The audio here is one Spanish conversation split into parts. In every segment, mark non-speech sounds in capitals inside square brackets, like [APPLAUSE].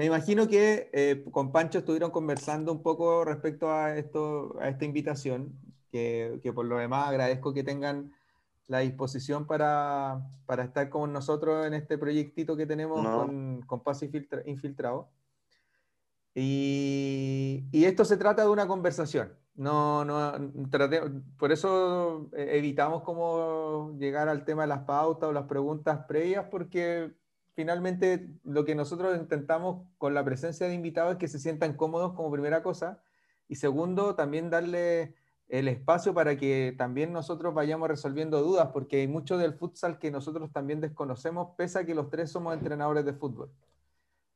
Me imagino que eh, con Pancho estuvieron conversando un poco respecto a, esto, a esta invitación, que, que por lo demás agradezco que tengan la disposición para, para, estar con nosotros en este proyectito que tenemos con, con Paso Infiltrado. Y, y, esto se trata de una conversación. No, no, por eso eh, evitamos como llegar al tema de las pautas o las preguntas previas, porque finalmente lo que nosotros intentamos con la presencia de invitados es que se sientan cómodos como primera cosa y segundo, también darle el espacio para que también nosotros vayamos resolviendo dudas, porque hay mucho del futsal que nosotros también desconocemos, pese a que los tres somos entrenadores de fútbol.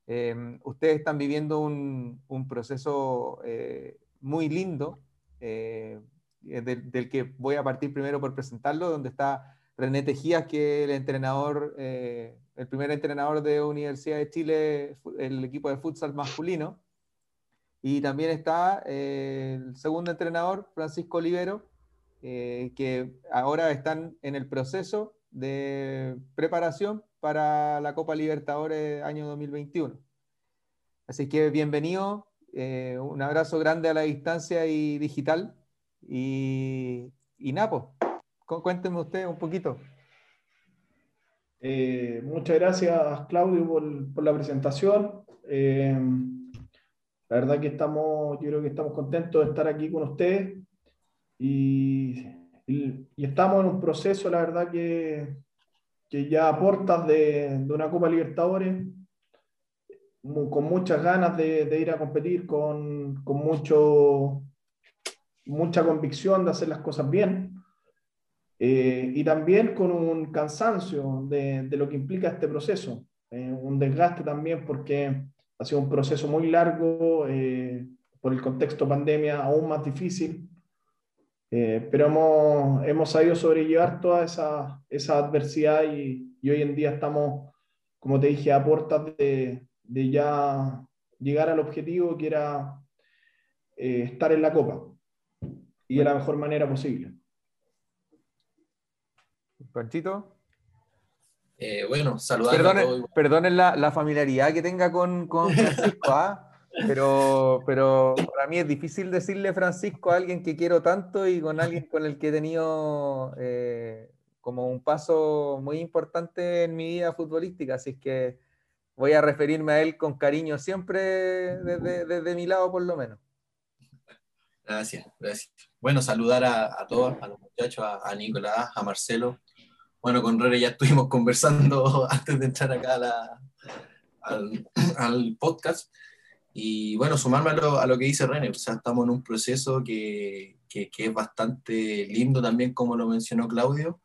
Em, ustedes están viviendo un, proceso eh, muy lindo, eh, del, del, que voy a partir primero por presentarlo, donde está René Tejías, que es el entrenador eh, el primer entrenador de Universidad de Chile, el equipo de futsal masculino. Y también está eh, el segundo entrenador, Francisco Olivero, eh, que ahora están en el proceso de preparación para la Copa Libertadores año 2021. Así que bienvenido, eh, un abrazo grande a la distancia y digital. Y, y Napo, cuéntenme usted un poquito. Eh, muchas gracias, Claudio, por, la presentación. Eh, la verdad que estamos, yo creo que estamos contentos de estar aquí con ustedes y, estamos en un proceso, la verdad que, que ya aportas de, de, una Copa Libertadores, con muchas ganas de, ir a competir, con, con mucho, mucha convicción de hacer las cosas bien. Eh, y también con un cansancio de, de, lo que implica este proceso, eh, un desgaste también porque ha sido un proceso muy largo, eh, por el contexto pandemia aún más difícil, pero hemos, hemos sabido sobrellevar toda esa, esa adversidad y, y, hoy en día estamos, como te dije, a puertas de, de ya llegar al objetivo que era estar en la Copa y de la mejor manera posible. Panchito. Eh, bueno, saludar Perdonen, la, familiaridad que tenga con, [LAUGHS] Francisco, ¿ah? pero, pero para mí es difícil decirle Francisco a alguien que quiero tanto y con alguien con el que he tenido eh, como un paso muy importante en mi vida futbolística, así que voy a referirme a él con cariño siempre desde, mi lado por lo menos. Gracias, gracias. Bueno, saludar a, todos, a los muchachos, a, a Nicolás, a Marcelo, bueno, con Rere ya estuvimos [LAUGHS] conversando antes de entrar acá al, podcast. Y bueno, sumarme a lo, que dice René, o sea, estamos en un proceso que, que, es bastante lindo también, como lo mencionó Claudio,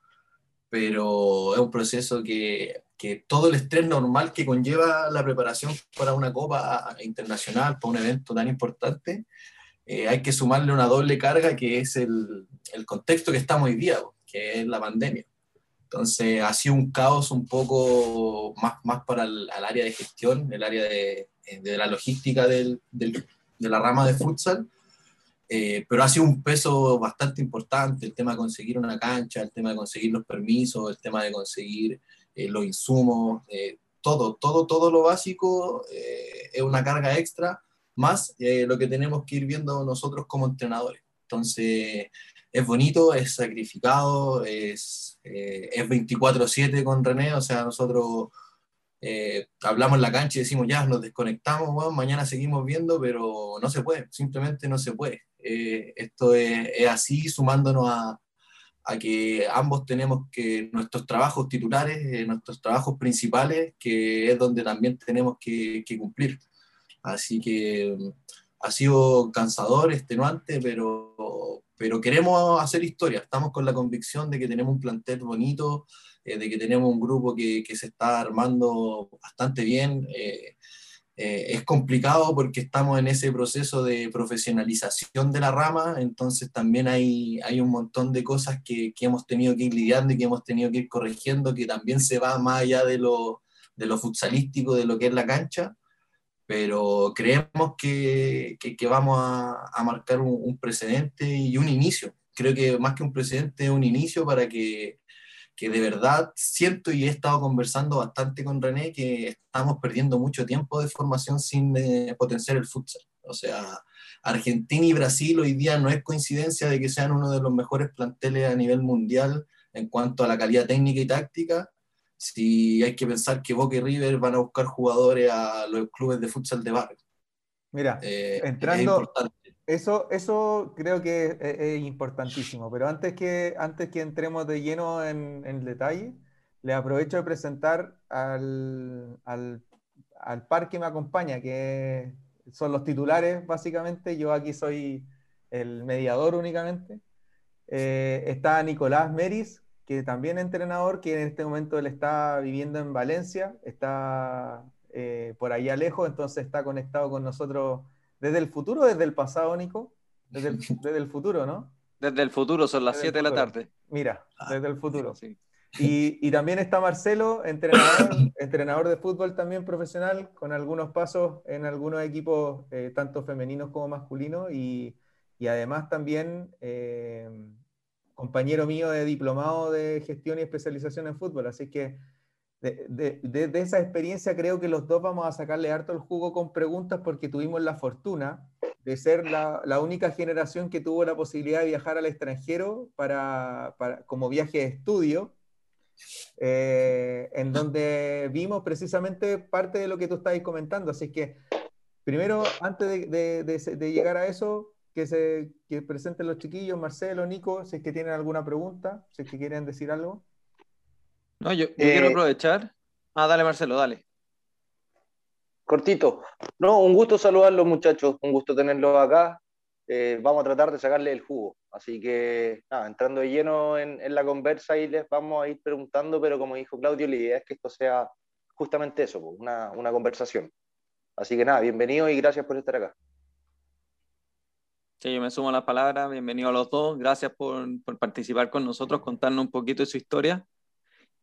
pero es un proceso que, que, todo el estrés normal que conlleva la preparación para una copa internacional, para un evento tan importante, eh, hay que sumarle una doble carga que es el, el contexto que estamos hoy día, que es la pandemia. Entonces ha sido un caos un poco más, más para el área de gestión, el área de, de la logística del, del, de la rama de futsal, eh, pero ha sido un peso bastante importante el tema de conseguir una cancha, el tema de conseguir los permisos, el tema de conseguir eh, los insumos, eh, todo, todo, todo lo básico es una carga extra, más lo que tenemos que ir viendo nosotros como entrenadores. Entonces, es bonito, es sacrificado, es, eh, es 24/7 con René, o sea, nosotros eh, hablamos en la cancha y decimos, ya, nos desconectamos, bueno, mañana seguimos viendo, pero no se puede, simplemente no se puede. Eh, esto es, es, así, sumándonos a, a, que ambos tenemos que nuestros trabajos titulares, nuestros trabajos principales, que es donde también tenemos que, que cumplir. Así que mm, ha sido cansador, extenuante, pero, pero queremos hacer historia. Estamos con la convicción de que tenemos un plantel bonito, eh, de que tenemos un grupo que, que, se está armando bastante bien. Eh, eh, es complicado porque estamos en ese proceso de profesionalización de la rama, entonces también hay, hay un montón de cosas que, que, hemos tenido que ir lidiando y que hemos tenido que ir corrigiendo, que también se va más allá de lo, de lo futsalístico, de lo que es la cancha pero creemos que, que, vamos a, a marcar un, precedente y un inicio. Creo que más que un precedente, un inicio para que, que de verdad siento y he estado conversando bastante con René que estamos perdiendo mucho tiempo de formación sin eh, potenciar el futsal. O sea, Argentina y Brasil hoy día no es coincidencia de que sean uno de los mejores planteles a nivel mundial en cuanto a la calidad técnica y táctica. Si hay que pensar que Boca y River van a buscar jugadores a los clubes de futsal de barrio. Mira, eh, entrando, eso, eso creo que es, importantísimo, pero antes que, antes que entremos de lleno en, el detalle, le aprovecho de presentar al, al, al par que me acompaña, que son los titulares básicamente, yo aquí soy el mediador únicamente. Eh, está Nicolás Meris, que también es entrenador, que en este momento él está viviendo en Valencia, está eh, por allá lejos, entonces está conectado con nosotros ¿Desde el futuro o desde el pasado, Nico? [LAUGHS] Desde el, futuro, ¿no? Desde el futuro, son las 7 de la tarde. Mira, ah, desde el futuro. Sí. Y, también está Marcelo, entrenador, [COUGHS] entrenador de fútbol también profesional, con algunos pasos en algunos equipos, eh, tanto femeninos como masculinos, y, además también eh, compañero mío de diplomado de gestión y especialización en fútbol. Así que de, esa experiencia creo que los dos vamos a sacarle harto el jugo con preguntas porque tuvimos la fortuna de ser la, única generación que tuvo la posibilidad de viajar al extranjero para, como viaje de estudio, eh, en donde vimos precisamente parte de lo que tú estabas comentando. Así que, primero, antes de, llegar a eso, que se que presenten los chiquillos, Marcelo, Nico, si es que tienen alguna pregunta, si es que quieren decir algo. No, yo, quiero eh, aprovechar. Ah, dale, Marcelo, dale. Cortito. No, un gusto saludarlos, muchachos. Un gusto tenerlos acá. Eh, vamos a tratar de sacarle el jugo. Así que, nada, entrando de lleno en, la conversa y les vamos a ir preguntando, pero como dijo Claudio, la idea es que esto sea justamente eso, una, una conversación. Así que nada, bienvenido y gracias por estar acá. Sí, yo me sumo a las palabras. Bienvenido a los dos. Gracias por, por participar con nosotros, contarnos un poquito de su historia.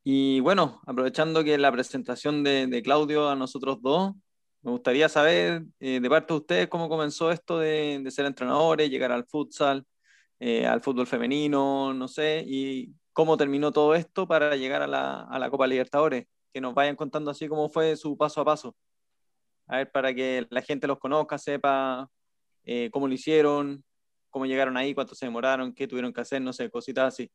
Y bueno, aprovechando que la presentación de, Claudio a nosotros dos, me gustaría saber eh, de parte de ustedes cómo comenzó esto de, ser entrenadores, llegar al futsal, eh, al fútbol femenino, no sé, y cómo terminó todo esto para llegar a la, Copa Libertadores. Que nos vayan contando así cómo fue su paso a paso. A ver, para que la gente los conozca, sepa eh, cómo lo hicieron, cómo llegaron ahí, cuánto se demoraron, qué tuvieron que hacer, no sé, cositas así.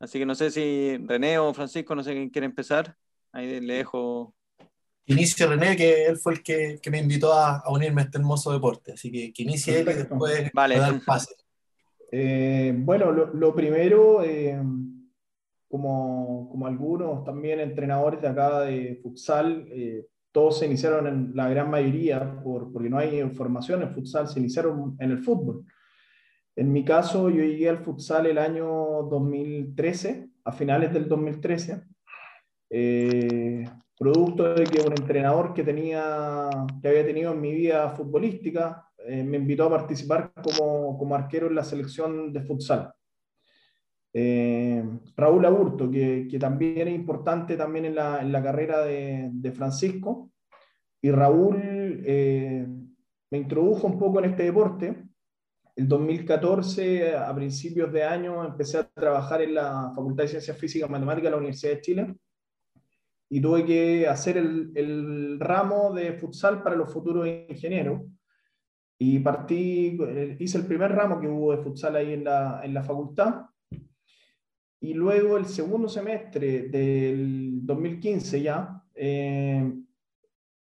Así que no sé si René o Francisco, no sé quién quiere empezar. Ahí le dejo. Inicio René, que él fue el que, que me invitó a, unirme a este hermoso deporte. Así que, que inicie él y después vale. dar pase. Eh, bueno, lo, primero, eh, como, como, algunos también entrenadores de acá de futsal, eh, todos se iniciaron en la gran mayoría, por, porque no hay formación en futsal, se iniciaron en el fútbol. En mi caso, yo llegué al futsal el año 2013, a finales del 2013, eh, producto de que un entrenador que, tenía, que había tenido en mi vida futbolística eh, me invitó a participar como, como, arquero en la selección de futsal. Eh, Raúl Aburto, que, también es importante también en la, carrera de, Francisco, y Raúl me introdujo un poco en este deporte el 2014, a principios de año, empecé a trabajar en la Facultad de Ciencias Físicas y Matemáticas de la Universidad de Chile y tuve que hacer el, ramo de futsal para los futuros ingenieros. Y partí, hice el primer ramo que hubo de futsal ahí en la facultad. Y luego el segundo semestre del 2015 ya, eh,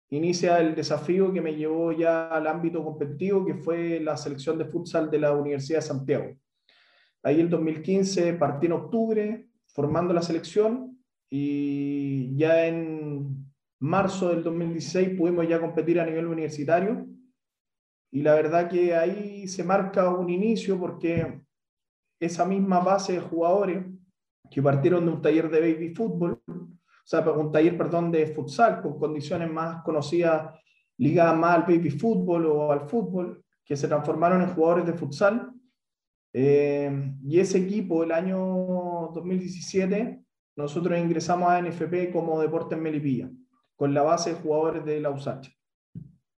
inicia el desafío que me llevó ya al ámbito competitivo, que fue la selección de futsal de la Universidad de Santiago. Ahí en 2015 partí en octubre formando la selección y ya en marzo del 2016 pudimos ya competir a nivel universitario y la verdad que ahí se marca un inicio porque esa misma base de jugadores que partieron de un taller de baby fútbol o sea, un taller, perdón, de futsal con condiciones más conocidas, ligadas más al baby fútbol o al fútbol, que se transformaron en jugadores de futsal. Eh, y ese equipo, el año 2017, nosotros ingresamos a NFP como Deporte en Melipilla, con la base de jugadores de la USACH.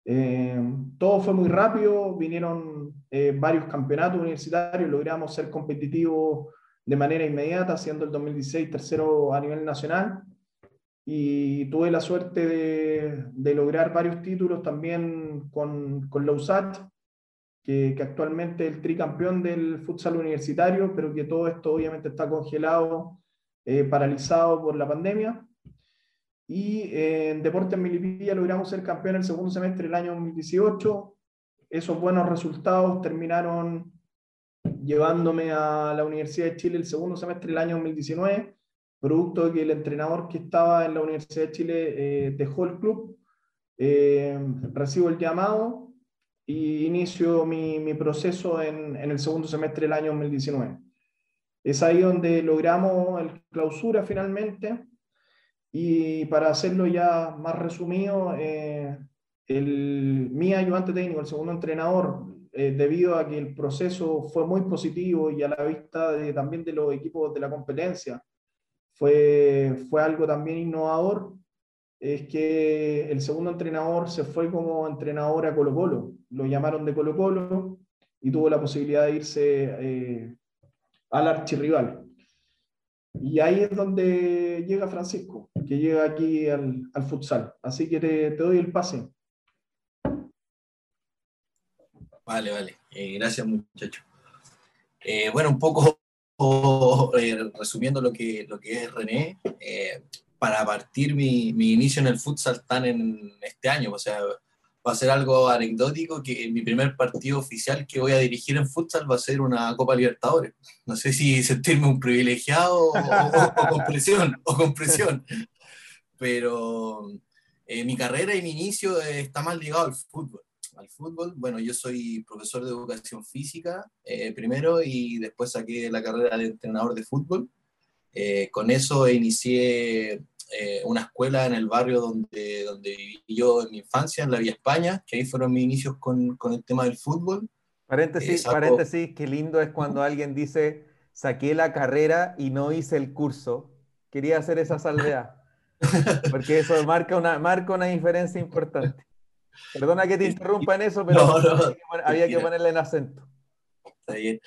Eh, todo fue muy rápido, vinieron eh, varios campeonatos universitarios, logramos ser competitivos de manera inmediata, siendo el 2016 tercero a nivel nacional. Y tuve la suerte de, lograr varios títulos también con, con Lausach, que, que, actualmente es el tricampeón del futsal universitario, pero que todo esto obviamente está congelado, eh, paralizado por la pandemia. Y eh, en Deportes Milipilla logramos ser campeón el segundo semestre del año 2018. Esos buenos resultados terminaron llevándome a la Universidad de Chile el segundo semestre del año 2019, producto de que el entrenador que estaba en la Universidad de Chile eh, dejó el club. Eh, recibo el llamado y inicio mi, mi proceso en, en, el segundo semestre del año 2019. Es ahí donde logramos el clausura finalmente y para hacerlo ya más resumido, eh, el, mi ayudante técnico, el segundo entrenador, eh, debido a que el proceso fue muy positivo y a la vista también de los equipos de la competencia, fue, fue algo también innovador, es que el segundo entrenador se fue como entrenador a Colo Colo, lo llamaron de Colo Colo y tuvo la posibilidad de irse eh, al archirrival. Y ahí es donde llega Francisco, que llega aquí al, al futsal. Así que te, te, doy el pase. Vale, vale. Eh, gracias, muchacho. Eh, bueno, un poco [LAUGHS] eh, resumiendo lo que, lo que es René, para partir mi, mi, inicio en el futsal tan en este año, o sea, va a ser algo anecdótico que mi primer partido oficial que voy a dirigir en futsal va a ser una Copa Libertadores. No sé si sentirme un privilegiado o, o, o con presión, o con presión. Pero mi carrera y mi inicio está más ligado al fútbol. Al fútbol, bueno, yo soy profesor de educación física eh, primero y después saqué la carrera de entrenador de fútbol. Eh, con eso inicié eh, una escuela en el barrio donde, donde viví yo en mi infancia, en la Vía España, que ahí fueron mis inicios con, con el tema del fútbol. Paréntesis, saco... paréntesis, qué lindo es cuando alguien dice, saqué la carrera y no hice el curso. Quería hacer esa salvedad, [LAUGHS] porque eso marca una, marca una diferencia importante. Perdona que te interrumpa en eso, pero no, no, había, que, ponerle en acento. Está bien.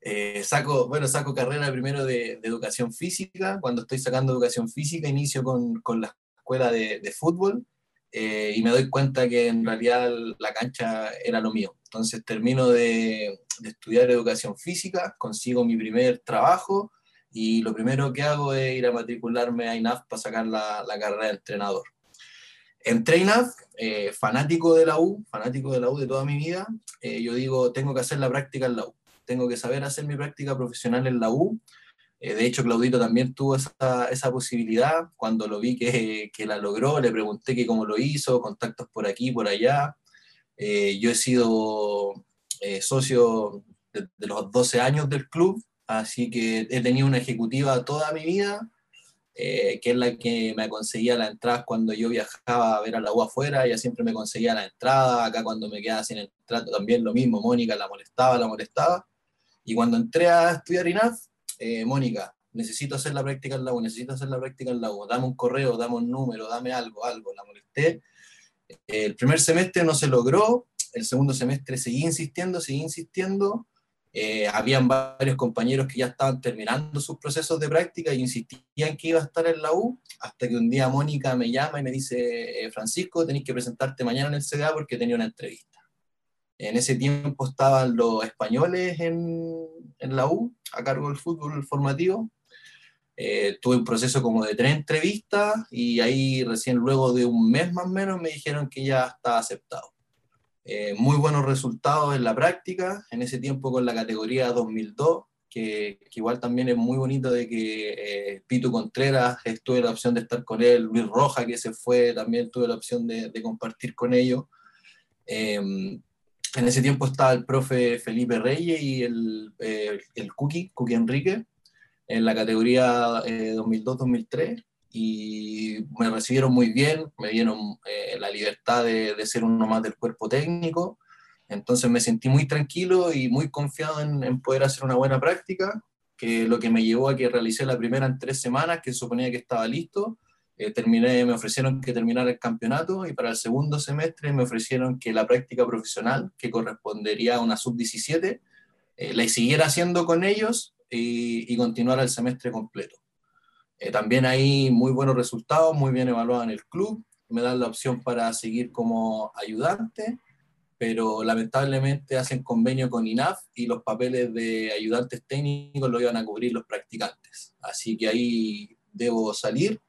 Eh, saco, bueno, saco carrera primero de, de, educación física. Cuando estoy sacando educación física, inicio con, con la escuela de, de fútbol eh, y me doy cuenta que en realidad la cancha era lo mío. Entonces termino de, de, estudiar educación física, consigo mi primer trabajo y lo primero que hago es ir a matricularme a INAF para sacar la, la carrera de entrenador. Entré INAF, eh, fanático de la U, fanático de la U de toda mi vida, eh, yo digo, tengo que hacer la práctica en la U tengo que saber hacer mi práctica profesional en la U. Eh, de hecho, Claudito también tuvo esa, posibilidad. Cuando lo vi que, que, la logró, le pregunté que cómo lo hizo, contactos por aquí, por allá. Eh, yo he sido socio de, de, los 12 años del club, así que he tenido una ejecutiva toda mi vida, eh, que es la que me conseguía la entrada cuando yo viajaba a ver a la U afuera, ella siempre me conseguía la entrada, acá cuando me quedaba sin entrada también lo mismo, Mónica la molestaba, la molestaba. Y cuando entré a estudiar INAF, eh, Mónica, necesito hacer la práctica en la U, necesito hacer la práctica en la U, dame un correo, dame un número, dame algo, algo, la molesté. El primer semestre no se logró, el segundo semestre seguí insistiendo, seguí insistiendo. Eh, habían varios compañeros que ya estaban terminando sus procesos de práctica y insistían que iba a estar en la U, hasta que un día Mónica me llama y me dice, eh, Francisco, tenéis que presentarte mañana en el CDA porque tenía una entrevista. En ese tiempo estaban los españoles en, en la U, a cargo del fútbol formativo. Eh, tuve un proceso como de tres entrevistas y ahí recién luego de un mes más o menos me dijeron que ya estaba aceptado. Eh, muy buenos resultados en la práctica, en ese tiempo con la categoría 2002, que, que igual también es muy bonito de que eh, Pitu Contreras, tuve la opción de estar con él, Luis Roja que se fue, también tuve la opción de, de compartir con ellos. Eh, en ese tiempo estaba el profe Felipe Reyes y el, eh, el Cookie, Cookie Enrique, en la categoría eh, 2002-2003 y me recibieron muy bien, me dieron eh, la libertad de, ser uno más del cuerpo técnico, entonces me sentí muy tranquilo y muy confiado en, poder hacer una buena práctica, que lo que me llevó a que realicé la primera en tres semanas, que suponía que estaba listo, eh, terminé, me ofrecieron que terminara el campeonato y para el segundo semestre me ofrecieron que la práctica profesional, que correspondería a una sub-17, eh, la siguiera haciendo con ellos y, y continuar el semestre completo. Eh, también hay muy buenos resultados, muy bien evaluado en el club. Me dan la opción para seguir como ayudante, pero lamentablemente hacen convenio con INAF y los papeles de ayudantes técnicos lo iban a cubrir los practicantes. Así que ahí debo salir.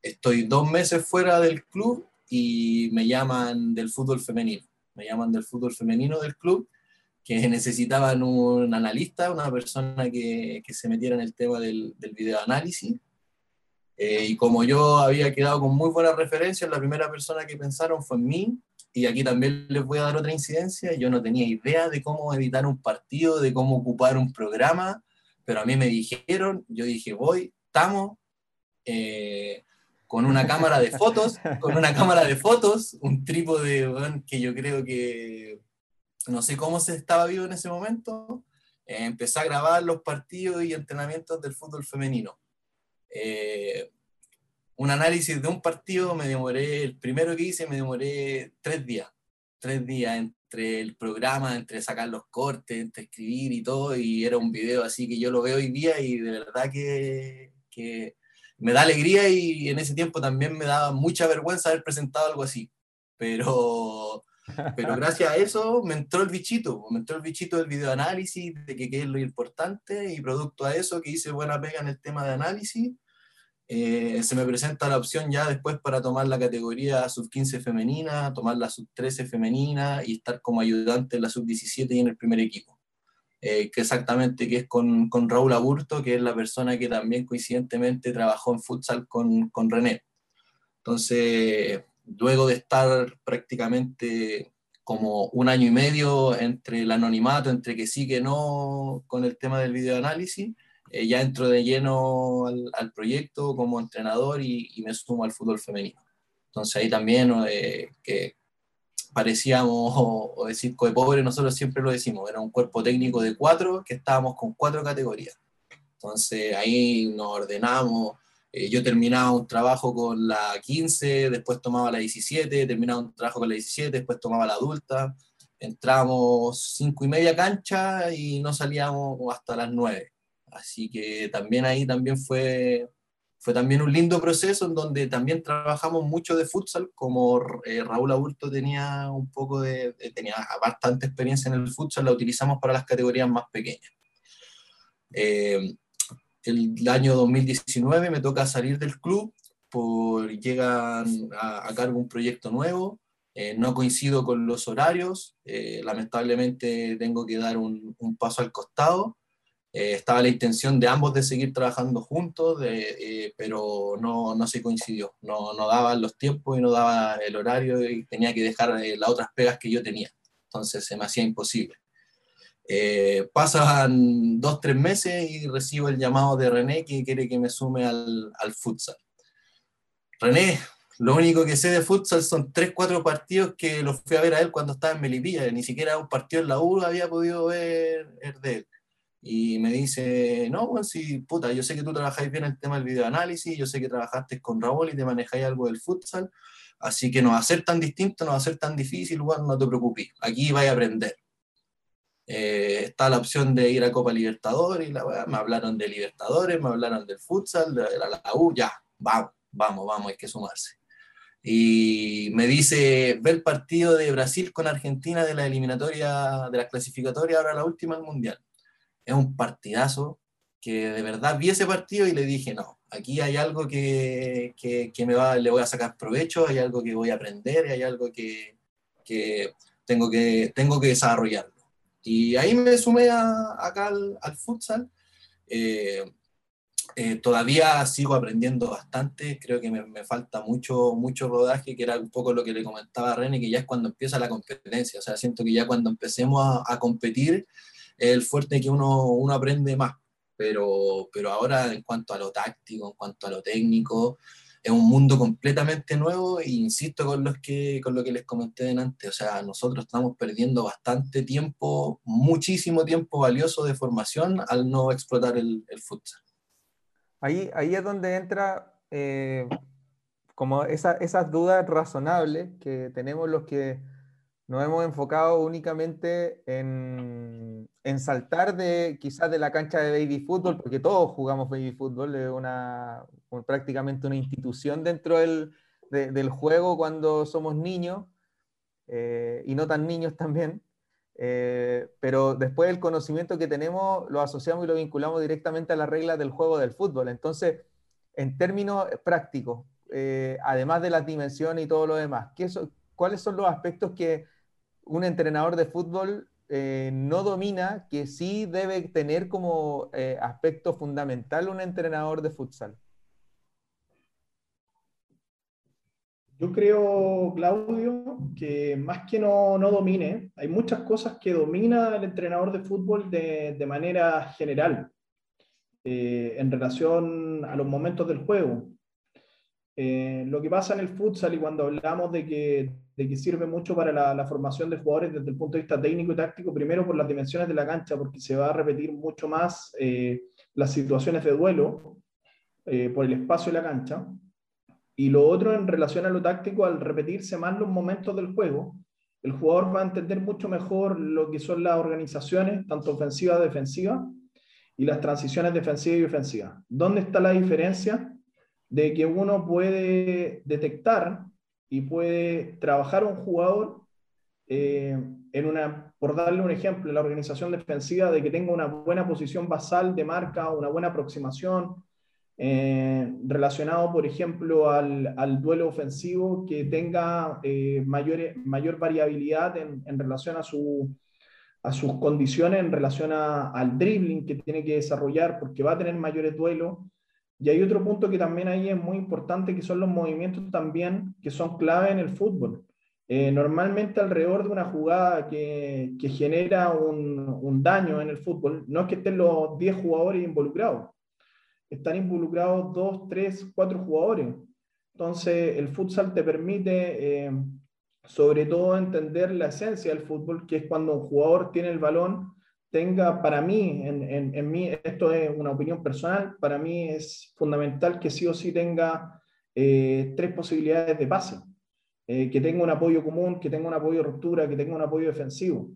Estoy dos meses fuera del club y me llaman del fútbol femenino. Me llaman del fútbol femenino del club que [LAUGHS] necesitaban un analista, una persona que, que se metiera en el tema del, del videoanálisis eh, y como yo había quedado con muy buenas referencias, la primera persona que pensaron fue en mí. Y aquí también les voy a dar otra incidencia. Yo no tenía idea de cómo editar un partido, de cómo ocupar un programa, pero a mí me dijeron, yo dije, voy, estamos, eh, con una cámara de fotos, con una cámara de fotos, un trípode que yo creo que no sé cómo se estaba vivo en ese momento. Eh, empecé a grabar los partidos y entrenamientos del fútbol femenino eh, un análisis de un partido me demoré, el primero que hice me demoré tres días, tres días entre el programa, entre sacar los cortes, entre escribir y todo, y era un video así que yo lo veo hoy día y de verdad que, que me da alegría y en ese tiempo también me daba mucha vergüenza haber presentado algo así, pero... Pero gracias a eso me entró el bichito, me entró el bichito del videoanálisis, de que, que es lo importante, y producto a eso que hice buena pega en el tema de análisis, eh, se me presenta la opción ya después para tomar la categoría sub-15 femenina, tomar la sub-13 femenina y estar como ayudante en la sub-17 y en el primer equipo. Eh, que exactamente que es con, con, Raúl Aburto, que es la persona que también coincidentemente trabajó en futsal con, con René. Entonces, luego de estar prácticamente como un año y medio entre el anonimato, entre que sí que no con el tema del videoanálisis, eh, ya entro de lleno al, proyecto como entrenador y, me sumo al fútbol femenino. Entonces ahí también eh, que parecíamos, [LAUGHS] o, decir de pobre, nosotros siempre lo decimos, era un cuerpo técnico de cuatro que estábamos con cuatro categorías. Entonces ahí nos ordenamos, eh, yo terminaba un trabajo con la 15, después tomaba la 17, terminaba un trabajo con la 17, después tomaba la adulta, entramos cinco y media cancha y no salíamos hasta las nueve. Así que también ahí también fue, fue también un lindo proceso en donde también trabajamos mucho de futsal, como eh, Raúl Aburto tenía un poco de, tenía bastante experiencia en el futsal, la utilizamos para las categorías más pequeñas. Eh, el año 2019 me toca salir del club, por llegan a, cargo un proyecto nuevo, eh, no coincido con los horarios, lamentablemente tengo que dar un paso al costado, eh, estaba la intención de ambos de seguir trabajando juntos, eh, pero no, no, se coincidió, no, no daban los tiempos y no daba el horario y tenía que dejar eh, las otras pegas que yo tenía, entonces se me hacía imposible. pasan dos, tres meses y recibo el llamado de René que quiere que me sume al, al futsal. René, lo único que sé de futsal son tres, cuatro partidos que los fui a ver a él cuando estaba en Melipilla, ni siquiera un partido en la U había podido ver de él y me dice, no, bueno, sí, puta, yo sé que tú trabajáis bien el tema del videoanálisis, yo sé que trabajaste con Raúl y te manejáis algo del futsal, así que no va a ser tan distinto, no va a ser tan difícil, bueno, no te preocupes, aquí vais a aprender. Eh, está la opción de ir a Copa Libertadores, y la, me hablaron de Libertadores, me hablaron del futsal, de la, la U, ya, vamos, vamos, vamos, hay que sumarse. Y me dice, ve el partido de Brasil con Argentina de la eliminatoria, de la clasificatoria, ahora la última del Mundial es un partidazo que de verdad vi ese partido y le dije, no, aquí hay algo que, que, me va, le voy a sacar provecho, hay algo que voy a aprender, hay algo que, que tengo, que tengo que desarrollarlo. Y ahí me sumé a, acá al, al futsal. Eh, eh, todavía sigo aprendiendo bastante, creo que me, falta mucho, mucho rodaje, que era un poco lo que le comentaba a René, que ya es cuando empieza la competencia, o sea, siento que ya cuando empecemos a competir, el fuerte que uno, uno aprende más. Pero, pero ahora en cuanto a lo táctico, en cuanto a lo técnico, es un mundo completamente nuevo e insisto con, los que, con lo que les comenté antes, o sea, nosotros estamos perdiendo bastante tiempo, muchísimo tiempo valioso de formación al no explotar el, el futsal. Ahí, ahí es donde entra eh, como esa, esas dudas razonables que tenemos los que nos hemos enfocado únicamente en, en, saltar de quizás de la cancha de baby fútbol, porque todos jugamos baby fútbol, es una, prácticamente una institución dentro del, del juego cuando somos niños, eh, y no tan niños también. Eh, pero después el conocimiento que tenemos lo asociamos y lo vinculamos directamente a las reglas del juego del fútbol. Entonces, en términos prácticos, eh, además de las dimensiones y todo lo demás, ¿qué ¿cuáles son los aspectos que un entrenador de fútbol no domina, que sí debe tener como aspecto fundamental un entrenador de futsal? Yo creo, Claudio, que más que no, no, domine, hay muchas cosas que domina el entrenador de fútbol de, de manera general eh, en relación a los momentos del juego. Eh, lo que pasa en el futsal y cuando hablamos de que, sirve mucho para la, formación de jugadores desde el punto de vista técnico y táctico, primero por las dimensiones de la cancha, porque se va a repetir mucho más eh, las situaciones de duelo por el espacio de la cancha. Y lo otro en relación a lo táctico, al repetirse más los momentos del juego, el jugador va a entender mucho mejor lo que son las organizaciones, tanto ofensiva defensiva, y las transiciones defensivas y ofensivas. ¿Dónde está la diferencia de que uno puede detectar y puede trabajar un jugador eh, en una, por darle un ejemplo, en la organización defensiva, de que tenga una buena posición basal de marca, una buena aproximación, eh, relacionado, por ejemplo, al, al duelo ofensivo que tenga eh, mayor, mayor variabilidad en, en relación a, su, a sus condiciones, en relación a, al dribbling que tiene que desarrollar, porque va a tener mayores duelos. Y hay otro punto que también ahí es muy importante, que son los movimientos también, que son clave en el fútbol. Eh, normalmente alrededor de una jugada que, que genera un, un, daño en el fútbol, no es que estén los 10 jugadores involucrados, están involucrados dos, tres, cuatro jugadores. Entonces, el futsal te permite, eh, sobre todo, entender la esencia del fútbol, que es cuando un jugador tiene el balón, tenga, para mí, en, en, en mí, esto es una opinión personal, para mí es fundamental que sí o sí tenga eh, tres posibilidades de pase, eh, que tenga un apoyo común, que tenga un apoyo de ruptura, que tenga un apoyo defensivo.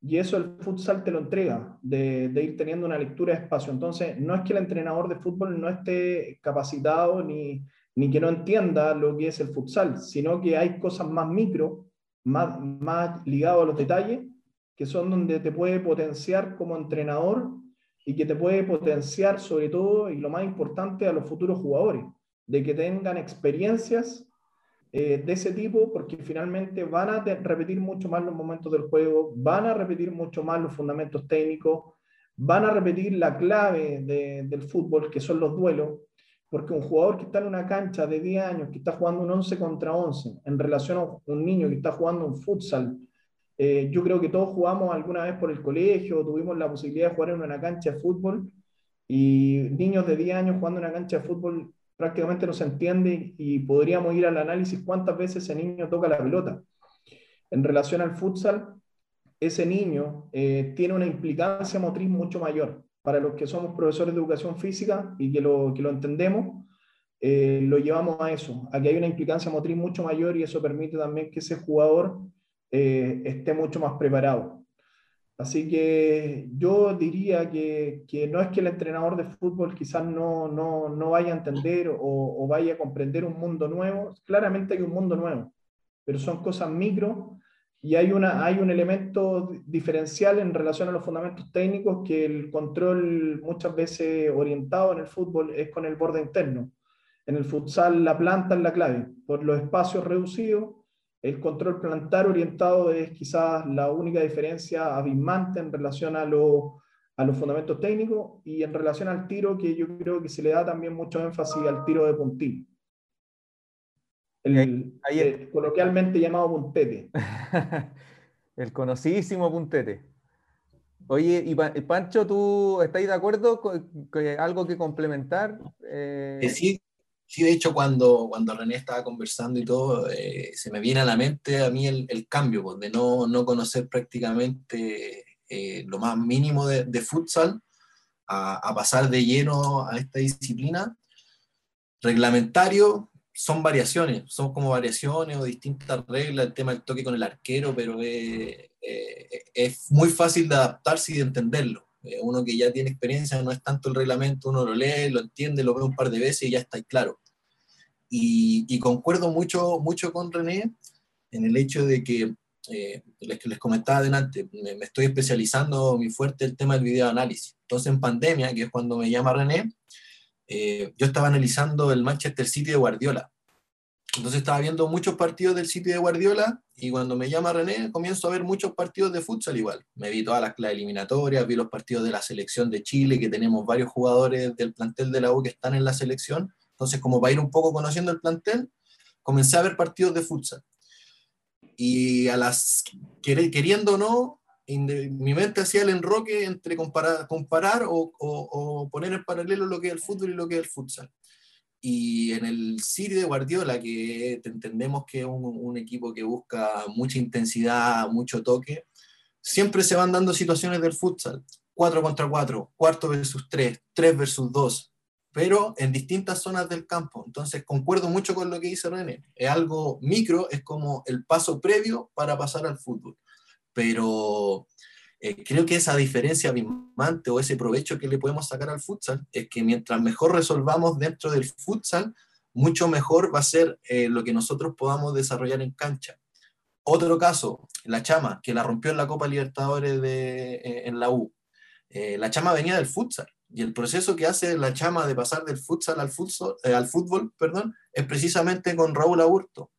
Y eso el futsal te lo entrega, de, de, ir teniendo una lectura de espacio. Entonces, no es que el entrenador de fútbol no esté capacitado ni, ni que no entienda lo que es el futsal, sino que hay cosas más micro, más, más ligado a los detalles, que son donde te puede potenciar como entrenador y que te puede potenciar sobre todo, y lo más importante, a los futuros jugadores, de que tengan experiencias eh, de ese tipo porque finalmente van a repetir mucho más los momentos del juego, van a repetir mucho más los fundamentos técnicos, van a repetir la clave de, del fútbol, que son los duelos, porque un jugador que está en una cancha de 10 años, que está jugando un 11 contra 11, en relación a un niño que está jugando un futsal, eh, yo creo que todos jugamos alguna vez por el colegio, tuvimos la posibilidad de jugar en una cancha de fútbol, y niños de 10 años jugando en una cancha de fútbol prácticamente no se entiende y podríamos ir al análisis cuántas veces ese niño toca la pelota. En relación al futsal, ese niño eh, tiene una implicancia motriz mucho mayor. Para los que somos profesores de educación física y que lo, que lo entendemos, eh, lo llevamos a eso, a que hay una implicancia motriz mucho mayor y eso permite también que ese jugador eh, esté mucho más preparado. Así que yo diría que, que, no es que el entrenador de fútbol quizás no, no, no vaya a entender o, o, vaya a comprender un mundo nuevo. Claramente hay un mundo nuevo, pero son cosas micro y hay, una, hay un elemento diferencial en relación a los fundamentos técnicos que el control muchas veces orientado en el fútbol es con el borde interno. En el futsal la planta es la clave, por los espacios reducidos el control plantar orientado es quizás la única diferencia abismante en relación a, lo, a los fundamentos técnicos y en relación al tiro, que yo creo que se le da también mucho énfasis al tiro de puntín. El, ahí, el, coloquialmente llamado puntete. [LAUGHS] el conocidísimo puntete. Oye, y Pancho, ¿tú estás de acuerdo con, con algo que complementar? Eh... Sí, Sí, de hecho, cuando, cuando René estaba conversando y todo, eh, se me viene a la mente a mí el, cambio, pues, de no, no, conocer prácticamente eh, lo más mínimo de, futsal a, pasar de lleno a esta disciplina. Reglamentario, son variaciones, son como variaciones o distintas reglas, el tema del toque con el arquero, pero es, es muy fácil de adaptarse y de entenderlo. Uno que ya tiene experiencia, no es tanto el reglamento, uno lo lee, lo entiende, lo ve un par de veces y ya está claro. Y, concuerdo mucho, mucho con René en el hecho de que, eh, les, les comentaba adelante, me, estoy especializando muy fuerte el tema del videoanálisis. Entonces, en pandemia, que es cuando me llama René, eh, yo estaba analizando el Manchester City de Guardiola. Entonces estaba viendo muchos partidos del City de Guardiola y cuando me llama René comienzo a ver muchos partidos de futsal igual. Me vi todas las, eliminatorias, vi los partidos de la selección de Chile, que tenemos varios jugadores del plantel de la U que están en la selección. Entonces, como para ir un poco conociendo el plantel, comencé a ver partidos de futsal. Y a las, queriendo o no, mi mente hacía el enroque entre comparar, comparar o, o, poner en paralelo lo que es el fútbol y lo que es el futsal. Y en el City de Guardiola, que entendemos que es un, un, equipo que busca mucha intensidad, mucho toque, siempre se van dando situaciones del futsal. 4 contra 4, cuarto versus 3, 3 versus 2, pero en distintas zonas del campo. Entonces, concuerdo mucho con lo que dice René. Es algo micro, es como el paso previo para pasar al fútbol. Pero eh, creo que esa diferencia abismante o ese provecho que le podemos sacar al futsal es que mientras mejor resolvamos dentro del futsal, mucho mejor va a ser eh, lo que nosotros podamos desarrollar en cancha. Otro caso, la Chama, que la rompió en la Copa Libertadores de, eh, en la U. la Chama venía del futsal y el proceso que hace la chama de pasar del futsal al, futsal, eh, al fútbol perdón, es precisamente con Raúl Aburto.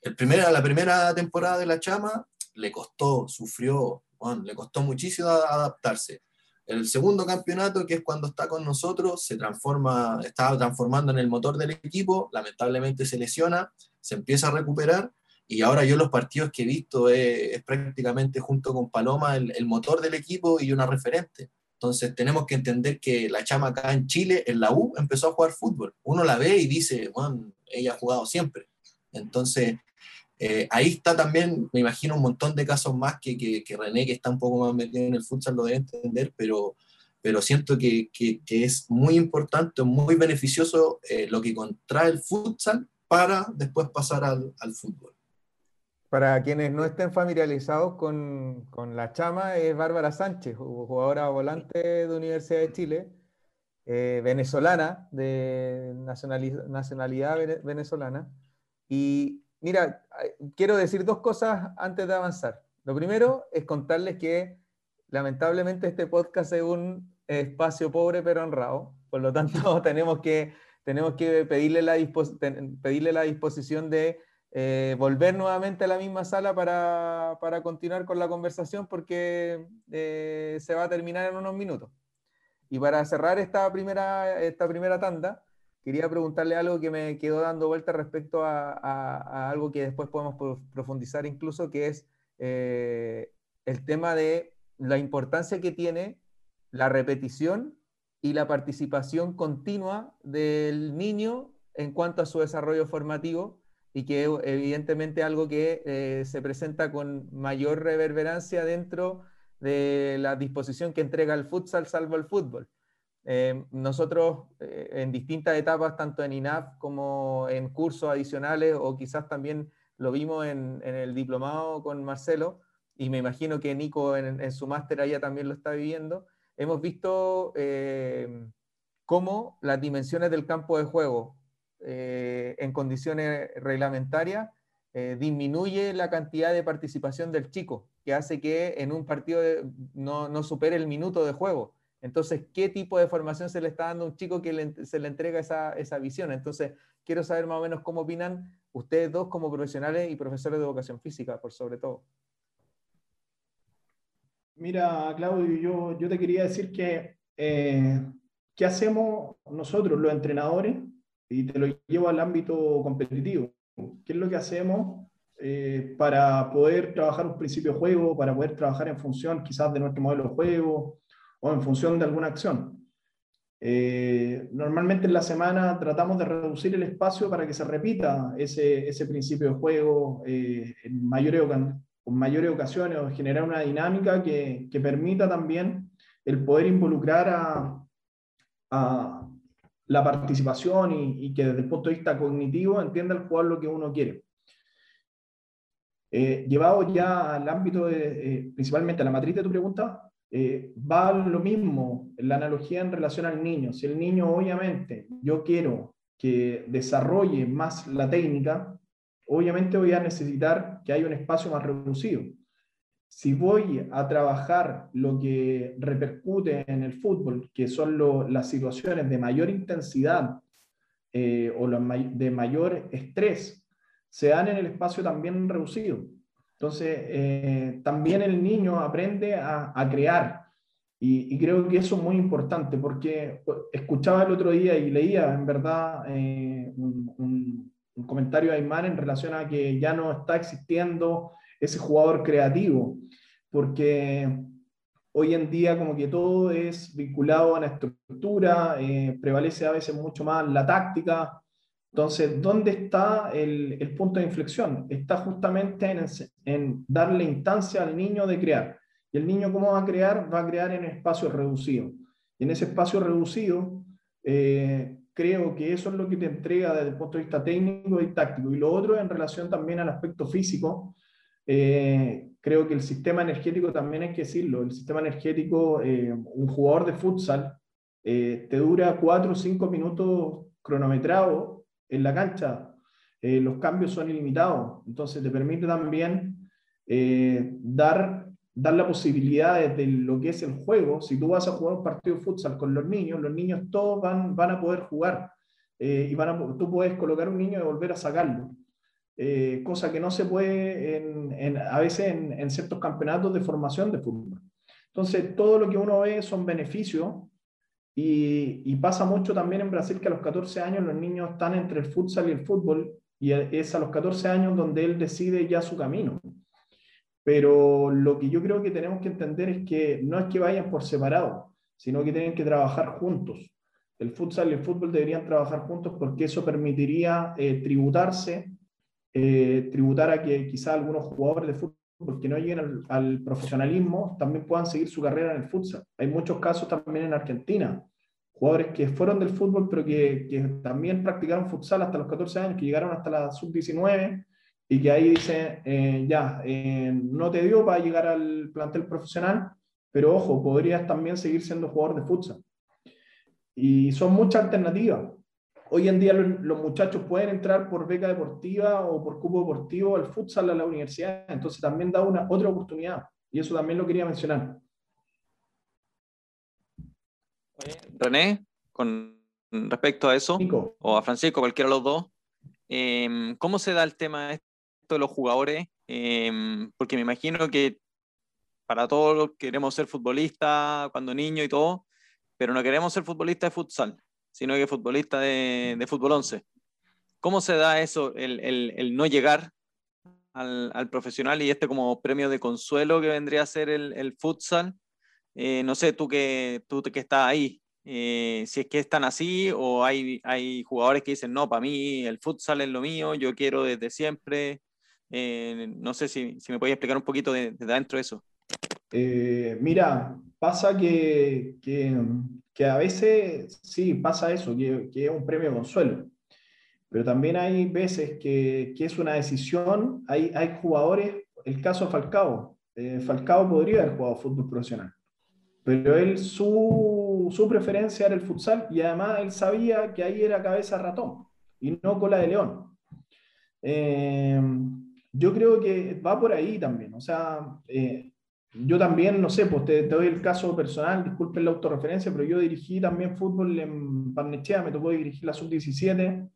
El primer, la primera temporada de la chama le costó, sufrió, le costó muchísimo adaptarse. El segundo campeonato, que es cuando está con nosotros, se transforma, estaba transformando en el motor del equipo, lamentablemente se lesiona, se empieza a recuperar y ahora yo los partidos que he visto es, prácticamente junto con Paloma el, el, motor del equipo y una referente. Entonces tenemos que entender que la chama acá en Chile, en la U, empezó a jugar fútbol. Uno la ve y dice, bueno, ella ha jugado siempre. Entonces, eh, ahí está también, me imagino, un montón de casos más que, que, René, que está un poco más metido en el futsal, lo debe entender, pero, pero siento que, que es muy importante, muy beneficioso eh, lo que contrae el futsal para después pasar al, al fútbol. Para quienes no estén familiarizados con, con, la chama, es Bárbara Sánchez, jugadora volante de Universidad de Chile, eh, venezolana, de nacionalidad, venezolana. Y mira, quiero decir dos cosas antes de avanzar. Lo primero es contarles que lamentablemente este podcast es un espacio pobre pero honrado, por lo tanto [LAUGHS] tenemos que, tenemos que pedirle, la pedirle la disposición de eh, volver nuevamente a la misma sala para, para continuar con la conversación porque eh, se va a terminar en unos minutos. Y para cerrar esta primera, esta primera tanda, quería preguntarle algo que me quedó dando vuelta respecto a, a, algo que después podemos profundizar incluso, que es eh, el tema de la importancia que tiene la repetición y la participación continua del niño en cuanto a su desarrollo formativo y que evidentemente algo que eh, se presenta con mayor reverberancia dentro de la disposición que entrega el futsal salvo el fútbol. Eh, nosotros eh, en distintas etapas, tanto en INAF como en cursos adicionales, o quizás también lo vimos en, el diplomado con Marcelo, y me imagino que Nico en, su máster allá también lo está viviendo, hemos visto cómo las dimensiones del campo de juego, eh, en condiciones reglamentarias eh, disminuye la cantidad de participación del chico, que hace que en un partido no, supere el minuto de juego. Entonces, ¿qué tipo de formación se le está dando a un chico que se le entrega esa, esa, visión? Entonces, quiero saber más o menos cómo opinan ustedes dos como profesionales y profesores de educación física, por sobre todo. Mira, Claudio, yo, yo te quería decir que, eh, ¿qué hacemos nosotros, los entrenadores, y te lo llevo al ámbito competitivo. ¿Qué es lo que hacemos eh, para poder trabajar un principio de juego, para poder trabajar en función quizás de nuestro modelo de juego o en función de alguna acción? Eh, normalmente en la semana tratamos de reducir el espacio para que se repita ese, ese principio de juego eh, en mayores, con mayores ocasiones o generar una dinámica que, que permita también el poder involucrar a, a la participación y, que desde el punto de vista cognitivo entienda el jugador lo que uno quiere. Eh, llevado ya al ámbito, de, principalmente a la matriz de tu pregunta, va lo mismo, la analogía en relación al niño. Si el niño, obviamente, yo quiero que desarrolle más la técnica, obviamente voy a necesitar que haya un espacio más reducido. Si voy a trabajar lo que repercute en el fútbol, que son las situaciones de mayor intensidad eh, o de mayor estrés, se dan en el espacio también reducido. Entonces, eh, también el niño aprende a, crear. Y, creo que eso es muy importante porque pues, escuchaba el otro día y leía en verdad eh, un, comentario de Aymar en relación a que ya no está existiendo ese jugador creativo, porque hoy en día como que todo es vinculado a la estructura, eh, prevalece a veces mucho más la táctica. Entonces, ¿dónde está el, el punto de inflexión? Está justamente en, en, darle instancia al niño de crear. ¿Y el niño cómo va a crear? Va a crear en espacio reducido. Y en ese espacio reducido, eh, creo que eso es lo que te entrega desde el punto de vista técnico y táctico. Y lo otro en relación también al aspecto físico, eh, creo que el sistema energético también hay que decirlo. El sistema energético, eh, un jugador de futsal eh, te dura cuatro o cinco minutos cronometrado en la cancha. los cambios son ilimitados. Entonces te permite también dar dar la posibilidad de lo que es el juego. Si tú vas a jugar un partido de futsal con los niños, los niños todos van, van a poder jugar eh, y van a, tú puedes colocar un niño y volver a sacarlo. Eh, cosa que no se puede en, a veces en, en, ciertos campeonatos de formación de fútbol. Entonces, todo lo que uno ve son beneficios y, pasa mucho también en Brasil que a los 14 años los niños están entre el futsal y el fútbol y es a los 14 años donde él decide ya su camino. Pero lo que yo creo que tenemos que entender es que no es que vayan por separado, sino que tienen que trabajar juntos. El futsal y el fútbol deberían trabajar juntos porque eso permitiría eh, tributarse, eh, tributar a que quizá algunos jugadores de fútbol que no lleguen al, profesionalismo también puedan seguir su carrera en el futsal. Hay muchos casos también en Argentina, jugadores que fueron del fútbol pero que, que también practicaron futsal hasta los 14 años, que llegaron hasta la sub-19 y que ahí dice, eh, ya, eh, no te dio para llegar al plantel profesional, pero ojo, podrías también seguir siendo jugador de futsal. Y son muchas alternativas. Hoy en día los, muchachos pueden entrar por beca deportiva o por cupo deportivo al futsal a la universidad, entonces también da una otra oportunidad. Y eso también lo quería mencionar. René, con respecto a eso, o a Francisco, cualquiera de los dos, eh, ¿cómo se da el tema de los jugadores, em, porque me imagino que para todos queremos ser futbolistas cuando niño y todo, pero no queremos ser futbolistas de futsal, sino que futbolistas de, de fútbol 11. ¿Cómo se da eso, el, el, no llegar al, al, profesional y este como premio de consuelo que vendría a ser el, el futsal? Eh, no sé, tú que, tú que estás ahí, eh, si es que están así o hay, hay jugadores que dicen, no, para mí el futsal es lo mío, yo quiero desde siempre. Eh, no sé si, si me podías explicar un poquito de, de dentro de eso. Eh, mira, pasa que, que, a veces sí pasa eso, que, que, es un premio consuelo, pero también hay veces que, es una decisión, hay, hay jugadores, el caso Falcao, eh, Falcao podría haber jugado fútbol profesional, pero él su, su preferencia era el futsal y además él sabía que ahí era cabeza ratón y no cola de león. Eh, yo creo que va por ahí también. O sea, yo también, no sé, pues te, doy el caso personal, disculpen la autorreferencia, pero yo participé también fútbol en Barnechea, me tocó dirigir la sub-17.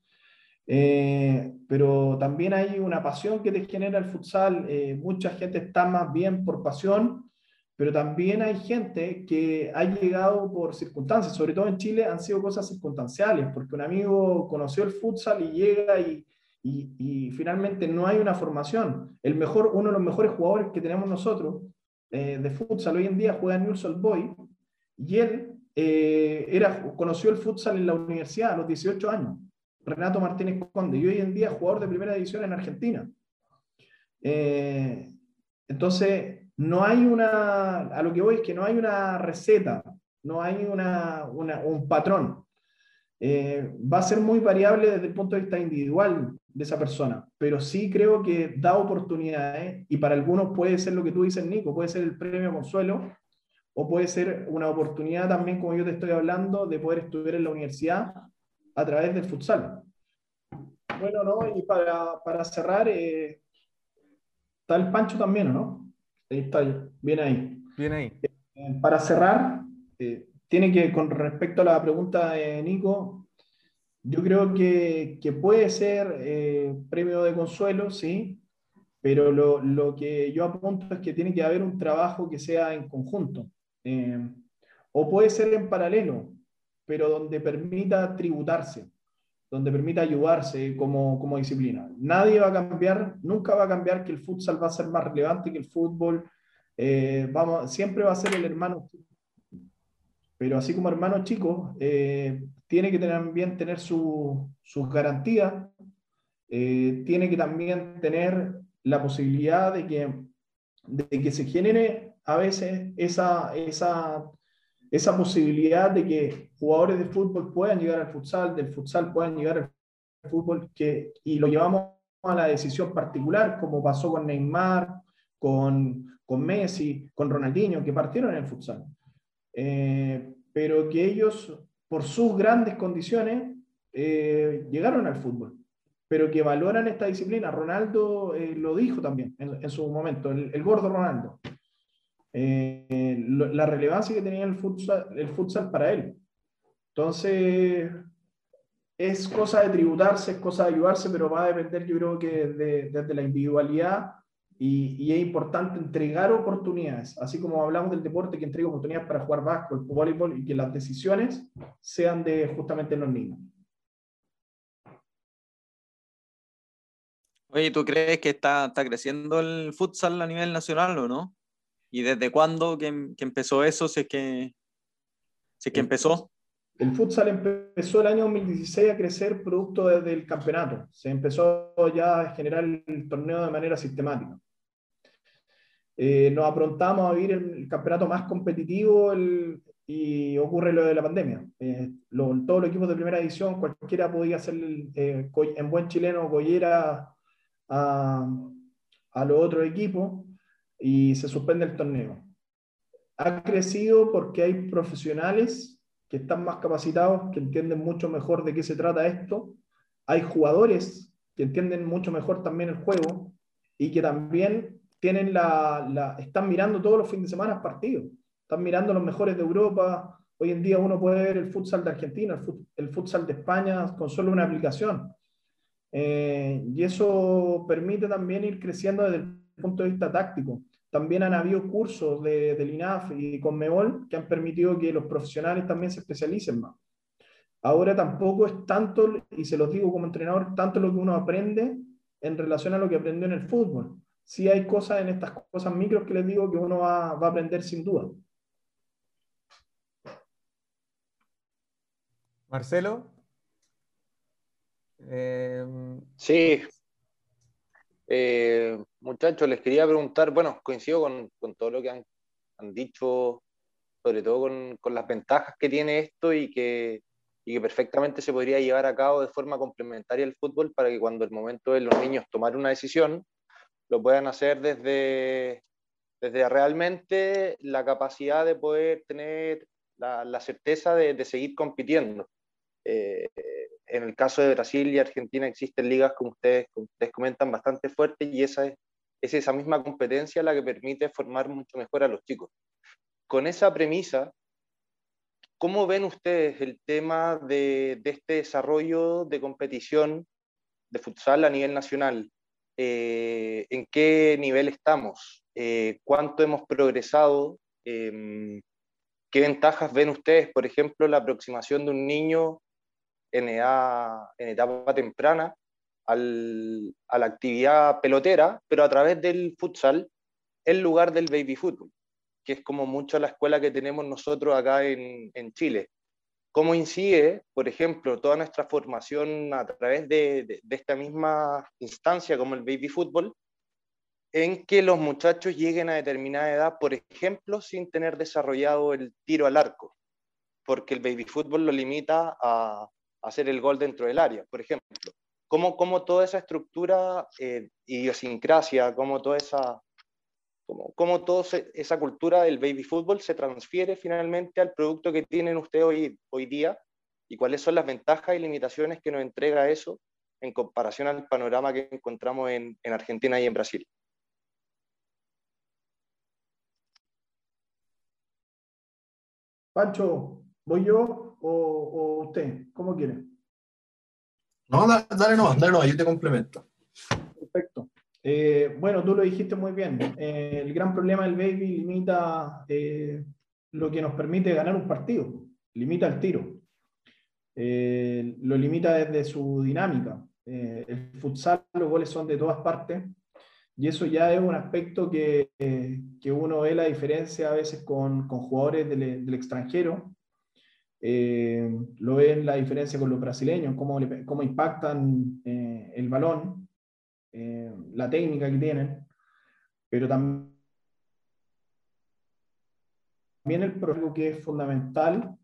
Eh, pero también hay una pasión que te genera el futsal. Eh, mucha gente está más bien por pasión, pero también hay gente que ha llegado por circunstancias, sobre todo en Chile han sido cosas circunstanciales, porque un amigo conoció el futsal y llega y, y, finalmente no hay una formación. El mejor, uno de los mejores jugadores que tenemos nosotros eh, de futsal hoy en día juega en Newell's Boy y él eh, era, conoció el futsal en la universidad a los 18 años, Renato Martínez Conde, y hoy en día jugador de primera división en Argentina. Eh, entonces, no hay una, a lo que voy es que no hay una receta, no hay una, un patrón. va a ser muy variable desde el punto de vista individual de esa persona, pero sí creo que da oportunidades y para algunos puede ser lo que tú dices, Nico, puede ser el premio consuelo o puede ser una oportunidad también, como yo te estoy hablando, de poder estudiar en la universidad a través del futsal. Bueno, ¿no? Y para, para cerrar, eh, está el Pancho también, ¿no? Ahí está, bien ahí. Bien ahí. Eh, para cerrar, eh, tiene que, con respecto a la pregunta de Nico, yo creo que, que puede ser eh, premio de consuelo, sí, pero lo, lo, que yo apunto es que tiene que haber un trabajo que sea en conjunto. Eh, o puede ser en paralelo, pero donde permita tributarse, donde permita ayudarse como, como disciplina. Nadie va a cambiar, nunca va a cambiar que el futsal va a ser más relevante que el fútbol. Eh, vamos, siempre va a ser el hermano pero así como hermano chico, eh, tiene que también tener sus garantías, eh, tiene que también tener la posibilidad de que, de que se genere a veces esa, esa, esa posibilidad de que jugadores de fútbol puedan llegar al futsal, del futsal puedan llegar al fútbol, que, y lo llevamos a la decisión particular, como pasó con Neymar, con, con Messi, con Ronaldinho, que partieron en el futsal. Eh, pero que ellos, por sus grandes condiciones, eh, llegaron al fútbol, pero que valoran esta disciplina. Ronaldo eh, lo dijo también en, su momento, el, gordo Ronaldo, la relevancia que tenía el futsal, el futsal para él. Entonces, es cosa de tributarse, es cosa de ayudarse, pero va a depender, yo creo que desde la individualidad y, es importante entregar oportunidades, así como hablamos del deporte que entrega oportunidades para jugar básquetbol, voleibol y que las decisiones sean de justamente los niños. Oye, ¿tú crees que está, está creciendo el futsal a nivel nacional o no? ¿Y desde cuándo que, que empezó eso? Si es que, si es que empezó. El futsal empezó el año 2016 a crecer producto desde el campeonato. Se empezó ya a generar el torneo de manera sistemática. Eh, nos aprontamos a vivir el, campeonato más competitivo y ocurre lo de la pandemia. Eh, todos los equipos de primera edición, cualquiera podía hacer eh, en buen chileno collera a, a los otros equipos y se suspende el torneo. Ha crecido porque hay profesionales que están más capacitados, que entienden mucho mejor de qué se trata esto. Hay jugadores que entienden mucho mejor también el juego y que también tienen la, están mirando todos los fines de semana partidos, están mirando los mejores de Europa. Hoy en día uno puede ver el futsal de Argentina, el, futsal de España con solo una aplicación. Eh, y eso permite también ir creciendo desde el punto de vista táctico. También han habido cursos de, del INAF y con MEOL que han permitido que los profesionales también se especialicen más. Ahora tampoco es tanto, y se los digo como entrenador, tanto lo que uno aprende en relación a lo que aprendió en el fútbol sí hay cosas en estas cosas micros que les digo que uno va, a aprender sin duda. Marcelo. Em, sí. Eh, muchachos, les quería preguntar, bueno, coincido con, todo lo que han, dicho, sobre todo con, con, las ventajas que tiene esto y que, y que perfectamente se podría llevar a cabo de forma complementaria el fútbol para que cuando el momento de los niños tomar una decisión, lo puedan hacer desde, desde realmente la capacidad de poder tener la, la certeza de, de, seguir compitiendo. Eh, en el caso de Brasil y Argentina existen ligas, como ustedes, como ustedes comentan, bastante fuertes y esa es, es esa misma competencia la que permite formar mucho mejor a los chicos. Con esa premisa, ¿cómo ven ustedes el tema de, de este desarrollo de competición de futsal a nivel nacional? Eh, en qué nivel estamos, eh, cuánto hemos progresado, em, qué ventajas ven ustedes, por ejemplo, la aproximación de un niño en, edad, en etapa temprana al, a la actividad pelotera, pero a través del futsal en lugar del baby fútbol, que es como mucho la escuela que tenemos nosotros acá en, en Chile cómo incide, por ejemplo, toda nuestra formación a través de, esta misma instancia como el baby fútbol, en que los muchachos lleguen a determinada edad, por ejemplo, sin tener desarrollado el tiro al arco, porque el baby fútbol lo limita a, hacer el gol dentro del área, por ejemplo. ¿Cómo, cómo toda esa estructura, eh, idiosincrasia, cómo toda esa, cómo, cómo toda esa cultura del baby fútbol se transfiere finalmente al producto que tienen ustedes hoy, hoy día y cuáles son las ventajas y limitaciones que nos entrega eso en comparación al panorama que encontramos en, en Argentina y en Brasil? Pancho, ¿voy yo o, usted? ¿Cómo quiere? No, dale, no, dale no, yo te complemento. Perfecto. Eh, bueno, tú lo dijiste muy bien. Eh, el gran problema del baby limita eh, lo que nos permite ganar un partido, limita el tiro. lo limita desde su dinámica. el futsal, los goles son de todas partes. Y eso ya es un aspecto que, que uno ve la diferencia a veces con, con jugadores del, extranjero. Lo ve la diferencia con los brasileños, cómo, cómo impactan el balón, eh, la técnica que tienen, pero también el problema que es fundamental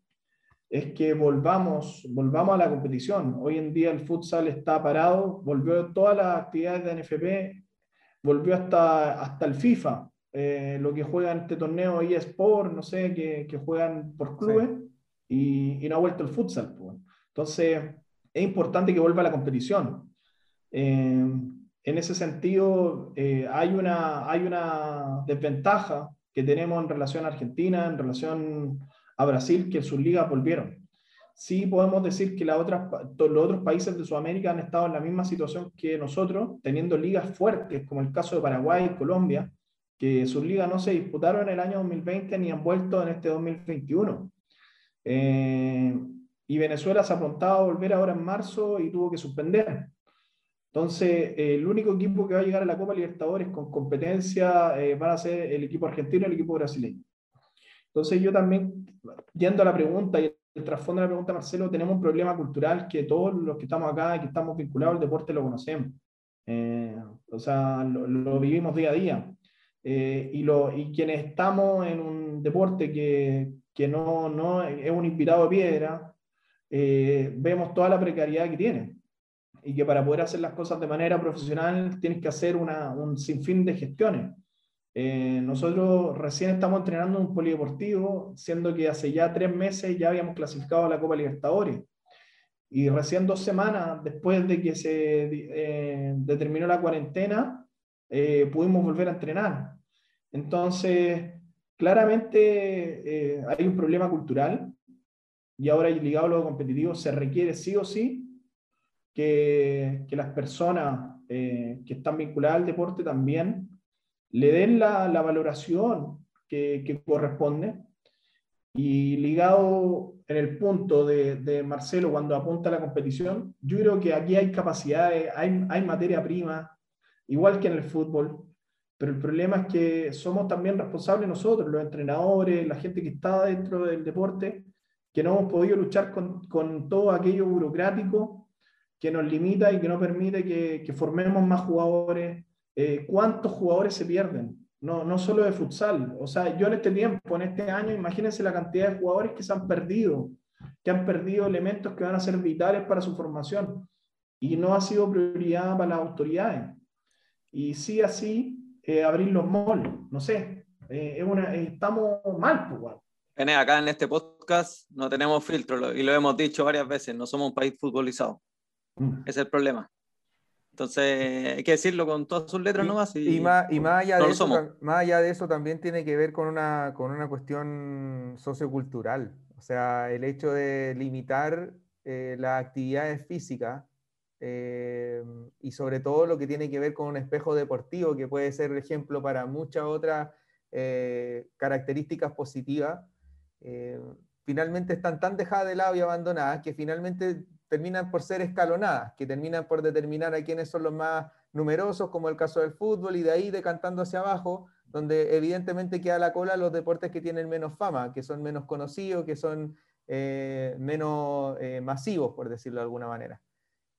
es que volvamos, volvamos a la competición. Hoy en día el futsal está parado, volvió todas las actividades de NFP volvió hasta, hasta el FIFA, eh, lo que juegan este torneo eSport, no sé, que, que juegan por clubes, y, y, no ha vuelto el futsal. Pues. Entonces, es importante que vuelva la competición. Eh, en ese sentido, eh, hay, una, desventaja que tenemos en relación a Argentina, en relación a Brasil, que sus ligas volvieron sí podemos decir que las otras, los otros países de Sudamérica han estado en la misma situación que nosotros, teniendo ligas fuertes, como el caso de Paraguay y Colombia, que sus ligas no se disputaron en el año 2020 ni han vuelto en este 2021. Eh, y Venezuela se apuntaba a volver ahora en marzo y tuvo que suspender. Entonces, el único equipo que va a llegar a la Copa Libertadores con competencia eh, va a ser el equipo argentino y el equipo brasileño. Entonces, yo también, yendo a la pregunta y el trasfondo de la pregunta, Marcelo, tenemos un problema cultural que todos los que estamos acá y que estamos vinculados al deporte lo conocemos. Eh, o sea, lo, vivimos día a día. Eh, y, lo, y quienes estamos en un deporte que, que no, no es un inspirado de piedra, eh, vemos toda la precariedad que tiene. Y que para poder hacer las cosas de manera profesional tienes que hacer una, un sinfín de gestiones. Eh, nosotros recién estamos entrenando un polideportivo, siendo que hace ya tres meses ya habíamos clasificado a la Copa Libertadores. Y recién dos semanas después de que se eh, determinó la cuarentena, eh, pudimos volver a entrenar. Entonces, claramente hay un problema cultural y ahora ligado a lo competitivo se requiere sí o sí que, que las personas que están vinculadas al deporte también le den la, la valoración que, que, corresponde. Y ligado en el punto de, de, Marcelo cuando apunta a la competición, yo creo que aquí hay capacidades, hay, hay materia prima, igual que en el fútbol, pero el problema es que somos también responsables nosotros, los entrenadores, la gente que está dentro del deporte, que no hemos podido luchar con, con todo aquello burocrático que nos limita y que no permite que, que formemos más jugadores, eh, cuántos jugadores se pierden, no, no solo de futsal. O sea, yo en este tiempo, en este año, imagínense la cantidad de jugadores que se han perdido, que han perdido elementos que van a ser vitales para su formación y no ha sido prioridad para las autoridades. Y sí, así, eh, abrir los malls, no sé, eh, es una, estamos mal, pues. Acá en este podcast no tenemos filtro y lo hemos dicho varias veces, no somos un país futbolizado. Mm. Es el problema. Entonces, hay que decirlo con todas sus letras nomás. Y, y, más, y más, allá de eso, más allá de eso, también tiene que ver con una, con una cuestión sociocultural. O sea, el hecho de limitar eh, las actividades físicas eh, y sobre todo lo que tiene que ver con un espejo deportivo, que puede ser ejemplo para muchas otras eh, características positivas, finalmente están tan dejadas de lado y abandonadas que finalmente terminan por ser escalonadas, que terminan por determinar a quiénes son los más numerosos, como el caso del fútbol, y de ahí decantando hacia abajo, donde evidentemente queda la cola los deportes que tienen menos fama, que son menos conocidos, que son eh, menos eh, masivos, por decirlo de alguna manera.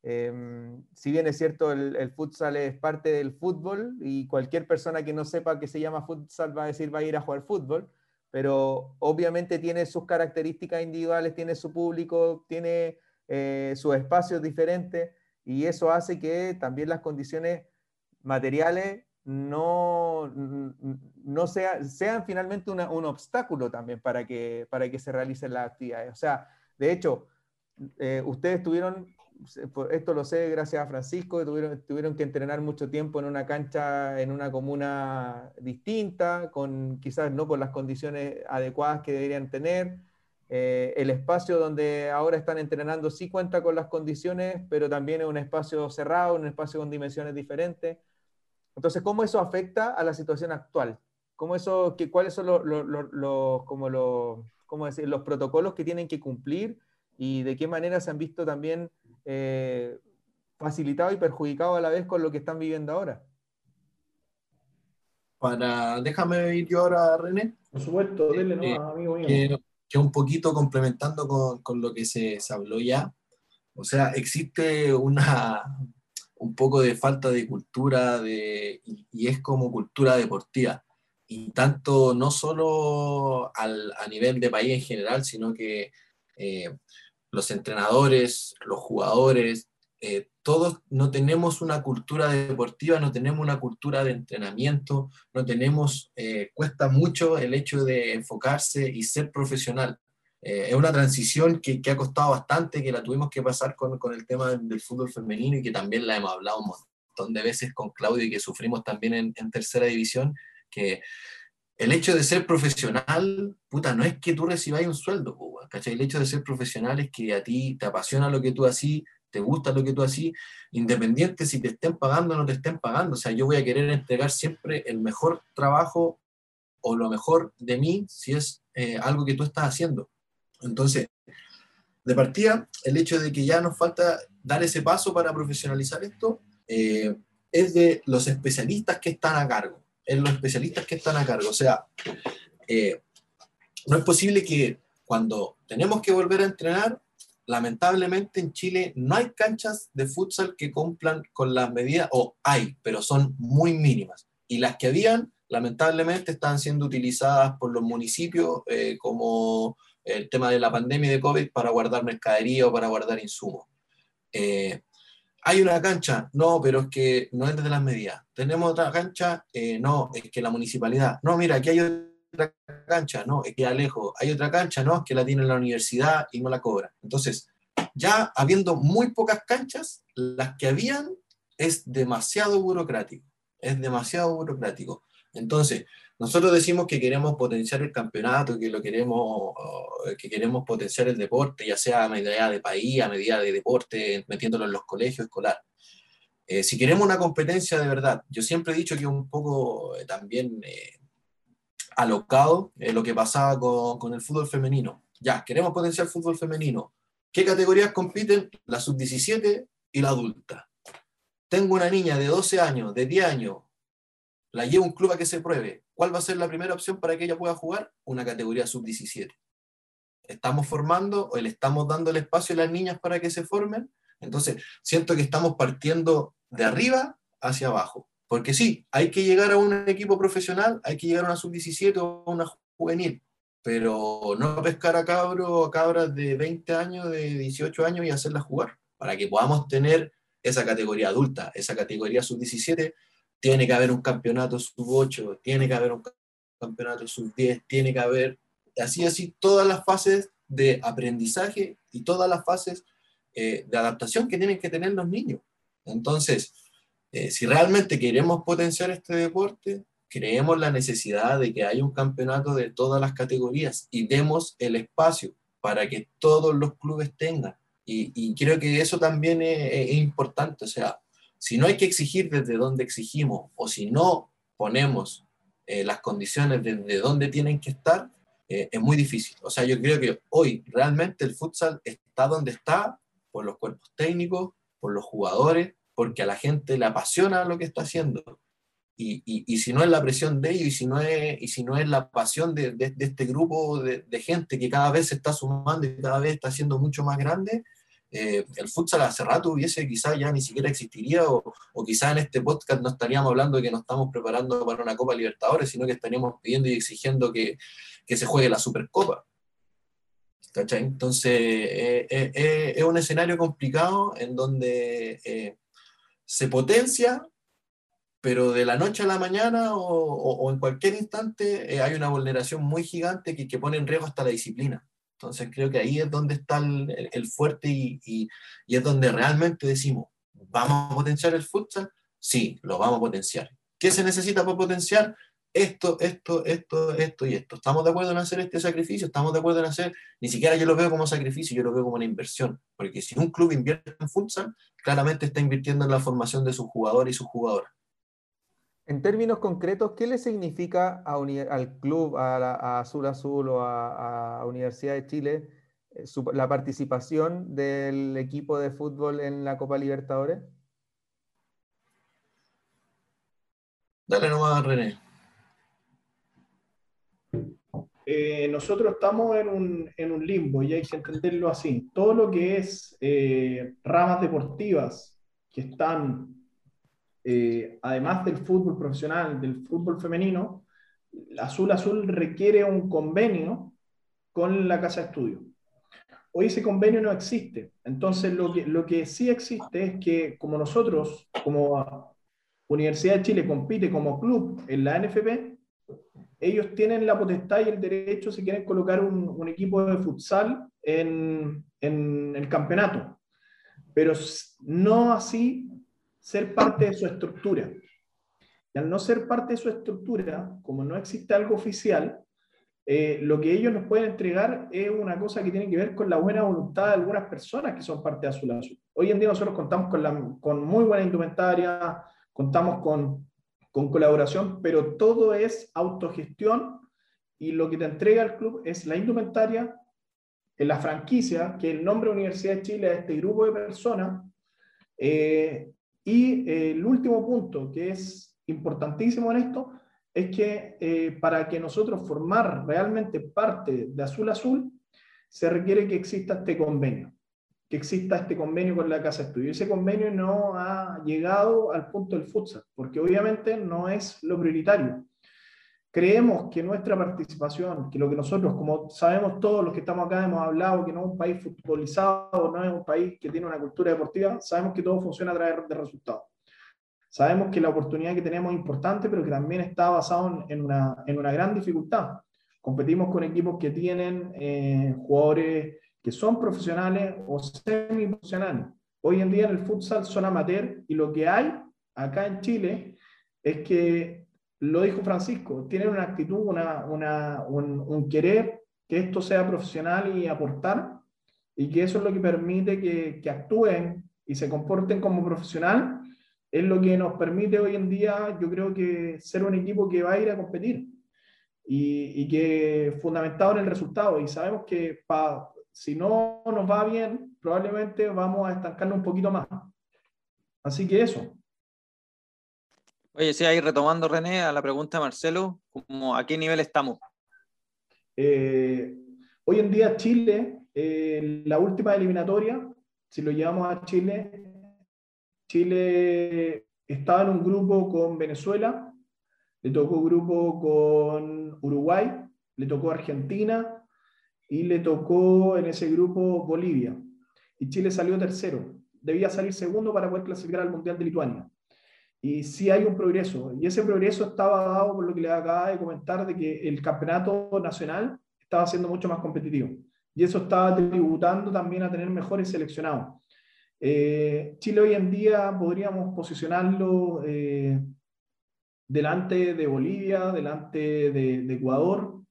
Em, si bien es cierto, el, el, futsal es parte del fútbol y cualquier persona que no sepa que se llama futsal va a decir va a ir a jugar fútbol, pero obviamente tiene sus características individuales, tiene su público, tiene eh, sus espacios diferentes y eso hace que también las condiciones materiales no, no sean finalmente un obstáculo también para que, para que se realicen las actividades. O sea, de hecho, eh, ustedes tuvieron, esto lo sé gracias a Francisco, tuvieron, tuvieron que entrenar mucho tiempo en una cancha, en una comuna distinta, con quizás no por las condiciones adecuadas que deberían tener. Eh, el espacio donde ahora están entrenando sí cuenta con las condiciones, pero también es un espacio cerrado, un espacio con dimensiones diferentes. Entonces, ¿cómo eso afecta a la situación actual? ¿Cómo eso, que, ¿Cuáles son los, como los, decir, los protocolos que tienen que cumplir y de qué manera se han visto también eh, facilitados y perjudicados a la vez con lo que están viviendo ahora? Para, déjame ir yo ahora, René. Por supuesto, denle no, eh, amigo mío. Un poquito complementando con, con lo que se, se habló ya. O sea, existe una, un poco de falta de cultura de, y, es como cultura deportiva. Y tanto no solo al, a nivel de país en general, sino que eh, los entrenadores, los jugadores, eh, todos no tenemos una cultura deportiva, no tenemos una cultura de entrenamiento, no tenemos, eh, cuesta mucho el hecho de enfocarse y ser profesional. Eh, es una transición que, que, ha costado bastante, que la tuvimos que pasar con, con el tema del, fútbol femenino y que también la hemos hablado un montón de veces con Claudio y que sufrimos también en, en tercera división, que el hecho de ser profesional, puta, no es que tú recibáis un sueldo, ¿cachai? El hecho de ser profesional es que a ti te apasiona lo que tú así, te gusta lo que tú así, independiente si te estén pagando o no te estén pagando. O sea, yo voy a querer entregar siempre el mejor trabajo o lo mejor de mí si es eh, algo que tú estás haciendo. Entonces, de partida, el hecho de que ya nos falta dar ese paso para profesionalizar esto eh, es de los especialistas que están a cargo. Es los especialistas que están a cargo. O sea, eh, no es posible que cuando tenemos que volver a entrenar, lamentablemente en Chile no hay canchas de futsal que cumplan con las medidas, o hay, pero son muy mínimas. Y las que habían, lamentablemente, están siendo utilizadas por los municipios eh, como el tema de la pandemia de COVID para guardar mercadería o para guardar insumos. Eh, ¿Hay una cancha? No, pero es que no es de las medidas. ¿Tenemos otra cancha? Eh, no, es que la municipalidad. No, mira, aquí hay otra cancha. No, es que lejos. Hay otra cancha, no, que la tiene la universidad y no la cobra. Entonces, ya habiendo muy pocas canchas, las que habían es demasiado burocrático. Es demasiado burocrático. Entonces, nosotros decimos que queremos potenciar el campeonato, que lo queremos, que queremos potenciar el deporte, ya sea a medida de país, a medida de deporte, metiéndolo en los colegios escolares. Eh, si queremos una competencia de verdad, yo siempre he dicho que un poco eh, también eh, alocado lo que pasaba con, con, el fútbol femenino. Ya, queremos potenciar el fútbol femenino. ¿Qué categorías compiten? La sub-17 y la adulta. Tengo una niña de 12 años, de 10 años, la llevo a un club a que se pruebe. ¿Cuál va a ser la primera opción para que ella pueda jugar? Una categoría sub-17. Estamos formando o le estamos dando el espacio a las niñas para que se formen. Entonces, siento que estamos partiendo de arriba hacia abajo. Porque sí, hay que llegar a un equipo profesional, hay que llegar a una sub-17 o a una juvenil, pero no pescar a cabros a cabras de 20 años, de 18 años y hacerlas jugar, para que podamos tener esa categoría adulta, esa categoría sub-17 tiene que haber un campeonato sub-8, tiene que haber un campeonato sub-10, tiene que haber, así, así, todas las fases de aprendizaje y todas las fases eh, de adaptación que tienen que tener los niños. Entonces, eh, si realmente queremos potenciar este deporte, creemos la necesidad de que haya un campeonato de todas las categorías y demos el espacio para que todos los clubes tengan. Y, creo que eso también es, importante, o sea, si no hay que exigir desde donde exigimos o si no ponemos eh, las condiciones desde donde tienen que estar, eh, es muy difícil. O sea, yo creo que hoy realmente el futsal está donde está por los cuerpos técnicos, por los jugadores, porque a la gente le apasiona lo que está haciendo. Y, y, si no es la presión de ellos y si no es, y si no es la pasión de, de, este grupo de, de, gente que cada vez se está sumando y cada vez está siendo mucho más grande, eh, el futsal hace rato hubiese quizás ya ni siquiera existiría o, o quizás en este podcast no estaríamos hablando de que nos estamos preparando para una Copa Libertadores, sino que estaríamos pidiendo y exigiendo que, que se juegue la Supercopa. Entonces, eh, eh, eh, es un escenario complicado en donde se potencia, pero de la noche a la mañana o, en cualquier instante hay una vulneración muy gigante que, que, pone en riesgo hasta la disciplina. Entonces, creo que ahí es donde está el, el fuerte y, y, y es donde realmente decimos, ¿vamos a potenciar el futsal? Sí, lo vamos a potenciar. ¿Qué se necesita para potenciar? Esto, esto, esto, esto y esto. ¿Estamos de acuerdo en hacer este sacrificio? ¿Estamos de acuerdo en hacer? Ni siquiera yo lo veo como sacrificio, yo lo veo como una inversión. Porque si un club invierte en futsal, claramente está invirtiendo en la formación de sus jugadores y sus jugadoras. En términos concretos, ¿qué le significa al club, a, Azul Azul o a, Universidad de Chile eh, la participación del equipo de fútbol en la Copa Libertadores? Dale nomás, René. Eh, nosotros estamos en un, en un, limbo y hay que entenderlo así. Todo lo que es eh, ramas deportivas que están, eh, además del fútbol profesional, del fútbol femenino, Azul Azul requiere un convenio con la casa de estudio. Hoy ese convenio no existe. Entonces, lo que, lo que sí existe es que como nosotros, como Universidad de Chile compite como club en la NFP, ellos tienen la potestad y el derecho, si quieren, colocar un, equipo de futsal en, el campeonato, pero no así ser parte de su estructura. Y al no ser parte de su estructura, como no existe algo oficial, eh, lo que ellos nos pueden entregar es una cosa que tiene que ver con la buena voluntad de algunas personas que son parte de Azul Azul. Hoy en día nosotros contamos con, con muy buena indumentaria, contamos con con colaboración, pero todo es autogestión y lo que te entrega el club es la indumentaria, en la franquicia, que el nombre Universidad de Chile a este grupo de personas. Eh, y eh, el último punto, que es importantísimo en esto, es que eh, para que nosotros formar realmente parte de Azul Azul, se requiere que exista este convenio que exista este convenio con la Casa Estudio. Ese convenio no ha llegado al punto del futsal, porque obviamente no es lo prioritario. Creemos que nuestra participación, que lo que nosotros, como sabemos todos los que estamos acá, hemos hablado que no es un país futbolizado, no es un país que tiene una cultura deportiva, sabemos que todo funciona a través de resultados. Sabemos que la oportunidad que tenemos es importante, pero que también está basado en una, en una gran dificultad. Competimos con equipos que tienen eh, jugadores que son profesionales o semiprofesionales. Hoy en día en el futsal son amateur y lo que hay acá en Chile es que, lo dijo Francisco, tienen una actitud, una, una, un, un, querer que esto sea profesional y aportar y que eso es lo que permite que, que actúen y se comporten como profesional, es lo que nos permite hoy en día, yo creo que ser un equipo que va a ir a competir y, y que fundamentado en el resultado. Y sabemos que para si no nos va bien, probablemente vamos a estancarnos un poquito más. Así que eso. Oye, sí, ahí retomando, René, a la pregunta de Marcelo, ¿a qué nivel estamos? Eh, hoy en día Chile, eh, la última eliminatoria, si lo llevamos a Chile, Chile estaba en un grupo con Venezuela, le tocó grupo con Uruguay, le tocó Argentina, y le tocó en ese grupo Bolivia. Y Chile salió tercero. Debía salir segundo para poder clasificar al Mundial de Lituania. Y sí hay un progreso. Y ese progreso estaba dado por lo que le acaba de comentar de que el campeonato nacional estaba siendo mucho más competitivo. Y eso estaba tributando también a tener mejores seleccionados. Eh, Chile hoy en día podríamos posicionarlo eh, delante de Bolivia, delante de, de Ecuador,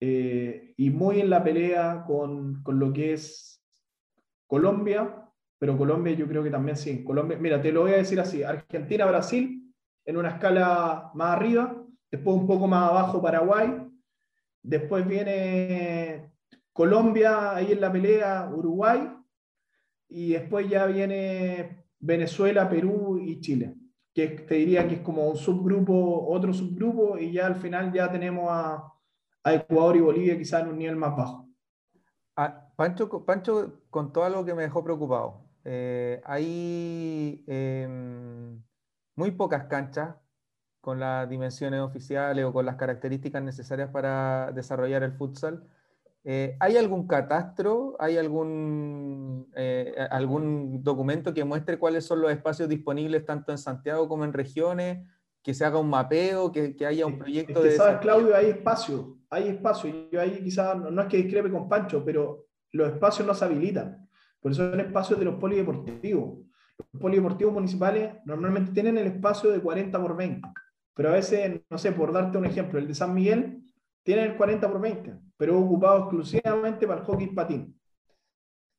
eh, y muy en la pelea con, con, lo que es Colombia, pero Colombia yo creo que también sí. Colombia, mira, te lo voy a decir así, Argentina, Brasil, en una escala más arriba, después un poco más abajo Paraguay, después viene Colombia ahí en la pelea, Uruguay, y después ya viene Venezuela, Perú y Chile, que te diría que es como un subgrupo, otro subgrupo, y ya al final ya tenemos a, a Ecuador y Bolivia quizás en un nivel más bajo. Ah, Pancho, Pancho contó algo que me dejó preocupado. Eh, hay em, muy pocas canchas con las dimensiones oficiales o con las características necesarias para desarrollar el futsal. Eh, ¿Hay algún catastro? ¿Hay algún, eh, algún documento que muestre cuáles son los espacios disponibles tanto en Santiago como en regiones? Que se haga un mapeo, que, que haya un proyecto es que, ¿Sabes, Claudio? Hay espacio, hay espacio. Yo ahí quizás, no, es que discrepe con Pancho, pero los espacios no se habilitan. Por eso son espacios de los polideportivos. Los polideportivos municipales normalmente tienen el espacio de 40 por 20, pero a veces, no sé, por darte un ejemplo, el de San Miguel tiene el 40 por 20, pero ocupado exclusivamente para el hockey patín.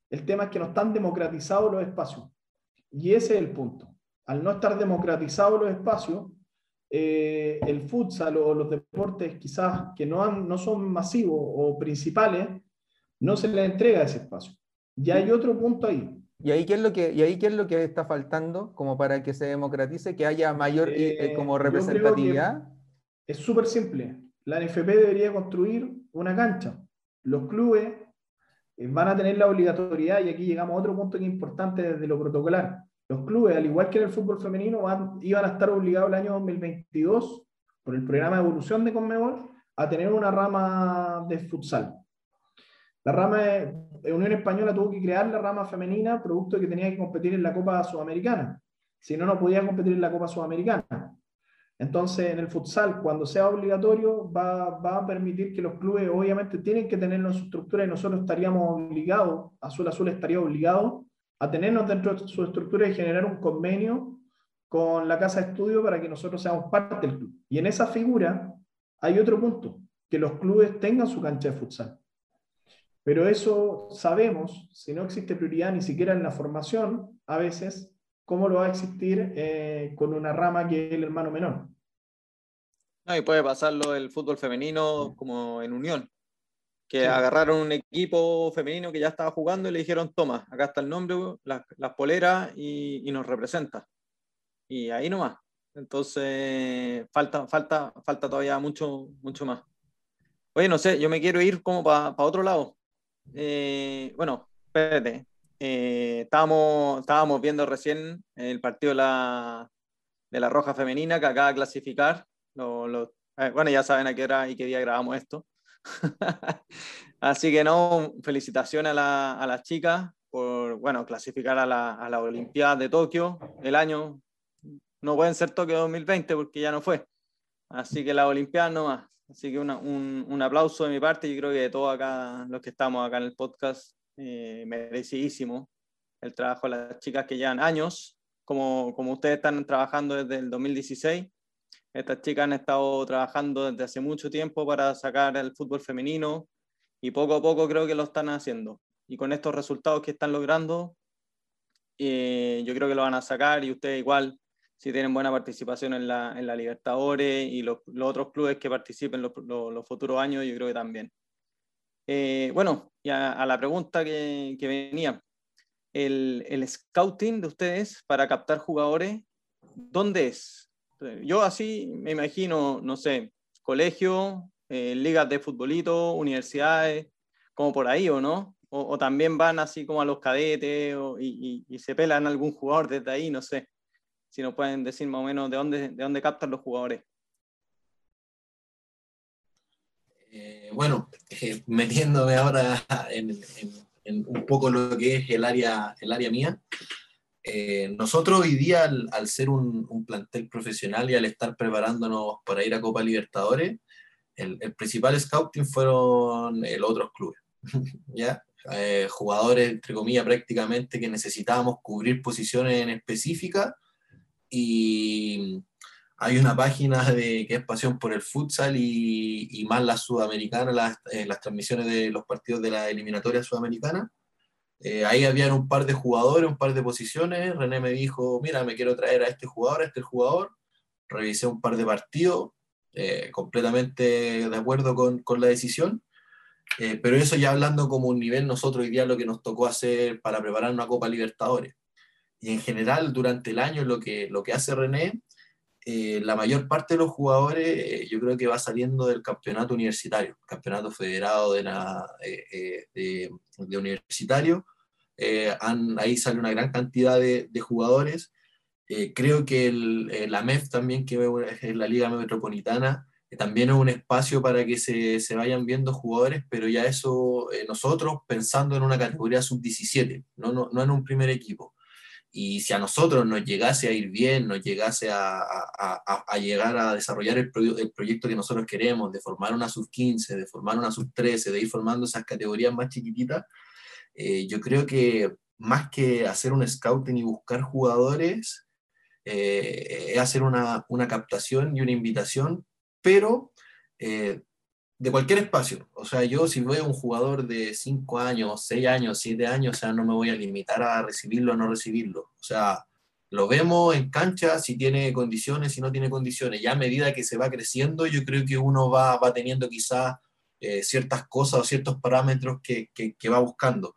El tema es que no están democratizados los espacios. Y ese es el punto. Al no estar democratizados los espacios, eh, el futsal o los deportes quizás que no, han, no son masivos o principales, no se les entrega ese espacio. Y hay otro punto ahí. ¿Y ahí, qué es lo que, ¿Y ahí qué es lo que está faltando como para que se democratice, que haya mayor eh, eh, como representatividad? Es súper simple la NFP debería construir una cancha. Los clubes eh, van a tener la obligatoriedad, y aquí llegamos a otro punto que es importante desde lo protocolar. Los clubes, al igual que en el fútbol femenino, van, iban a estar obligados el año 2022, por el programa de evolución de Conmebol, a tener una rama de futsal. La rama de Unión Española tuvo que crear la rama femenina, producto de que tenía que competir en la Copa Sudamericana. Si no, no podía competir en la Copa Sudamericana. Entonces, en el futsal, cuando sea obligatorio, va, va, a permitir que los clubes, obviamente, tienen que tenerlo en su estructura y nosotros estaríamos obligados, Azul Azul estaría obligado a tenernos dentro de su estructura y generar un convenio con la casa de estudio para que nosotros seamos parte del club. Y en esa figura hay otro punto, que los clubes tengan su cancha de futsal. Pero eso sabemos, si no existe prioridad ni siquiera en la formación, a veces ¿cómo lo va a existir eh, con una rama que es el hermano menor? No, y puede pasarlo el fútbol femenino como en Unión, que agarraron un equipo femenino que ya estaba jugando y le dijeron, toma, acá está el nombre, las, poleras y, nos representa. Y ahí nomás. Entonces, falta, falta, falta todavía mucho, mucho más. Oye, no sé, yo me quiero ir como para otro lado. Eh, bueno, espérate, eh, estábamos, estábamos viendo recién el partido de la, de la Roja Femenina que acaba de clasificar. Eh, bueno, ya saben a qué hora y qué día grabamos esto. [LAUGHS] Así que no, felicitaciones a, la, las chicas por bueno, clasificar a la, la Olimpiada de Tokio el año. No pueden ser Tokio 2020 porque ya no fue. Así que la Olimpiada no más. Así que un, un, aplauso de mi parte. Yo creo que de todos acá, los que estamos acá en el podcast, eh, merecidísimo el trabajo de las chicas que llevan años, como, como ustedes están trabajando desde el 2016. Estas chicas han estado trabajando desde hace mucho tiempo para sacar el fútbol femenino y poco a poco creo que lo están haciendo. Y con estos resultados que están logrando, eh, yo creo que lo van a sacar y ustedes igual, si tienen buena participación en la, en la Libertadores y los, los, otros clubes que participen los, los, los futuros años, yo creo que también. Eh, bueno, y a, la pregunta que, venía, el, el, scouting de ustedes para captar jugadores, ¿dónde es? Yo así me imagino, no sé, colegio, eh, ligas de futbolito, universidades, como por ahí, ¿o no? O, también van así como a los cadetes y, se pelan algún jugador desde ahí, no sé. Si nos pueden decir más o menos de dónde, de dónde captan los jugadores. Eh, bueno, eh, metiéndome ahora en, un poco lo que es el área, el área mía, eh, nosotros hoy día, al, ser un, plantel profesional y al estar preparándonos para ir a Copa Libertadores, el, principal scouting fueron los otros clubes, [LAUGHS] ¿ya? jugadores, entre comillas, prácticamente que necesitábamos cubrir posiciones en específica y hay una página de, que es Pasión por el Futsal y, y más la sudamericana, las, eh, las, transmisiones de los partidos de la eliminatoria sudamericana. Eh, ahí habían un par de jugadores, un par de posiciones. René me dijo, mira, me quiero traer a este jugador, a este jugador. Revisé un par de partidos, eh, completamente de acuerdo con, con la decisión. pero eso ya hablando como un nivel, nosotros hoy día lo que nos tocó hacer para preparar una Copa Libertadores. Y en general, durante el año, lo que, lo que hace René eh, la mayor parte de los jugadores eh, yo creo que va saliendo del campeonato universitario, campeonato federado de, la, eh, de, universitario. ahí sale una gran cantidad de, jugadores. creo que el, la MEF también, que es la Liga Metropolitana, también es un espacio para que se, se vayan viendo jugadores, pero ya eso nosotros pensando en una categoría sub-17, no, no, no en un primer equipo. Y si a nosotros nos llegase a ir bien, nos llegase a, llegar a desarrollar el, el, proyecto que nosotros queremos, de formar una sub-15, de formar una sub-13, de ir formando esas categorías más chiquititas, eh, yo creo que más que hacer un scouting y buscar jugadores, eh, es hacer una, una, captación y una invitación, pero eh, de cualquier espacio. O sea, yo si veo un jugador de 5 años, 6 años, 7 años, o sea, no me voy a limitar a recibirlo o no recibirlo. O sea, lo vemos en cancha, si tiene condiciones, si no tiene condiciones. Ya a medida que se va creciendo, yo creo que uno va, va teniendo quizás eh, ciertas cosas o ciertos parámetros que, que, que va buscando.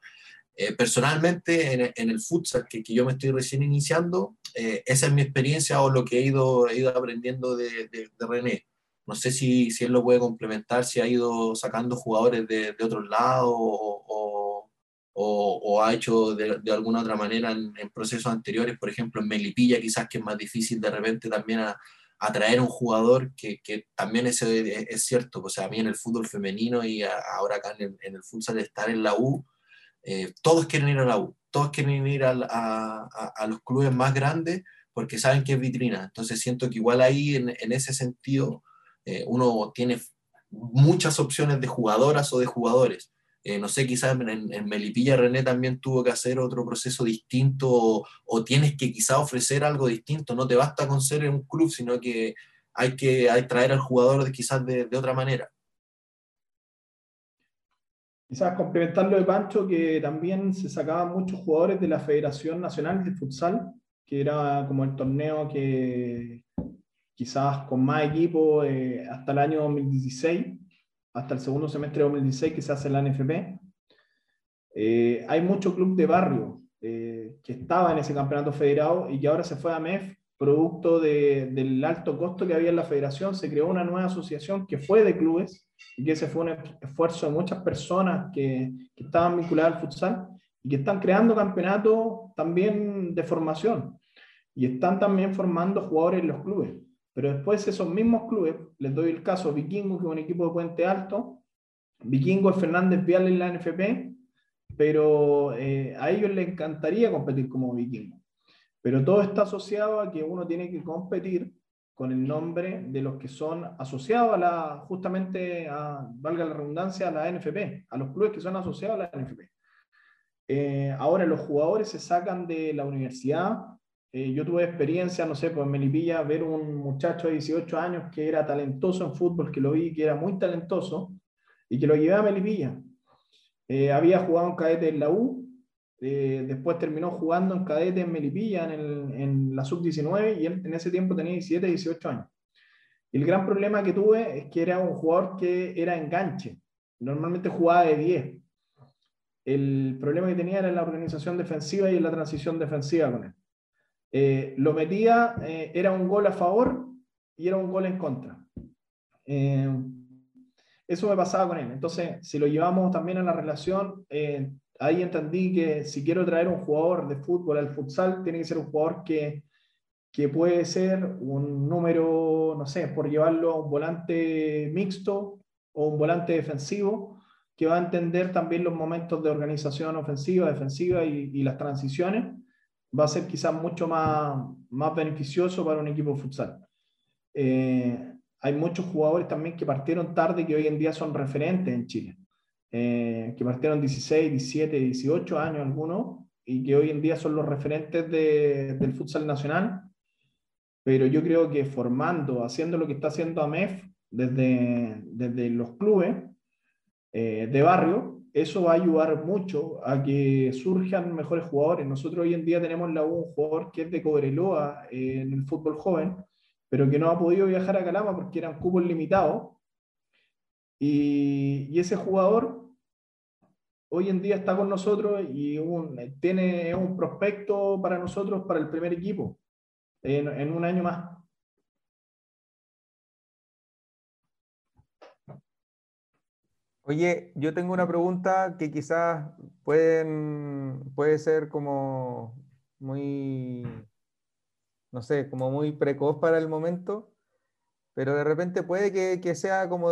Eh, personalmente, en, el futsal que, que, yo me estoy recién iniciando, eh, esa es mi experiencia o lo que he ido, he ido aprendiendo de, de René no sé si, si, él lo puede complementar, si ha ido sacando jugadores de, de otros lados o, o, ha hecho de, de, alguna otra manera en, procesos anteriores, por ejemplo en Melipilla, quizás que es más difícil de repente también a, atraer un jugador que, que también es, es, cierto, o sea, a mí en el fútbol femenino y a, ahora acá en el, en el futsal estar en la U, eh, todos quieren ir a la U, todos quieren ir a, a, a, los clubes más grandes porque saben que es vitrina. Entonces siento que igual ahí en, en ese sentido eh, uno tiene muchas opciones de jugadoras o de jugadores. Eh, no sé, quizás en, Melipilla René también tuvo que hacer otro proceso distinto o, tienes que quizás ofrecer algo distinto. No te basta con ser en un club, sino que hay que traer al jugador de, quizás de, de, otra manera. Quizás complementarlo de Pancho, que también se sacaban muchos jugadores de la Federación Nacional de Futsal, que era como el torneo que quizás con más equipo eh, hasta el año 2016, hasta el segundo semestre de 2016 que se hace la NFP. Eh, hay mucho club de barrio eh, que estaba en ese campeonato federado y que ahora se fue a MEF, producto de, del alto costo que había en la federación, se creó una nueva asociación que fue de clubes y que ese fue un esfuerzo de muchas personas que, que estaban vinculadas al futsal y que están creando campeonatos también de formación y están también formando jugadores en los clubes. Pero después esos mismos clubes, les doy el caso Vikingo, que es un equipo de Puente Alto, Vikingo es Fernández Vial en la NFP, pero eh, a ellos les encantaría competir como Vikingo. Pero todo está asociado a que uno tiene que competir con el nombre de los que son asociados a la, justamente, a, valga la redundancia, a la NFP, a los clubes que son asociados a la NFP. Eh, ahora los jugadores se sacan de la universidad, eh, yo tuve experiencia, no sé, pues Melipilla, ver un muchacho de 18 años que era talentoso en fútbol, que lo vi que era muy talentoso, y que lo llevé a Melipilla. Eh, había jugado en cadete en la U, eh, después terminó jugando en cadete en Melipilla, en, el, la sub-19, y él en ese tiempo tenía 17, 18 años. Y el gran problema que tuve es que era un jugador que era enganche, normalmente jugaba de 10. El problema que tenía era en la organización defensiva y en la transición defensiva con él eh, lo metía, eh, era un gol a favor y era un gol en contra. Eh, eso me pasaba con él. Entonces, si lo llevamos también a la relación, ahí entendí que si quiero traer un jugador de fútbol al futsal, tiene que ser un jugador que, que puede ser un número, no sé, por llevarlo a un volante mixto o un volante defensivo, que va a entender también los momentos de organización ofensiva, defensiva y las transiciones va a ser quizás mucho más, más beneficioso para un equipo de futsal. Eh, hay muchos jugadores también que partieron tarde que hoy en día son referentes en Chile, eh, que partieron 16, 17, 18 años algunos y que hoy en día son los referentes de, del futsal nacional. Pero yo creo que formando, haciendo lo que está haciendo AMEF desde, desde los clubes eh, de barrio, eso va a ayudar mucho a que surjan mejores jugadores. Nosotros hoy en día tenemos en la un jugador que es de Cobreloa eh, en el fútbol joven, pero que no ha podido viajar a Calama porque eran cupos limitados. Y, y ese jugador hoy en día está con nosotros y un, tiene un prospecto para nosotros para el primer equipo en un año más. Oye, yo tengo una pregunta que quizás pueden, puede ser como muy, no sé, como muy precoz para el momento, pero de repente puede que, sea como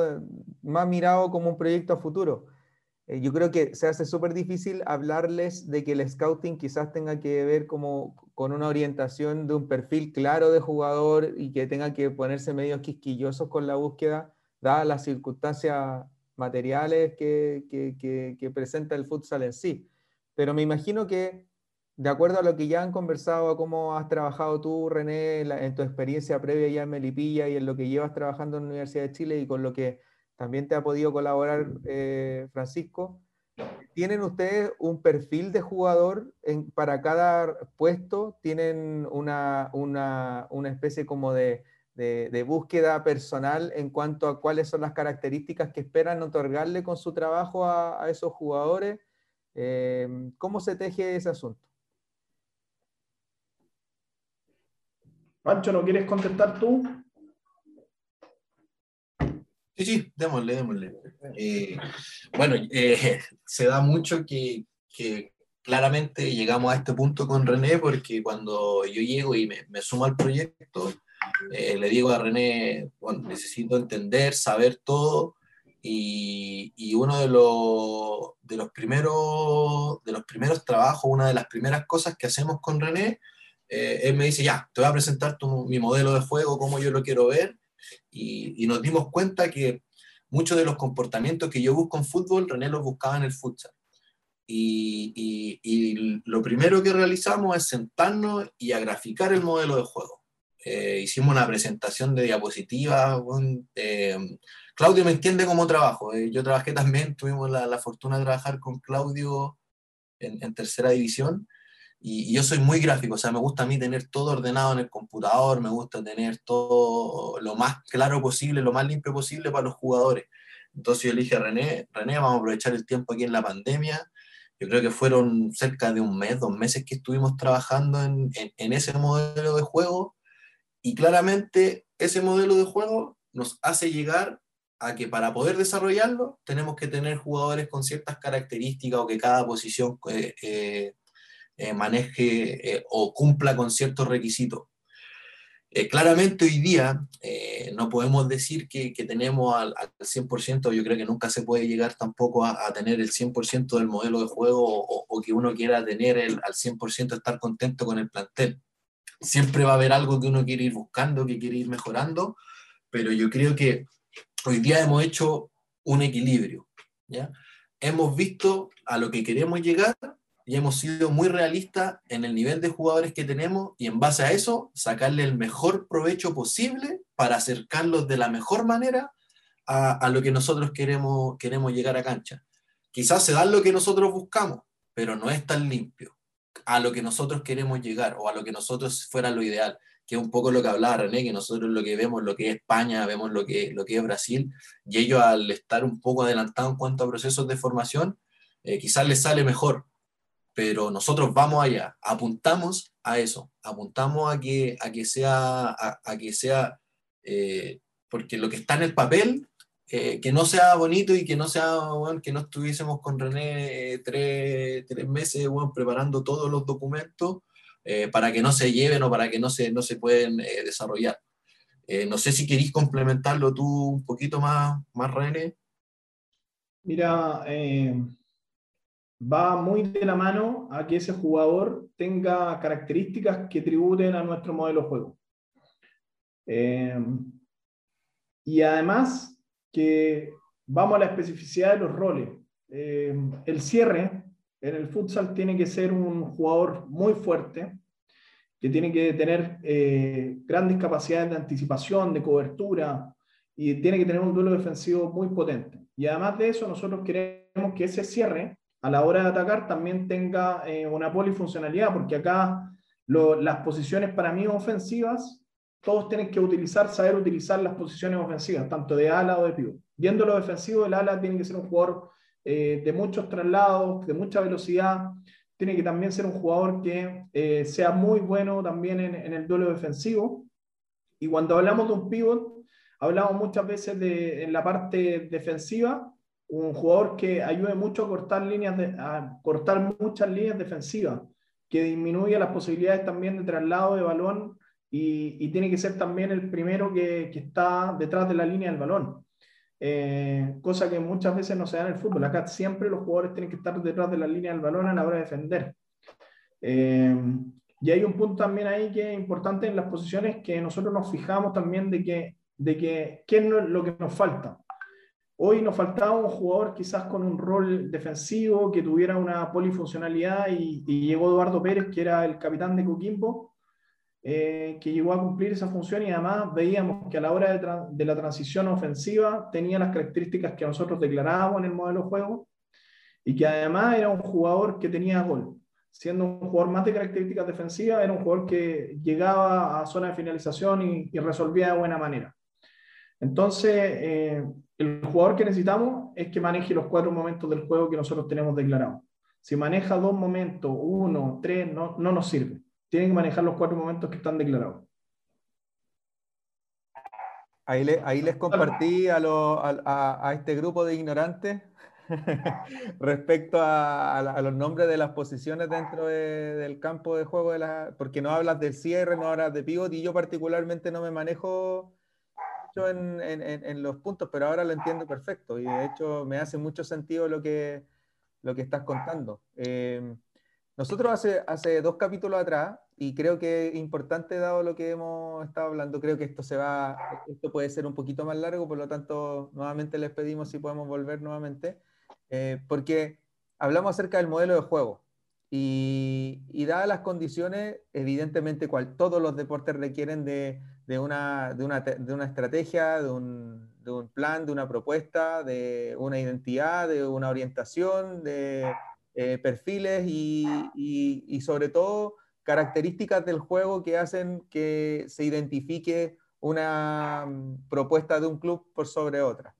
más mirado como un proyecto a futuro. Eh, yo creo que se hace súper difícil hablarles de que el scouting quizás tenga que ver como con una orientación de un perfil claro de jugador y que tenga que ponerse medio quisquillosos con la búsqueda, dadas las circunstancias materiales que, presenta el futsal en sí. Pero me imagino que de acuerdo a lo que ya han conversado, a cómo has trabajado tú, René, en, tu experiencia previa ya en Melipilla y en lo que llevas trabajando en la Universidad de Chile y con lo que también te ha podido colaborar eh, Francisco, ¿tienen ustedes un perfil de jugador para cada puesto? ¿Tienen una, especie como de, búsqueda personal en cuanto a cuáles son las características que esperan otorgarle con su trabajo a, esos jugadores? Eh, ¿Cómo se teje ese asunto? Pancho, ¿no quieres contestar tú? Sí, sí, démosle, démosle. Eh, bueno, eh, se da mucho que, claramente llegamos a este punto con René porque cuando yo llego y me, sumo al proyecto, eh, le digo a René, necesito entender, saber todo y, y uno de los, de, los primeros, de los primeros trabajos, una de las primeras cosas que hacemos con René eh, él me dice, ya, te voy a presentar mi modelo de juego, cómo yo lo quiero ver, y, nos dimos cuenta que muchos de los comportamientos que yo busco en fútbol, René los buscaba en el futsal. Y, lo primero que realizamos es sentarnos y a graficar el modelo de juego. Eh, hicimos una presentación de diapositivas. Eh, Claudio me entiende cómo trabajo. yo trabajé también, tuvimos la, fortuna de trabajar con Claudio en, en tercera división. Y, yo soy muy gráfico, o sea, me gusta a mí tener todo ordenado en el computador, me gusta tener todo lo más claro posible, lo más limpio posible para los jugadores. Entonces yo le dije a René, René, vamos a aprovechar el tiempo aquí en la pandemia. Yo creo que fueron cerca de un mes, dos meses que estuvimos trabajando en, en ese modelo de juego y claramente ese modelo de juego nos hace llegar a que para poder desarrollarlo tenemos que tener jugadores con ciertas características o que cada posición eh, eh, eh, maneje o cumpla con ciertos requisitos. Claramente hoy día no podemos decir que, tenemos al, 100%, yo creo que nunca se puede llegar tampoco a, tener el 100% del modelo de juego o, que uno quiera tener el, al 100% estar contento con el plantel. Siempre va a haber algo que uno quiere ir buscando, que quiere ir mejorando, pero yo creo que hoy día hemos hecho un equilibrio. ¿ya? Hemos visto a lo que queremos llegar y hemos sido muy realistas en el nivel de jugadores que tenemos y en base a eso sacarle el mejor provecho posible para acercarlos de la mejor manera a, lo que nosotros queremos, queremos llegar a cancha. Quizás se da lo que nosotros buscamos, pero no es tan limpio a lo que nosotros queremos llegar o a lo que nosotros fuera lo ideal, que es un poco lo que hablaba René, que nosotros lo que vemos, lo que es España, vemos lo que, lo que es Brasil, y ellos al estar un poco adelantados en cuanto a procesos de formación, eh, quizás les sale mejor, pero nosotros vamos allá, apuntamos a eso, apuntamos a que, a que sea, a, que sea eh, porque lo que está en el papel, eh, que no sea bonito y que no sea, que no estuviésemos con René eh, tres, tres, meses bueno, preparando todos los documentos para que no se lleven o para que no se, no se pueden desarrollar. no sé si queréis complementarlo tú un poquito más, más René. Mira, va muy de la mano a que ese jugador tenga características que tributen a nuestro modelo de juego. Eh, y además que vamos a la especificidad de los roles. Eh, el cierre en el futsal tiene que ser un jugador muy fuerte, que tiene que tener eh, grandes capacidades de anticipación, de cobertura, y tiene que tener un duelo defensivo muy potente. Y además de eso, nosotros queremos que ese cierre a la hora de atacar también tenga eh, una polifuncionalidad, porque acá las posiciones para mí ofensivas, todos tienen que utilizar, saber utilizar las posiciones ofensivas, tanto de ala o de pivot. Viendo lo defensivo, el ala tiene que ser un jugador eh, de muchos traslados, de mucha velocidad, tiene que también ser un jugador que eh, sea muy bueno también en, el duelo defensivo. Y cuando hablamos de un pivot, hablamos muchas veces de en la parte defensiva, un jugador que ayude mucho a cortar, líneas a cortar muchas líneas defensivas, que disminuya las posibilidades también de traslado de balón y, tiene que ser también el primero que, está detrás de la línea del balón. Eh, cosa que muchas veces no se da en el fútbol. Acá siempre los jugadores tienen que estar detrás de la línea del balón a la hora de defender. Eh, y hay un punto también ahí que es importante en las posiciones que nosotros nos fijamos también de que, de que qué es lo que nos falta. Hoy nos faltaba un jugador quizás con un rol defensivo, que tuviera una polifuncionalidad y, y llegó Eduardo Pérez, que era el capitán de Coquimbo, eh, que llegó a cumplir esa función y además veíamos que a la hora de, la transición ofensiva tenía las características que nosotros declarábamos en el modelo de juego y que además era un jugador que tenía gol. Siendo un jugador más de características defensivas, era un jugador que llegaba a zona de finalización y, y resolvía de buena manera. Entonces, eh, el jugador que necesitamos es que maneje los cuatro momentos del juego que nosotros tenemos declarados. Si maneja dos momentos, uno, tres, no, no nos sirve. Tienen que manejar los cuatro momentos que están declarados. Ahí, les compartí a, a, a, este grupo de ignorantes [LAUGHS] respecto a, los nombres de las posiciones dentro del campo de juego, de la, porque no hablas del cierre, no hablas de pivot, y yo particularmente no me manejo en, en, los puntos, pero ahora lo entiendo perfecto y de hecho me hace mucho sentido lo que, lo que estás contando. Eh, nosotros hace, hace dos capítulos atrás, y creo que es importante dado lo que hemos estado hablando, creo que esto se va, esto puede ser un poquito más largo, por lo tanto, nuevamente les pedimos si podemos volver nuevamente, eh, porque hablamos acerca del modelo de juego. Y, y dadas las condiciones, evidentemente cual, todos los deportes requieren de, de, una, de, una, de una, estrategia, un, de un, plan, de una propuesta, de una identidad, de una orientación, de eh, perfiles y, y, y, sobre todo características del juego que hacen que se identifique una mm, propuesta de un club por sobre otra.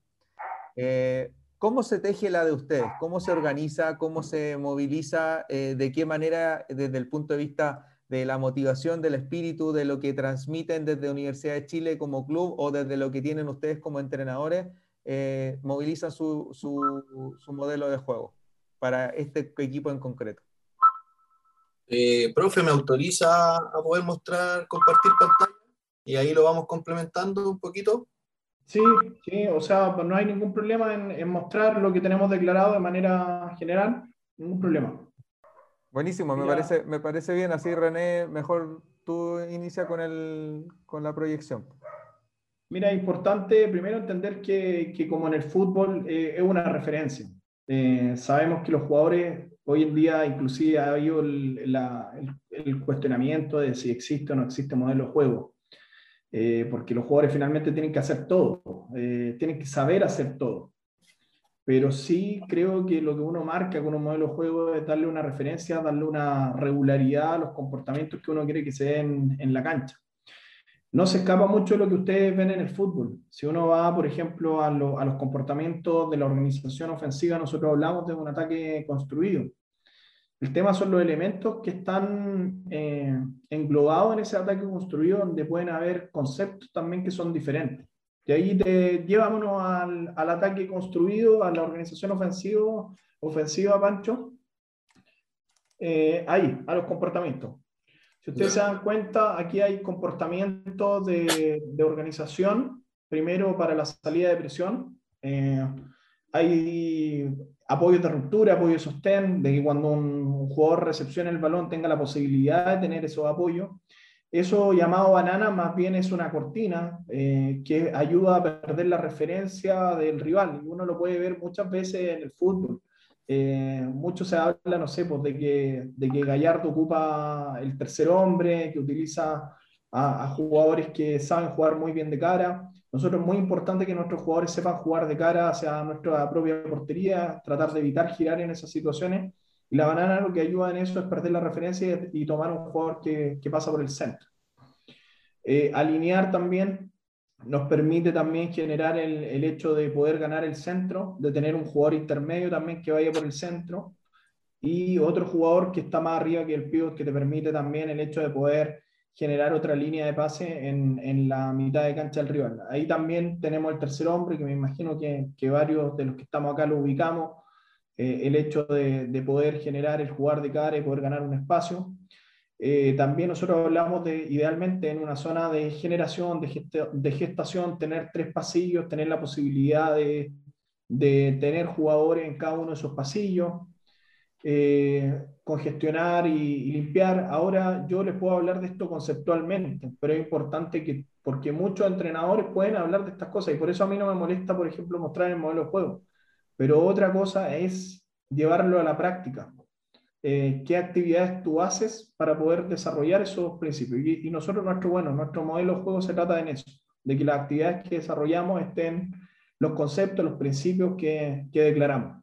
Eh, ¿Cómo se teje la de ustedes? ¿Cómo se organiza? ¿Cómo se moviliza? Eh, ¿De qué manera, desde el punto de vista de la motivación, del espíritu, de lo que transmiten desde Universidad de Chile como club o desde lo que tienen ustedes como entrenadores, eh, su, su, su, modelo de juego para este equipo en concreto? Eh, profe, ¿me autoriza a poder mostrar, compartir pantalla? Y ahí lo vamos complementando un poquito. Sí, sí, o sea, pues no hay ningún problema en, mostrar lo que tenemos declarado de manera general, ningún problema. Buenísimo, me parece, me parece bien. Así, René, mejor tú inicia con, el, con la proyección. Mira, importante primero entender que, que como en el fútbol eh, es una referencia. Eh, sabemos que los jugadores hoy en día, inclusive ha habido el, la, el, el, cuestionamiento de si existe o no existe modelo de juego. Eh, porque los jugadores finalmente tienen que hacer todo, eh, tienen que saber hacer todo. Pero sí creo que lo que uno marca con un modelo de juego es darle una referencia, darle una regularidad a los comportamientos que uno quiere que se den en la cancha. No se escapa mucho de lo que ustedes ven en el fútbol. Si uno va, por ejemplo, a, lo, a los comportamientos de la organización ofensiva, nosotros hablamos de un ataque construido. El tema son los elementos que están eh, englobados en ese ataque construido, donde pueden haber conceptos también que son diferentes. Y ahí te llevámonos al, al ataque construido, a la organización ofensiva, ofensiva Pancho. Eh, ahí, a los comportamientos. Si ustedes se dan cuenta, aquí hay comportamientos de, de organización, primero para la salida de presión. Eh, hay apoyo de ruptura, apoyo de sostén, de que cuando un, jugador recepcione el balón tenga la posibilidad de tener esos apoyos. Eso llamado banana más bien es una cortina eh, que ayuda a perder la referencia del rival. Uno lo puede ver muchas veces en el fútbol. Eh, mucho se habla, no sé, pues de que, de que Gallardo ocupa el tercer hombre, que utiliza a, jugadores que saben jugar muy bien de cara. Nosotros es muy importante que nuestros jugadores sepan jugar de cara hacia nuestra propia portería, tratar de evitar girar en esas situaciones. Y la banana lo que ayuda en eso es perder la referencia y, tomar un jugador que, que, pasa por el centro. Eh, alinear también nos permite también generar el, el, hecho de poder ganar el centro, de tener un jugador intermedio también que vaya por el centro y otro jugador que está más arriba que el pivot que te permite también el hecho de poder generar otra línea de pase en, en, la mitad de cancha del rival. Ahí también tenemos el tercer hombre, que me imagino que, que varios de los que estamos acá lo ubicamos, eh, el hecho de, de, poder generar el jugar de cara y poder ganar un espacio. Eh, también nosotros hablamos de, idealmente, en una zona de generación, de, gestación, tener tres pasillos, tener la posibilidad de, tener jugadores en cada uno de esos pasillos, eh, congestionar y, limpiar. Ahora yo les puedo hablar de esto conceptualmente, pero es importante que, porque muchos entrenadores pueden hablar de estas cosas y por eso a mí no me molesta, por ejemplo, mostrar el modelo de juego. Pero otra cosa es llevarlo a la práctica. Eh, qué actividades tú haces para poder desarrollar esos principios. Y, nosotros, nuestro, bueno, nuestro modelo de juego se trata de eso, de que las actividades que desarrollamos estén los conceptos, los principios que, que declaramos.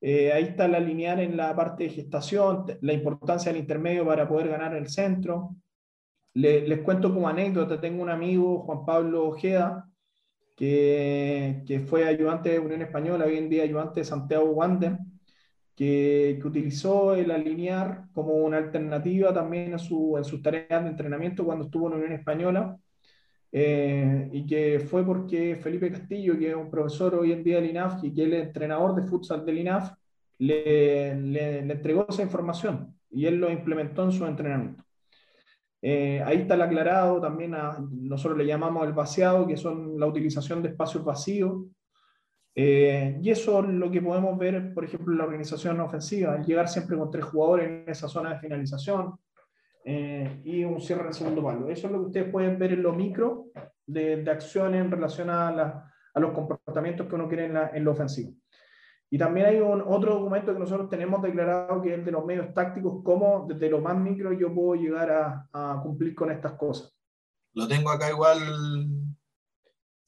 Eh, ahí está la lineal en la parte de gestación, la importancia del intermedio para poder ganar el centro. les cuento como anécdota, tengo un amigo, Juan Pablo Ojeda, que, que, fue ayudante de Unión Española, hoy en día ayudante de Santiago Wander, que, utilizó el alinear como una alternativa también a su, en sus tareas de entrenamiento cuando estuvo en la Unión Española, eh, y que fue porque Felipe Castillo, que es un profesor hoy en día del INAF y que es el entrenador de futsal del INAF, le, le, entregó esa información y él lo implementó en su entrenamiento. Eh, ahí está el aclarado, también nosotros le llamamos el vaciado, que son la utilización de espacios vacíos, eh, y eso es lo que podemos ver, por ejemplo, en la organización ofensiva, llegar siempre con tres jugadores en esa zona de finalización eh, y un cierre en segundo palo. Eso es lo que ustedes pueden ver en lo micro de, de acciones en relación a, a, los comportamientos que uno quiere en, la, en lo ofensivo. Y también hay un, otro documento que nosotros tenemos declarado que es el de los medios tácticos, cómo desde lo más micro yo puedo llegar a, a cumplir con estas cosas. Lo tengo acá igual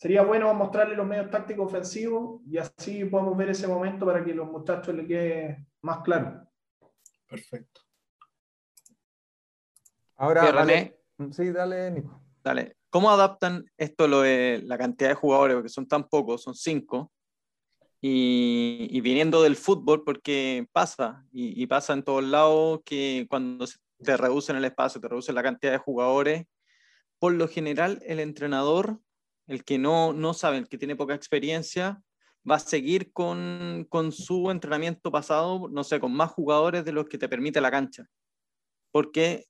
Sería bueno mostrarle los medios tácticos ofensivos y así podemos ver ese momento para que los muchachos les quede más claro. Perfecto. Ahora, dale. Sí, dale, Nico. Dale. ¿Cómo adaptan esto lo de la cantidad de jugadores? Porque son tan pocos, son cinco. Y, viniendo del fútbol, porque pasa, y, y, pasa en todos lados que cuando te reducen el espacio, te reducen la cantidad de jugadores, por lo general el entrenador el que no, no sabe, el que tiene poca experiencia, va a seguir con, su entrenamiento pasado, no sé, con más jugadores de los que te permite la cancha. Porque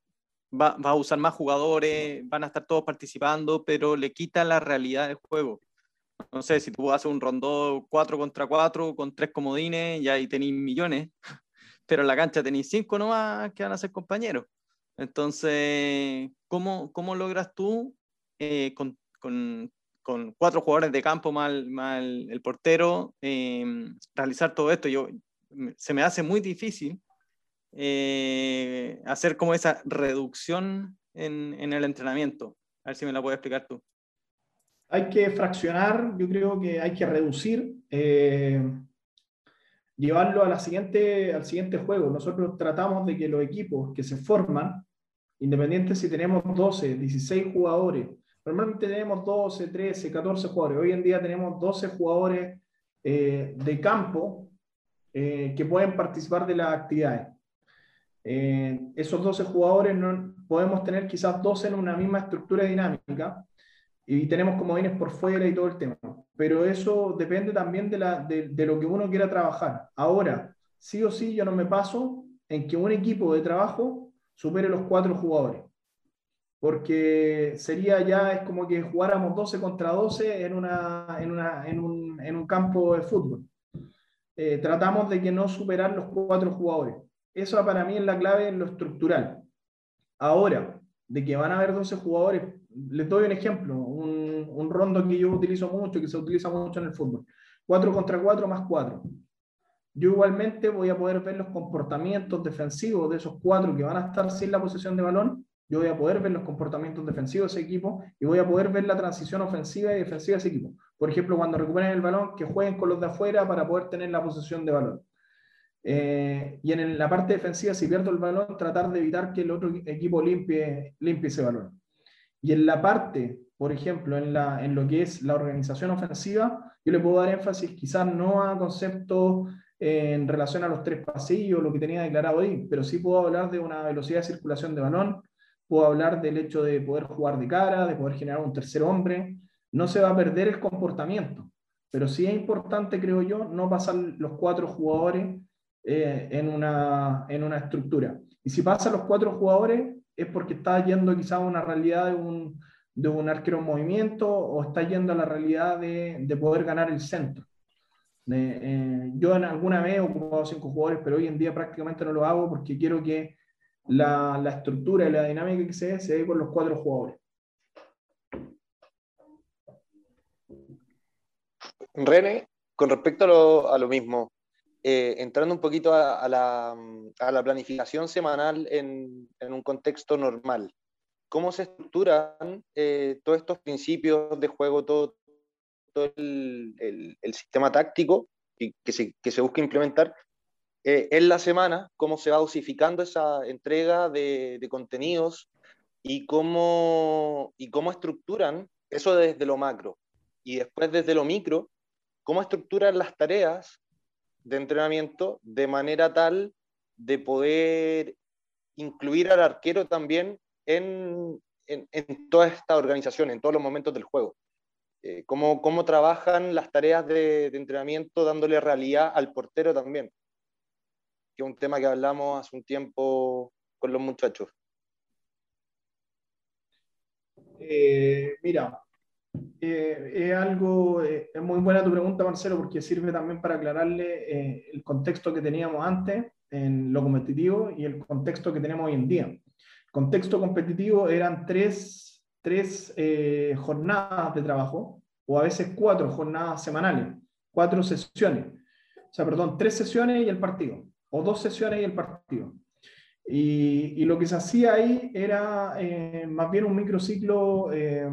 va, a usar más jugadores, van a estar todos participando, pero le quita la realidad del juego. No sé, si tú haces un rondó 4 contra 4 con tres comodines y ahí tenéis millones, [LAUGHS] pero en la cancha tenéis cinco nomás que van a ser compañeros. Entonces, ¿cómo, cómo logras tú eh, con, con cuatro jugadores de campo mal, mal el portero, em, realizar todo esto. Yo, se me hace muy difícil eh, hacer como esa reducción en, en, el entrenamiento. A ver si me la puedes explicar tú. Hay que fraccionar, yo creo que hay que reducir, eh, llevarlo a la siguiente, al siguiente juego. Nosotros tratamos de que los equipos que se forman, independientes si tenemos 12, 16 jugadores, Normalmente tenemos 12, 13, 14 jugadores. Hoy en día tenemos 12 jugadores eh, de campo eh, que pueden participar de las actividades. Eh, esos 12 jugadores no, podemos tener quizás 12 en una misma estructura dinámica y tenemos como comodines por fuera y todo el tema. Pero eso depende también de, la, de, de lo que uno quiera trabajar. Ahora, sí o sí, yo no me paso en que un equipo de trabajo supere los cuatro jugadores porque sería ya, es como que jugáramos 12 contra 12 en, una, en, una, en, un, en un, campo de fútbol. Eh, tratamos de que no superar los cuatro jugadores. Eso para mí es la clave en lo estructural. Ahora, de que van a haber 12 jugadores, les doy un ejemplo, un, un rondo que yo utilizo mucho, que se utiliza mucho en el fútbol. 4 contra 4 más 4. Yo igualmente voy a poder ver los comportamientos defensivos de esos cuatro que van a estar sin la posesión de balón yo voy a poder ver los comportamientos defensivos de ese equipo y voy a poder ver la transición ofensiva y defensiva de ese equipo. Por ejemplo, cuando recuperen el balón, que jueguen con los de afuera para poder tener la posesión de balón. Eh, y en la parte defensiva, si pierdo el balón, tratar de evitar que el otro equipo limpie, limpie ese balón. Y en la parte, por ejemplo, en, la, en lo que es la organización ofensiva, yo le puedo dar énfasis quizás no a conceptos en relación a los tres pasillos, lo que tenía declarado ahí, pero sí puedo hablar de una velocidad de circulación de balón, puedo hablar del hecho de poder jugar de cara, de poder generar un tercer hombre. No se va a perder el comportamiento, pero sí es importante, creo yo, no pasar los cuatro jugadores eh, en, una, en una estructura. Y si pasa los cuatro jugadores, es porque está yendo quizás a una realidad de un, de un arquero en movimiento o está yendo a la realidad de, de poder ganar el centro. Eh, yo en alguna vez he ocupado cinco jugadores, pero hoy en día prácticamente no lo hago porque quiero que la, la estructura y la dinámica que se dé se dé con los cuatro jugadores. René, con respecto a lo, a lo mismo, eh, entrando un poquito a, la, a, la, planificación semanal en, en, un contexto normal, ¿cómo se estructuran eh, todos estos principios de juego, todo, todo el, el, sistema táctico que, que, se, que, se, busca implementar eh, en la semana? ¿Cómo se va dosificando esa entrega de, contenidos y cómo, estructuran eso desde lo macro? Y después desde lo micro, cómo estructuran las tareas de entrenamiento de manera tal de poder incluir al arquero también en, toda esta organización, en todos los momentos del juego. Eh, cómo, cómo, trabajan las tareas de, de, entrenamiento dándole realidad al portero también, un tema que hablamos hace un tiempo con los muchachos. Eh, mira, eh, es algo, eh, es muy buena tu pregunta, Marcelo, porque sirve también para aclararle el contexto que teníamos antes en lo competitivo y el contexto que tenemos hoy en día. El contexto competitivo eran tres, tres jornadas de trabajo, o a veces cuatro jornadas semanales, cuatro sesiones. O sea, perdón, tres sesiones y el partido, o dos sesiones y el partido. Y, y lo que se hacía ahí era eh, más bien un microciclo eh,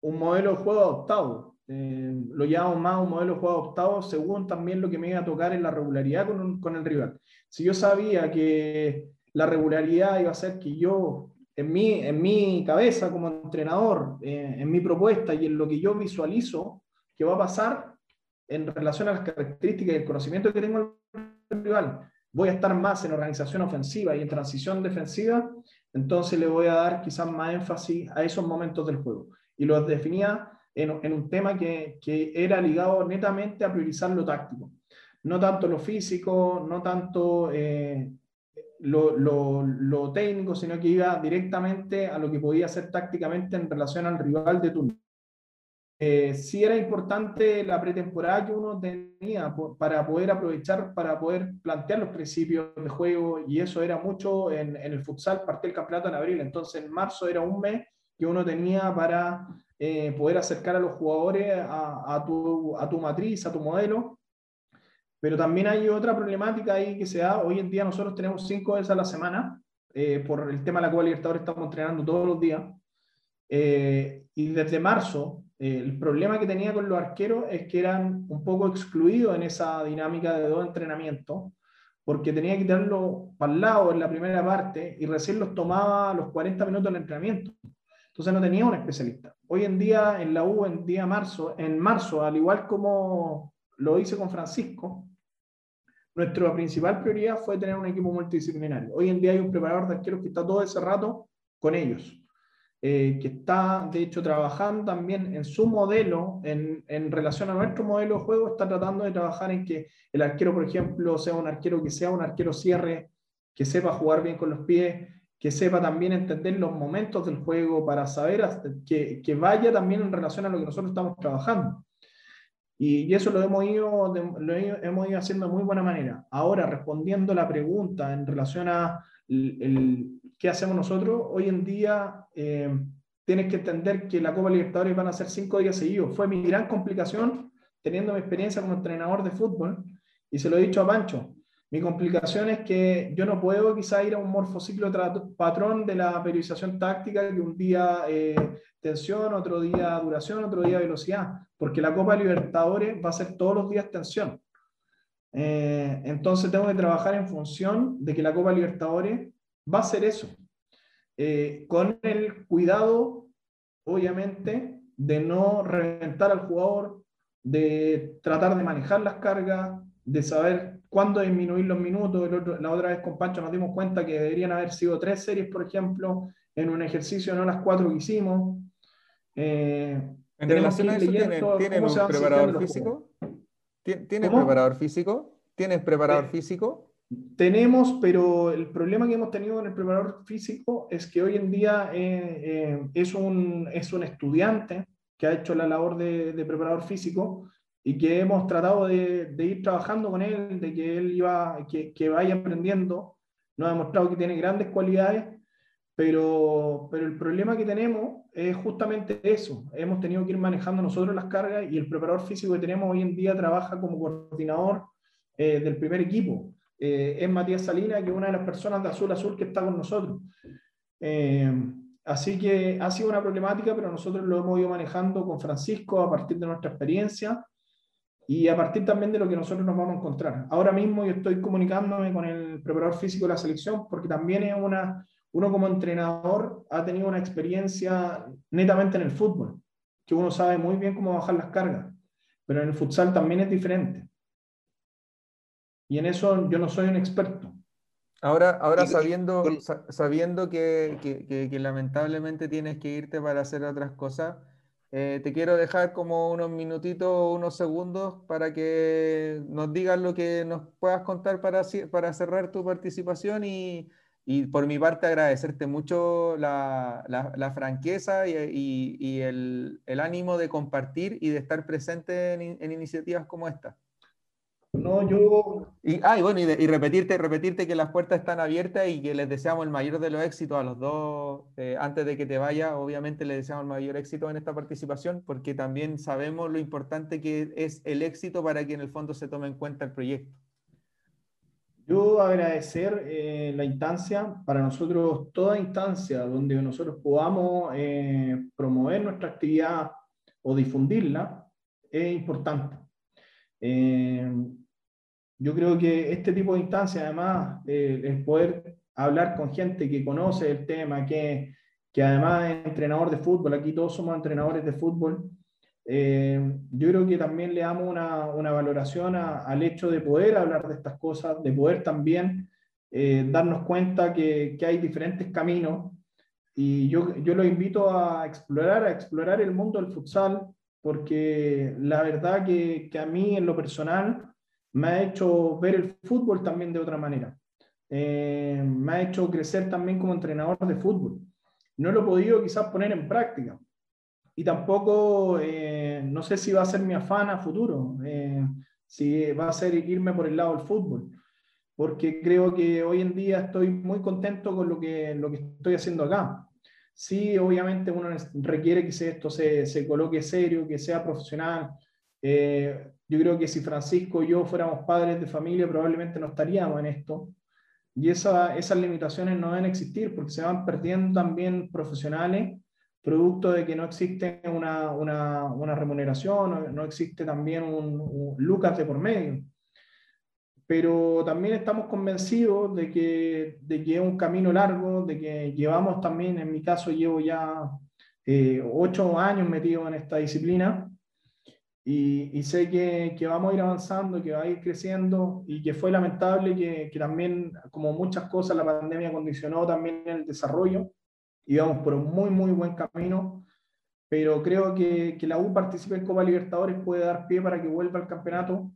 un modelo de juego adoptado. Eh, lo llamamos más un modelo de juego adoptado según también lo que me iba a tocar en la regularidad con, con el rival. Si yo sabía que la regularidad iba a ser que yo, en mi, en mi cabeza como entrenador, eh, en mi propuesta y en lo que yo visualizo que va a pasar en relación a las características y el conocimiento que tengo voy a estar más en organización ofensiva y en transición defensiva, entonces le voy a dar quizás más énfasis a esos momentos del juego y los definía en, un tema que, que, era ligado netamente a priorizar lo táctico. No tanto lo físico, no tanto eh, lo, lo, lo, técnico, sino que iba directamente a lo que podía hacer tácticamente en relación al rival de turno. Eh, sí era importante la pretemporada que uno tenía para poder aprovechar, para poder plantear los principios de juego, y eso era mucho en, en el futsal, partía el campeonato en abril, entonces en marzo era un mes que uno tenía para eh, poder acercar a los jugadores a, a, tu, a, tu, matriz, a tu modelo. Pero también hay otra problemática ahí que se da. Hoy en día nosotros tenemos cinco veces a la semana. Eh, por el tema de la Copa Libertadores estamos entrenando todos los días. Eh, y desde marzo, eh, el problema que tenía con los arqueros es que eran un poco excluidos en esa dinámica de dos entrenamientos, porque tenía que quitarlo para el lado en la primera parte y recién los tomaba los 40 minutos del entrenamiento. Entonces no tenía un especialista. Hoy en día, en la U, en día marzo, en marzo, al igual como lo hice con Francisco, nuestra principal prioridad fue tener un equipo multidisciplinario. Hoy en día hay un preparador de arqueros que está todo ese rato con ellos, eh, que está, de hecho, trabajando también en su modelo, en, en, relación a nuestro modelo de juego, está tratando de trabajar en que el arquero, por ejemplo, sea un arquero que sea un arquero cierre, que sepa jugar bien con los pies, que sepa también entender los momentos del juego para saber que, que, vaya también en relación a lo que nosotros estamos trabajando. Y, y eso lo hemos, ido, lo hemos ido haciendo de muy buena manera. Ahora, respondiendo la pregunta en relación a el, qué hacemos nosotros, hoy en día eh, tienes que entender que la Copa Libertadores van a ser cinco días seguidos. Fue mi gran complicación teniendo mi experiencia como entrenador de fútbol, y se lo he dicho a Pancho, mi complicación es que yo no puedo quizá ir a un morfociclo patrón de la periodización táctica, que un día eh, tensión, otro día duración, otro día velocidad, porque la Copa Libertadores va a ser todos los días tensión. Eh, entonces tengo que trabajar en función de que la Copa Libertadores va a ser eso, eh, con el cuidado, obviamente, de no reventar al jugador, de tratar de manejar las cargas, de saber cuándo disminuir los minutos. Otro, la otra vez con Pancho nos dimos cuenta que deberían haber sido tres series, por ejemplo, en un ejercicio, no las cuatro que hicimos. Eh, en relación a eso, ¿tienen, ¿tienen un preparador físico? ¿Tienes preparador físico? ¿Tienes preparador sí. físico? Tenemos, pero el problema que hemos tenido con el preparador físico es que hoy en día eh, eh, es, un, es un estudiante que ha hecho la labor de, preparador físico y que hemos tratado de, ir trabajando con él, de que él iba, que, que vaya aprendiendo. Nos ha demostrado que tiene grandes cualidades, pero, pero el problema que tenemos es justamente eso. Hemos tenido que ir manejando nosotros las cargas y el preparador físico que tenemos hoy en día trabaja como coordinador eh, del primer equipo. Eh, es Matías Salina, que es una de las personas de Azul Azul que está con nosotros. Eh, así que ha sido una problemática, pero nosotros lo hemos ido manejando con Francisco a partir de nuestra experiencia y a partir también de lo que nosotros nos vamos a encontrar. Ahora mismo yo estoy comunicándome con el preparador físico de la selección porque también es una, uno como entrenador ha tenido una experiencia netamente en el fútbol, que uno sabe muy bien cómo bajar las cargas, pero en el futsal también es diferente. Y en eso yo no soy un experto. Ahora, ahora sabiendo, sabiendo que, que, que, lamentablemente tienes que irte para hacer otras cosas, eh, te quiero dejar como unos minutitos, unos segundos para que nos digas lo que nos puedas contar para, para cerrar tu participación y, y por mi parte agradecerte mucho la, la, franqueza y, y, el, el, ánimo de compartir y de estar presente en, en iniciativas como esta. No, yo... Y, ah, bueno, y, repetirte, repetirte que las puertas están abiertas y que les deseamos el mayor de los éxitos a los dos. Eh, antes de que te vaya, obviamente les deseamos el mayor éxito en esta participación, porque también sabemos lo importante que es el éxito para que en el fondo se tome en cuenta el proyecto. Yo agradecer eh, la instancia, para nosotros toda instancia donde nosotros podamos eh, promover nuestra actividad o difundirla es importante. Eh, yo creo que este tipo de instancias, además, el poder hablar con gente que conoce el tema, que, que además es entrenador de fútbol, aquí todos somos entrenadores de fútbol, eh, yo creo que también le damos una, una valoración al hecho de poder hablar de estas cosas, de poder también eh, darnos cuenta que, que, hay diferentes caminos. Y yo, yo los invito a explorar, a explorar el mundo del futsal, porque la verdad que, que a mí en lo personal me ha hecho ver el fútbol también de otra manera. Eh, me ha hecho crecer también como entrenador de fútbol. No lo he podido quizás poner en práctica, y tampoco, eh, no sé si va a ser mi afán a futuro, eh, si va a ser irme por el lado del fútbol, porque creo que hoy en día estoy muy contento con lo que, lo que estoy haciendo acá. Sí, obviamente uno requiere que esto se, se coloque serio, que sea profesional. Eh, yo creo que si Francisco y yo fuéramos padres de familia, probablemente no estaríamos en esto. Y esa, esas limitaciones no deben existir porque se van perdiendo también profesionales producto de que no existe una, una, una remuneración, no, existe también un, lucas de por medio. Pero también estamos convencidos de que, de que es un camino largo, de que llevamos también, en mi caso llevo ya eh, ocho años metido en esta disciplina y, y sé que, que, vamos a ir avanzando, que va a ir creciendo y que fue lamentable que, que también, como muchas cosas, la pandemia condicionó también el desarrollo íbamos por un muy, muy buen camino, pero creo que, que la U participe en Copa Libertadores puede dar pie para que vuelva al campeonato,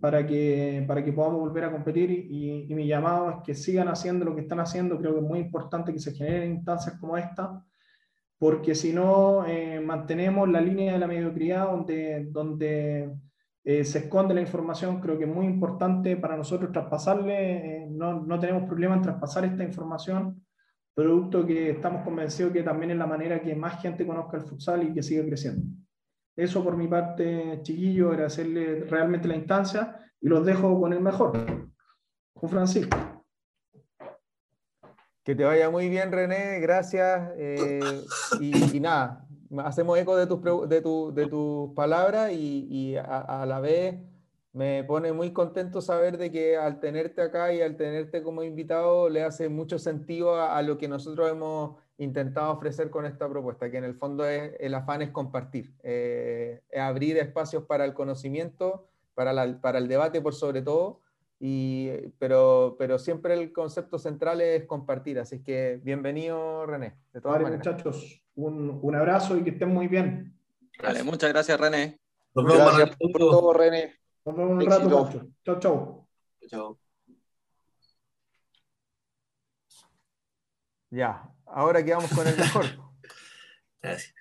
para que, para que podamos volver a competir y, y, mi llamado es que sigan haciendo lo que están haciendo, creo que es muy importante que se generen instancias como esta, porque si no eh, mantenemos la línea de la mediocridad donde, donde eh, se esconde la información, creo que es muy importante para nosotros traspasarle, eh, no, no tenemos problema en traspasar esta información producto que estamos convencidos que también es la manera que más gente conozca el futsal y que siga creciendo. Eso por mi parte, chiquillo, agradecerle realmente la instancia y los dejo con el mejor, con Francisco. Que te vaya muy bien, René, gracias. Eh, y, nada, hacemos eco de tus, de tu, de tus palabras y, y a, a la vez me pone muy contento saber de que al tenerte acá y al tenerte como invitado le hace mucho sentido a, lo que nosotros hemos intentado ofrecer con esta propuesta, que en el fondo es, el afán es compartir, eh, es abrir espacios para el conocimiento, para, la, para el debate por sobre todo, y, pero, pero siempre el concepto central es compartir, así que bienvenido René. De todas vale, maneras. muchachos, un, un, abrazo y que estén muy bien. Vale, muchas gracias René. Nos vemos, gracias por todo, René. Nos vemos un Éxito. rato. Chao, chao. Chao. Ya, ahora quedamos con el mejor. [LAUGHS] Gracias.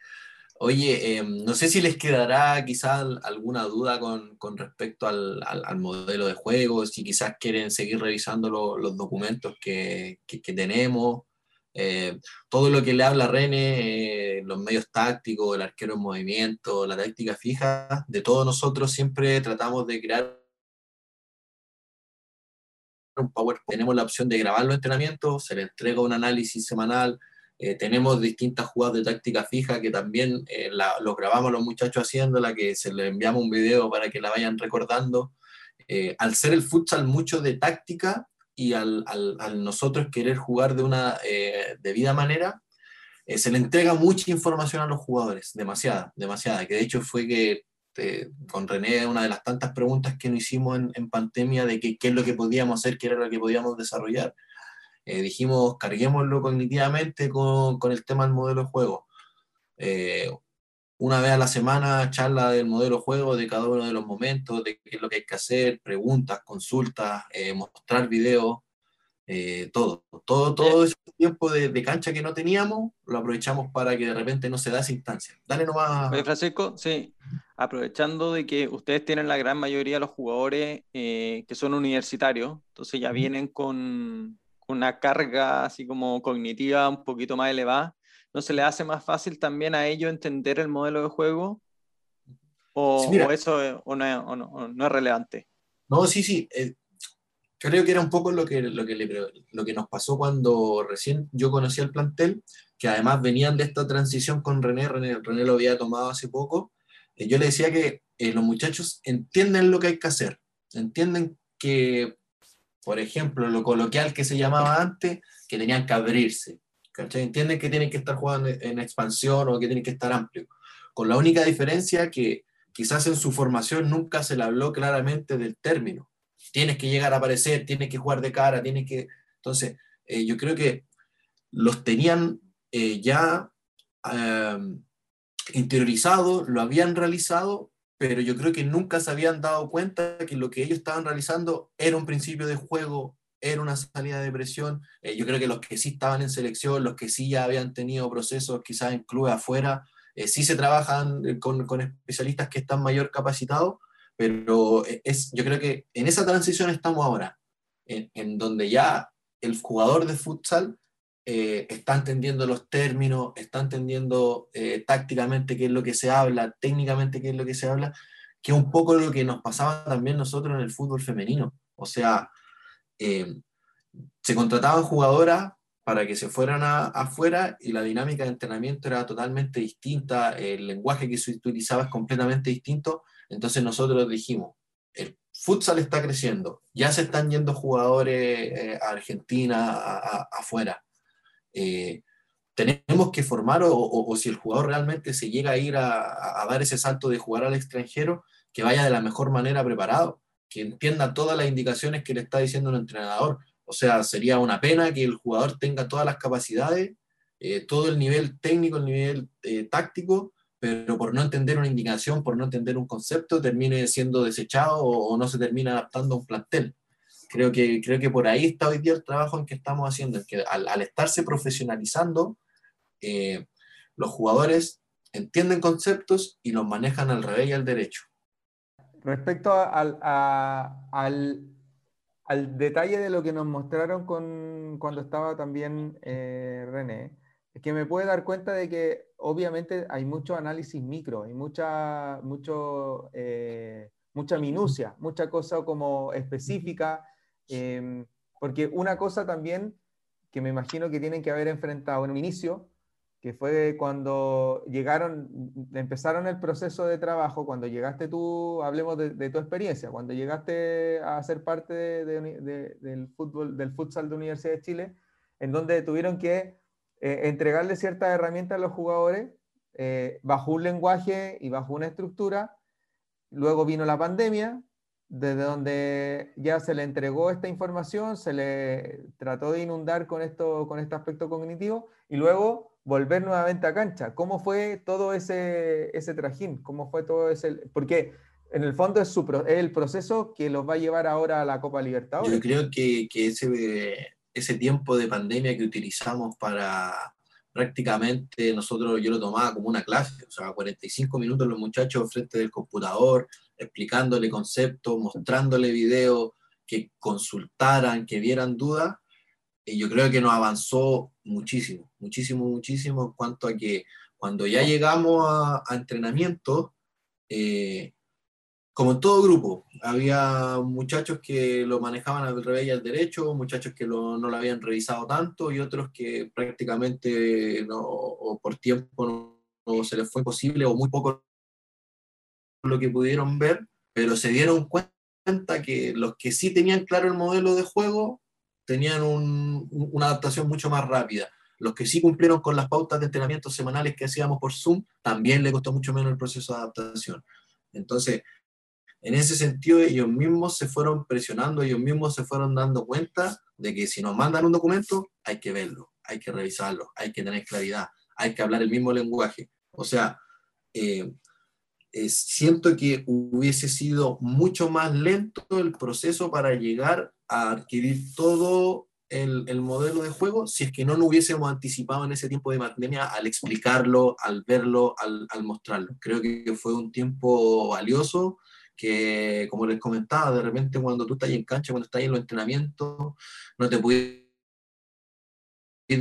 Oye, em, no sé si les quedará quizás alguna duda con, respecto al, modelo de juego, si quizás quieren seguir revisando los documentos que, tenemos, eh, todo lo que le habla René, eh, los medios tácticos, el arquero en movimiento, la táctica fija, de todos nosotros siempre tratamos de crear un PowerPoint. Tenemos la opción de grabar los entrenamientos, se le entrega un análisis semanal, eh, tenemos distintas jugadas de táctica fija que también eh, los grabamos los muchachos haciéndola, que se les enviamos un video para que la vayan recordando. Eh, al ser el futsal mucho de táctica y al, al, nosotros querer jugar de una debida manera, se le entrega mucha información a los jugadores, demasiada, demasiada, que de hecho fue que con René una de las tantas preguntas que nos hicimos en, en pandemia de qué es lo que podíamos hacer, qué era lo que podíamos desarrollar. Eh, dijimos, carguémoslo cognitivamente con, con, el tema del modelo de juego. Eh, una vez a la semana charla del modelo de juego, de cada uno de los momentos, de qué es lo que hay que hacer, preguntas, consultas, eh, mostrar videos, todo. Todo, todo ese tiempo de, de, cancha que no teníamos, lo aprovechamos para que de repente no se da esa instancia. Dale nomás. Oye, Francisco, sí, aprovechando de que ustedes tienen la gran mayoría de los jugadores que son universitarios, entonces ya vienen con, una carga así como cognitiva un poquito más elevada, ¿no se le hace más fácil también a ellos entender el modelo de juego? ¿O, eso o no, es relevante? No, sí, sí. Eh, creo que era un poco lo que, lo, que lo que nos pasó cuando recién yo conocí al plantel, que además venían de esta transición con René, René, René lo había tomado hace poco. Eh, yo le decía que eh, los muchachos entienden lo que hay que hacer, entienden que por ejemplo, lo coloquial que se llamaba antes, que tenían que abrirse. Entienden que tienen que estar jugando en expansión o que tienen que estar amplio. Con la única diferencia que quizás en su formación nunca se le habló claramente del término. Tienes que llegar a aparecer, tienes que jugar de cara, tienes que... Entonces, eh, yo creo que los tenían eh, ya eh, interiorizados, lo habían realizado, pero yo creo que nunca se habían dado cuenta que lo que ellos estaban realizando era un principio de juego, era una salida de presión. Eh, yo creo que los que sí estaban en selección, los que sí ya habían tenido procesos quizás en clubes afuera, sí se trabajan con, con, especialistas que están mayor capacitados, pero es, yo creo que en esa transición estamos ahora, en, en donde ya el jugador de futsal eh, está entendiendo los términos, está entendiendo eh, tácticamente qué es lo que se habla, técnicamente qué es lo que se habla, que es un poco lo que nos pasaba también nosotros en el fútbol femenino. O sea, eh, se contrataban jugadoras para que se fueran afuera y la dinámica de entrenamiento era totalmente distinta, el lenguaje que se utilizaba es completamente distinto, entonces nosotros dijimos, el futsal está creciendo, ya se están yendo jugadores a Argentina, afuera, eh, tenemos que formar, o, si el jugador realmente se llega a ir a, dar ese salto de jugar al extranjero, que vaya de la mejor manera preparado, que entienda todas las indicaciones que le está diciendo el entrenador. O sea, sería una pena que el jugador tenga todas las capacidades, eh, todo el nivel técnico, el nivel eh, táctico, pero por no entender una indicación, por no entender un concepto, termine siendo desechado o, no se termina adaptando a un plantel. Creo que, creo que por ahí está hoy día el trabajo en que estamos haciendo, que al, estarse profesionalizando, eh, los jugadores entienden conceptos y los manejan al revés y al derecho. Respecto al, al, al, detalle de lo que nos mostraron con, cuando estaba también eh, René, es que me puede dar cuenta de que obviamente hay mucho análisis micro, hay mucha, mucho, eh, mucha minucia, mucha cosa como específica Em, porque una cosa también que me imagino que tienen que haber enfrentado en un inicio, que fue cuando llegaron, empezaron el proceso de trabajo, cuando llegaste tú, hablemos de, tu experiencia, cuando llegaste a ser parte del fútbol, del futsal de Universidad de Chile, en donde tuvieron que eh, entregarle ciertas herramientas a los jugadores eh, bajo un lenguaje y bajo una estructura. Luego vino la pandemia, desde donde ya se le entregó esta información, se le trató de inundar con, esto, con este aspecto cognitivo y luego volver nuevamente a cancha. ¿Cómo fue todo ese, ese trajín? ¿Cómo fue todo ese...? Porque en el fondo es, su, el proceso que los va a llevar ahora a la Copa Libertadores. Yo creo que, que ese, ese tiempo de pandemia que utilizamos para prácticamente nosotros, yo lo tomaba como una clase, o sea, 45 minutos los muchachos frente del computador, explicándole conceptos, mostrándole videos, que consultaran, que vieran dudas, y yo creo que nos avanzó muchísimo, muchísimo, muchísimo en cuanto a que cuando ya llegamos a, entrenamiento, eh, como en todo grupo, había muchachos que lo manejaban al revés y al derecho, muchachos que no lo habían revisado tanto y otros que prácticamente no, o por tiempo no, se les fue posible o muy poco lo que pudieron ver, pero se dieron cuenta que los que sí tenían claro el modelo de juego tenían una adaptación mucho más rápida. Los que sí cumplieron con las pautas de entrenamiento semanales que hacíamos por Zoom, también le costó mucho menos el proceso de adaptación. Entonces, en ese sentido, ellos mismos se fueron presionando, ellos mismos se fueron dando cuenta de que si nos mandan un documento, hay que verlo, hay que revisarlo, hay que tener claridad, hay que hablar el mismo lenguaje. O sea, eh, siento que hubiese sido mucho más lento el proceso para llegar a adquirir todo el, el, modelo de juego si es que no lo hubiésemos anticipado en ese tiempo de pandemia al explicarlo, al verlo, al, al mostrarlo. Creo que fue un tiempo valioso que, como les comentaba, de repente cuando tú estás en cancha, cuando estás en los entrenamientos, no te puedes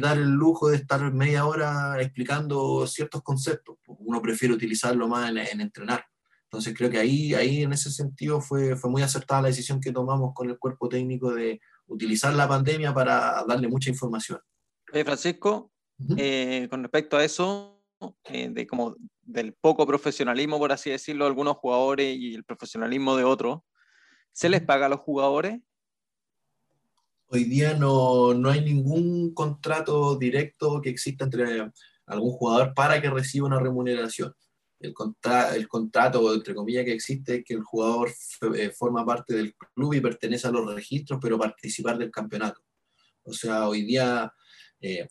dar el lujo de estar media hora explicando ciertos conceptos. Uno prefiere utilizarlo más en, entrenar. Entonces creo que ahí, ahí en ese sentido fue, fue muy acertada la decisión que tomamos con el cuerpo técnico de utilizar la pandemia para darle mucha información. Francisco, eh, con respecto a eso, eh, de como del poco profesionalismo, por así decirlo, de algunos jugadores y el profesionalismo de otros, ¿se les paga a los jugadores? Hoy día no, no hay ningún contrato directo que exista entre algún jugador para que reciba una remuneración. El, contra, el contrato, entre comillas, que existe es que el jugador eh, forma parte del club y pertenece a los registros, pero participar del campeonato. O sea, hoy día, eh,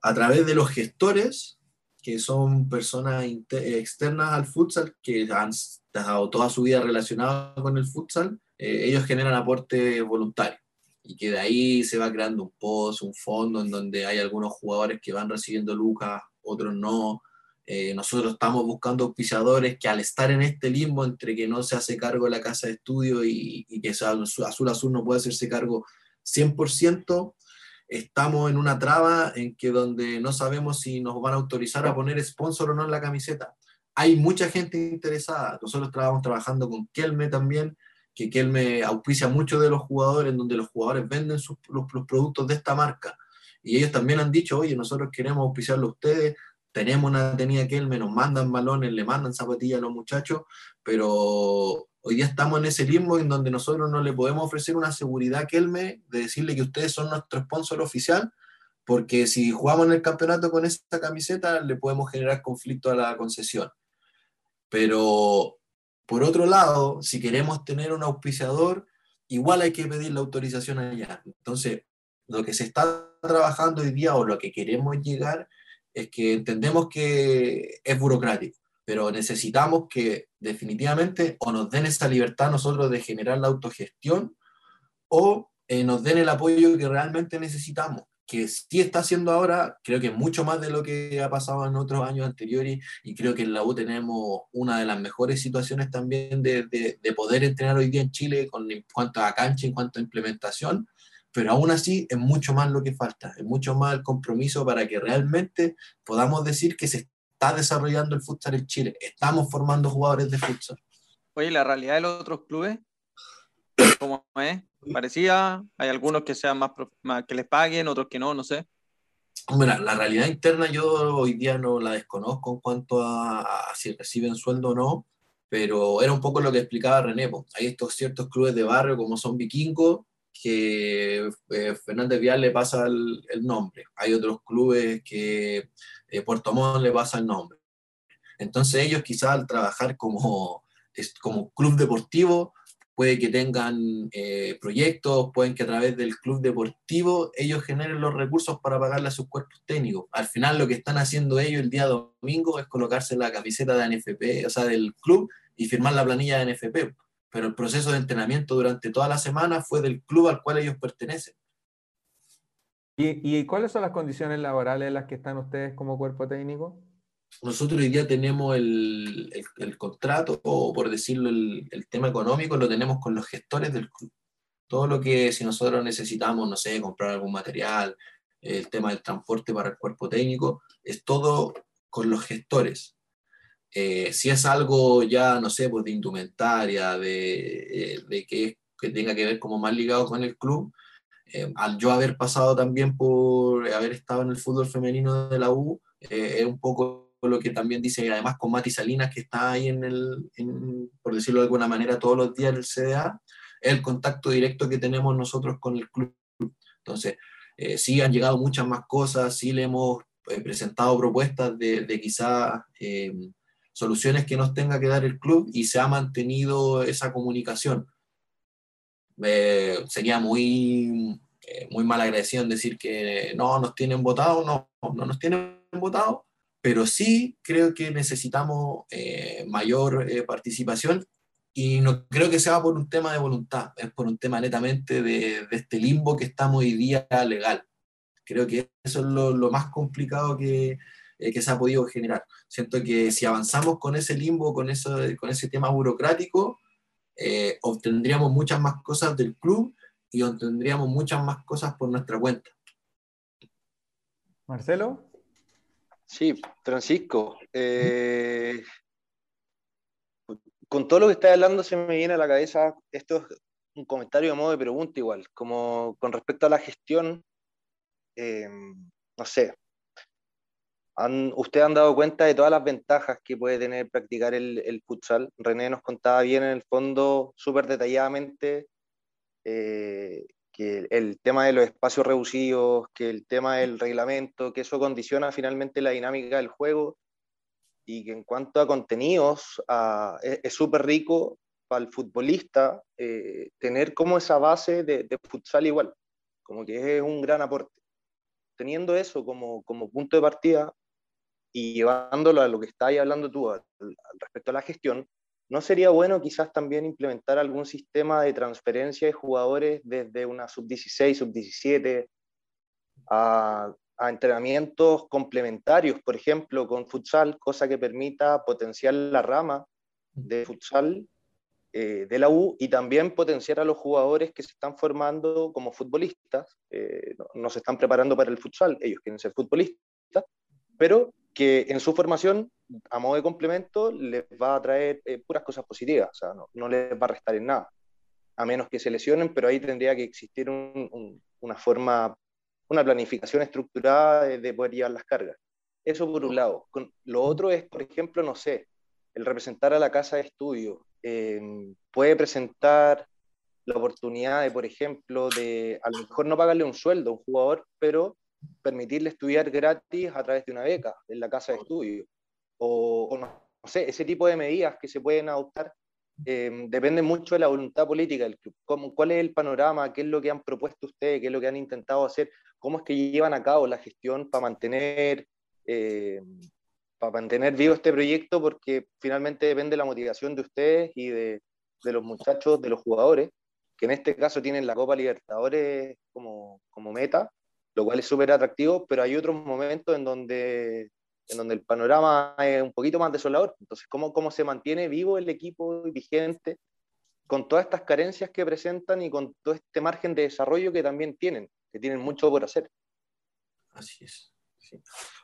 a través de los gestores, que son personas externas al futsal, que han estado toda su vida relacionados con el futsal, eh, ellos generan aporte voluntario y que de ahí se va creando un post, un fondo en donde hay algunos jugadores que van recibiendo lucas, otros no. Eh, nosotros estamos buscando auspiciadores que al estar en este limbo entre que no se hace cargo la casa de estudio y, y que Azul Azul no puede hacerse cargo 100%, estamos en una traba en que donde no sabemos si nos van a autorizar a poner sponsor o no en la camiseta. Hay mucha gente interesada. Nosotros estábamos trabajando con Kelme también, que Kelme auspicia mucho de los jugadores, en donde los jugadores venden sus, los, productos de esta marca. Y ellos también han dicho, oye, nosotros queremos auspiciarlo a ustedes, tenemos una tenida Kelme, nos mandan balones, le mandan zapatillas a los muchachos, pero Hoy día estamos en ese limbo en donde nosotros no le podemos ofrecer una seguridad a Kelme de decirle que ustedes son nuestro sponsor oficial, porque si jugamos en el campeonato con esta camiseta le podemos generar conflicto a la concesión. Pero por otro lado, si queremos tener un auspiciador, igual hay que pedir la autorización allá. Entonces, lo que se está trabajando hoy día o lo que queremos llegar es que entendemos que es burocrático pero necesitamos que definitivamente o nos den esa libertad nosotros de generar la autogestión o eh, nos den el apoyo que realmente necesitamos, que sí está haciendo ahora, creo que mucho más de lo que ha pasado en otros años anteriores y creo que en la U tenemos una de las mejores situaciones también de, de, poder entrenar hoy día en Chile con, en cuanto a cancha, en cuanto a implementación, pero aún así es mucho más lo que falta, es mucho más el compromiso para que realmente podamos decir que se está desarrollando el futsal en Chile. Estamos formando jugadores de futsal. Oye, la realidad de los otros clubes, ¿cómo es? ¿Parecía? ¿Hay algunos que sean más, que les paguen, otros que no? No sé. Mira, la realidad interna yo hoy día no la desconozco en cuanto a, si reciben sueldo o no, pero era un poco lo que explicaba René. Hay estos ciertos clubes de barrio como son Vikingos, que eh, Fernández Vial le pasa el, nombre. Hay otros clubes que eh, Puerto Montt le pasa el nombre. Entonces ellos quizás al trabajar como, como club deportivo, puede que tengan eh, proyectos, pueden que a través del club deportivo ellos generen los recursos para pagarle a sus cuerpos técnicos. Al final lo que están haciendo ellos el día domingo es colocarse la camiseta de NFP, o sea, del club, y firmar la planilla de NFP pero el proceso de entrenamiento durante toda la semana fue del club al cual ellos pertenecen. ¿Y, cuáles son las condiciones laborales en las que están ustedes como cuerpo técnico? Nosotros hoy día tenemos el, el, contrato, o por decirlo, el, el, tema económico, lo tenemos con los gestores del club. Todo lo que si nosotros necesitamos, no sé, comprar algún material, el tema del transporte para el cuerpo técnico, es todo con los gestores. Eh, si es algo ya, no sé, pues de indumentaria, de, eh, de que, que, tenga que ver como más ligado con el club, eh, al yo haber pasado también por haber estado en el fútbol femenino de la U, es un poco lo que también dice, además con Mati Salinas, que está ahí en el, por decirlo de alguna manera, todos los días en el CDA, el contacto directo que tenemos nosotros con el club. Entonces, sí han llegado muchas más cosas, sí le hemos presentado propuestas de, de quizás soluciones que nos tenga que dar el club y se ha mantenido esa comunicación. Eh, sería muy, eh, muy mal agradecido en decir que no nos tienen votado, no, no nos tienen votado, pero sí creo que necesitamos eh, mayor participación y no creo que sea por un tema de voluntad, es por un tema netamente de, de este limbo que estamos hoy día legal. Creo que eso es lo, lo más complicado que, eh, que se ha podido generar. Siento que si avanzamos con ese limbo, con, eso, con ese tema burocrático, eh, obtendríamos muchas más cosas del club y obtendríamos muchas más cosas por nuestra cuenta. Marcelo. Sí, Francisco. Eh, con todo lo que está hablando se me viene a la cabeza, esto es un comentario de modo de pregunta igual, como con respecto a la gestión, no sé, han, ¿Ustedes han dado cuenta de todas las ventajas que puede tener practicar el, futsal? René nos contaba bien en el fondo, súper detalladamente, eh, que el tema de los espacios reducidos, que el tema del reglamento, que eso condiciona finalmente la dinámica del juego y que en cuanto a contenidos es súper rico para el futbolista eh, tener como esa base de, de, futsal igual, como que es un gran aporte. Teniendo eso como, como punto de partida, y llevándolo a lo que estabas hablando tú al, respecto a la gestión, ¿no sería bueno quizás también implementar algún sistema de transferencia de jugadores desde una sub-16, sub-17 a, a, entrenamientos complementarios, por ejemplo, con futsal, cosa que permita potenciar la rama de futsal eh, de la U y también potenciar a los jugadores que se están formando como futbolistas, eh, no, se están preparando para el futsal, ellos quieren ser futbolistas, pero que en su formación, a modo de complemento, les va a traer eh, puras cosas positivas, o sea, no, no, les va a restar en nada, a menos que se lesionen, pero ahí tendría que existir una forma, una planificación estructurada de, poder llevar las cargas. Eso por un lado. Con, lo otro es, por ejemplo, no sé, el representar a la casa de estudio. Em, puede presentar la oportunidad de, por ejemplo, de a lo mejor no pagarle un sueldo a un jugador, pero permitirle estudiar gratis a través de una beca en la casa de estudio. O, no, sé, ese tipo de medidas que se pueden adoptar eh, dependen mucho de la voluntad política del club. ¿Cómo, ¿Cuál es el panorama? ¿Qué es lo que han propuesto ustedes? ¿Qué es lo que han intentado hacer? ¿Cómo es que llevan a cabo la gestión para mantener, eh, para mantener vivo este proyecto? Porque finalmente depende de la motivación de ustedes y de, de los muchachos, de los jugadores, que en este caso tienen la Copa Libertadores como, como meta lo cual es súper atractivo, pero hay otros momentos en donde, en donde el panorama es un poquito más desolador. Entonces, ¿cómo, cómo se mantiene vivo el equipo vigente con todas estas carencias que presentan y con todo este margen de desarrollo que también tienen, que tienen mucho por hacer? Así es.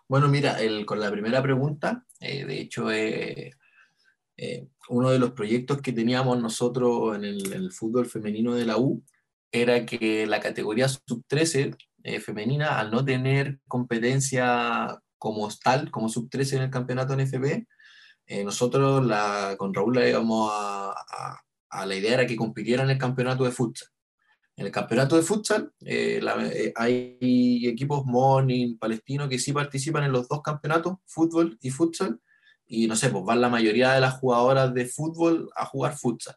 Bueno, mira, el, con la primera pregunta, eh, de hecho, eh, eh, uno de los proyectos que teníamos nosotros en el, fútbol femenino de la U era que la categoría sub-13 eh, femenina, al no tener competencia como tal, como sub-13 en el campeonato NFB, eh, nosotros la, con Raúl la íbamos a, a, la idea era que compitiera en el campeonato de futsal. En el campeonato de futsal eh, hay equipos morning, palestino, que sí participan en los dos campeonatos, fútbol y futsal, y no sé, pues van la mayoría de las jugadoras de fútbol a jugar futsal.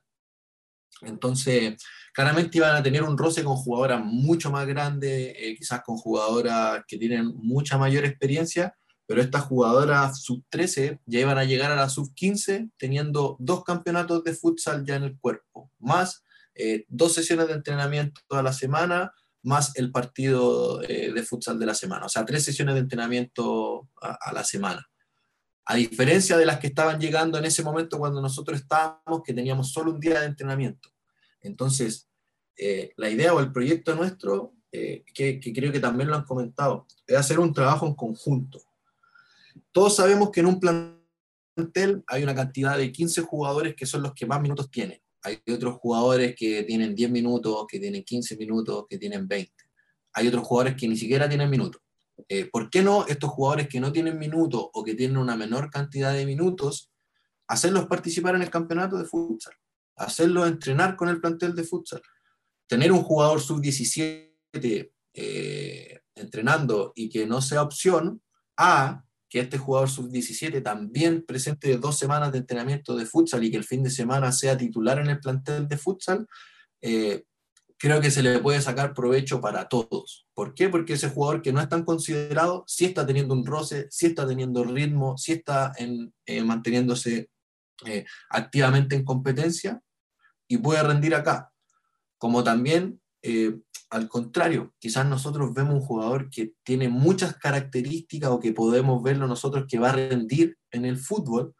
Entonces, claramente iban a tener un roce con jugadoras mucho más grandes, eh, quizás con jugadoras que tienen mucha mayor experiencia, pero estas jugadoras sub-13 ya iban a llegar a la sub-15 teniendo dos campeonatos de futsal ya en el cuerpo, más eh, dos sesiones de entrenamiento toda la semana, más el partido eh, de futsal de la semana. O sea, tres sesiones de entrenamiento a, la semana. A diferencia de las que estaban llegando en ese momento cuando nosotros estábamos, que teníamos solo un día de entrenamiento. Entonces, eh, la idea o el proyecto nuestro, que, que creo que también lo han comentado, es hacer un trabajo en conjunto. Todos sabemos que en un plantel hay una cantidad de 15 jugadores que son los que más minutos tienen hay otros jugadores que tienen 10 minutos, que tienen 15 minutos, que tienen 20. Hay otros jugadores que ni siquiera tienen minutos. Eh, ¿Por qué no estos jugadores que no tienen minutos o que tienen una menor cantidad de minutos, hacerlos participar en el campeonato de futsal? Hacerlos entrenar con el plantel de futsal. Tener un jugador sub-17 eh, entrenando y que no sea opción, a que este jugador sub-17 también presente dos semanas de entrenamiento de futsal y que el fin de semana sea titular en el plantel de futsal, eh, creo que se le puede sacar provecho para todos. ¿Por qué? Porque ese jugador que no es tan considerado, sí está teniendo un roce, sí está teniendo ritmo, sí está en, eh, manteniéndose eh, activamente en competencia y puede rendir acá. Como también al contrario, quizás nosotros vemos un jugador que tiene muchas características o que podemos verlo nosotros que va a rendir en el fútbol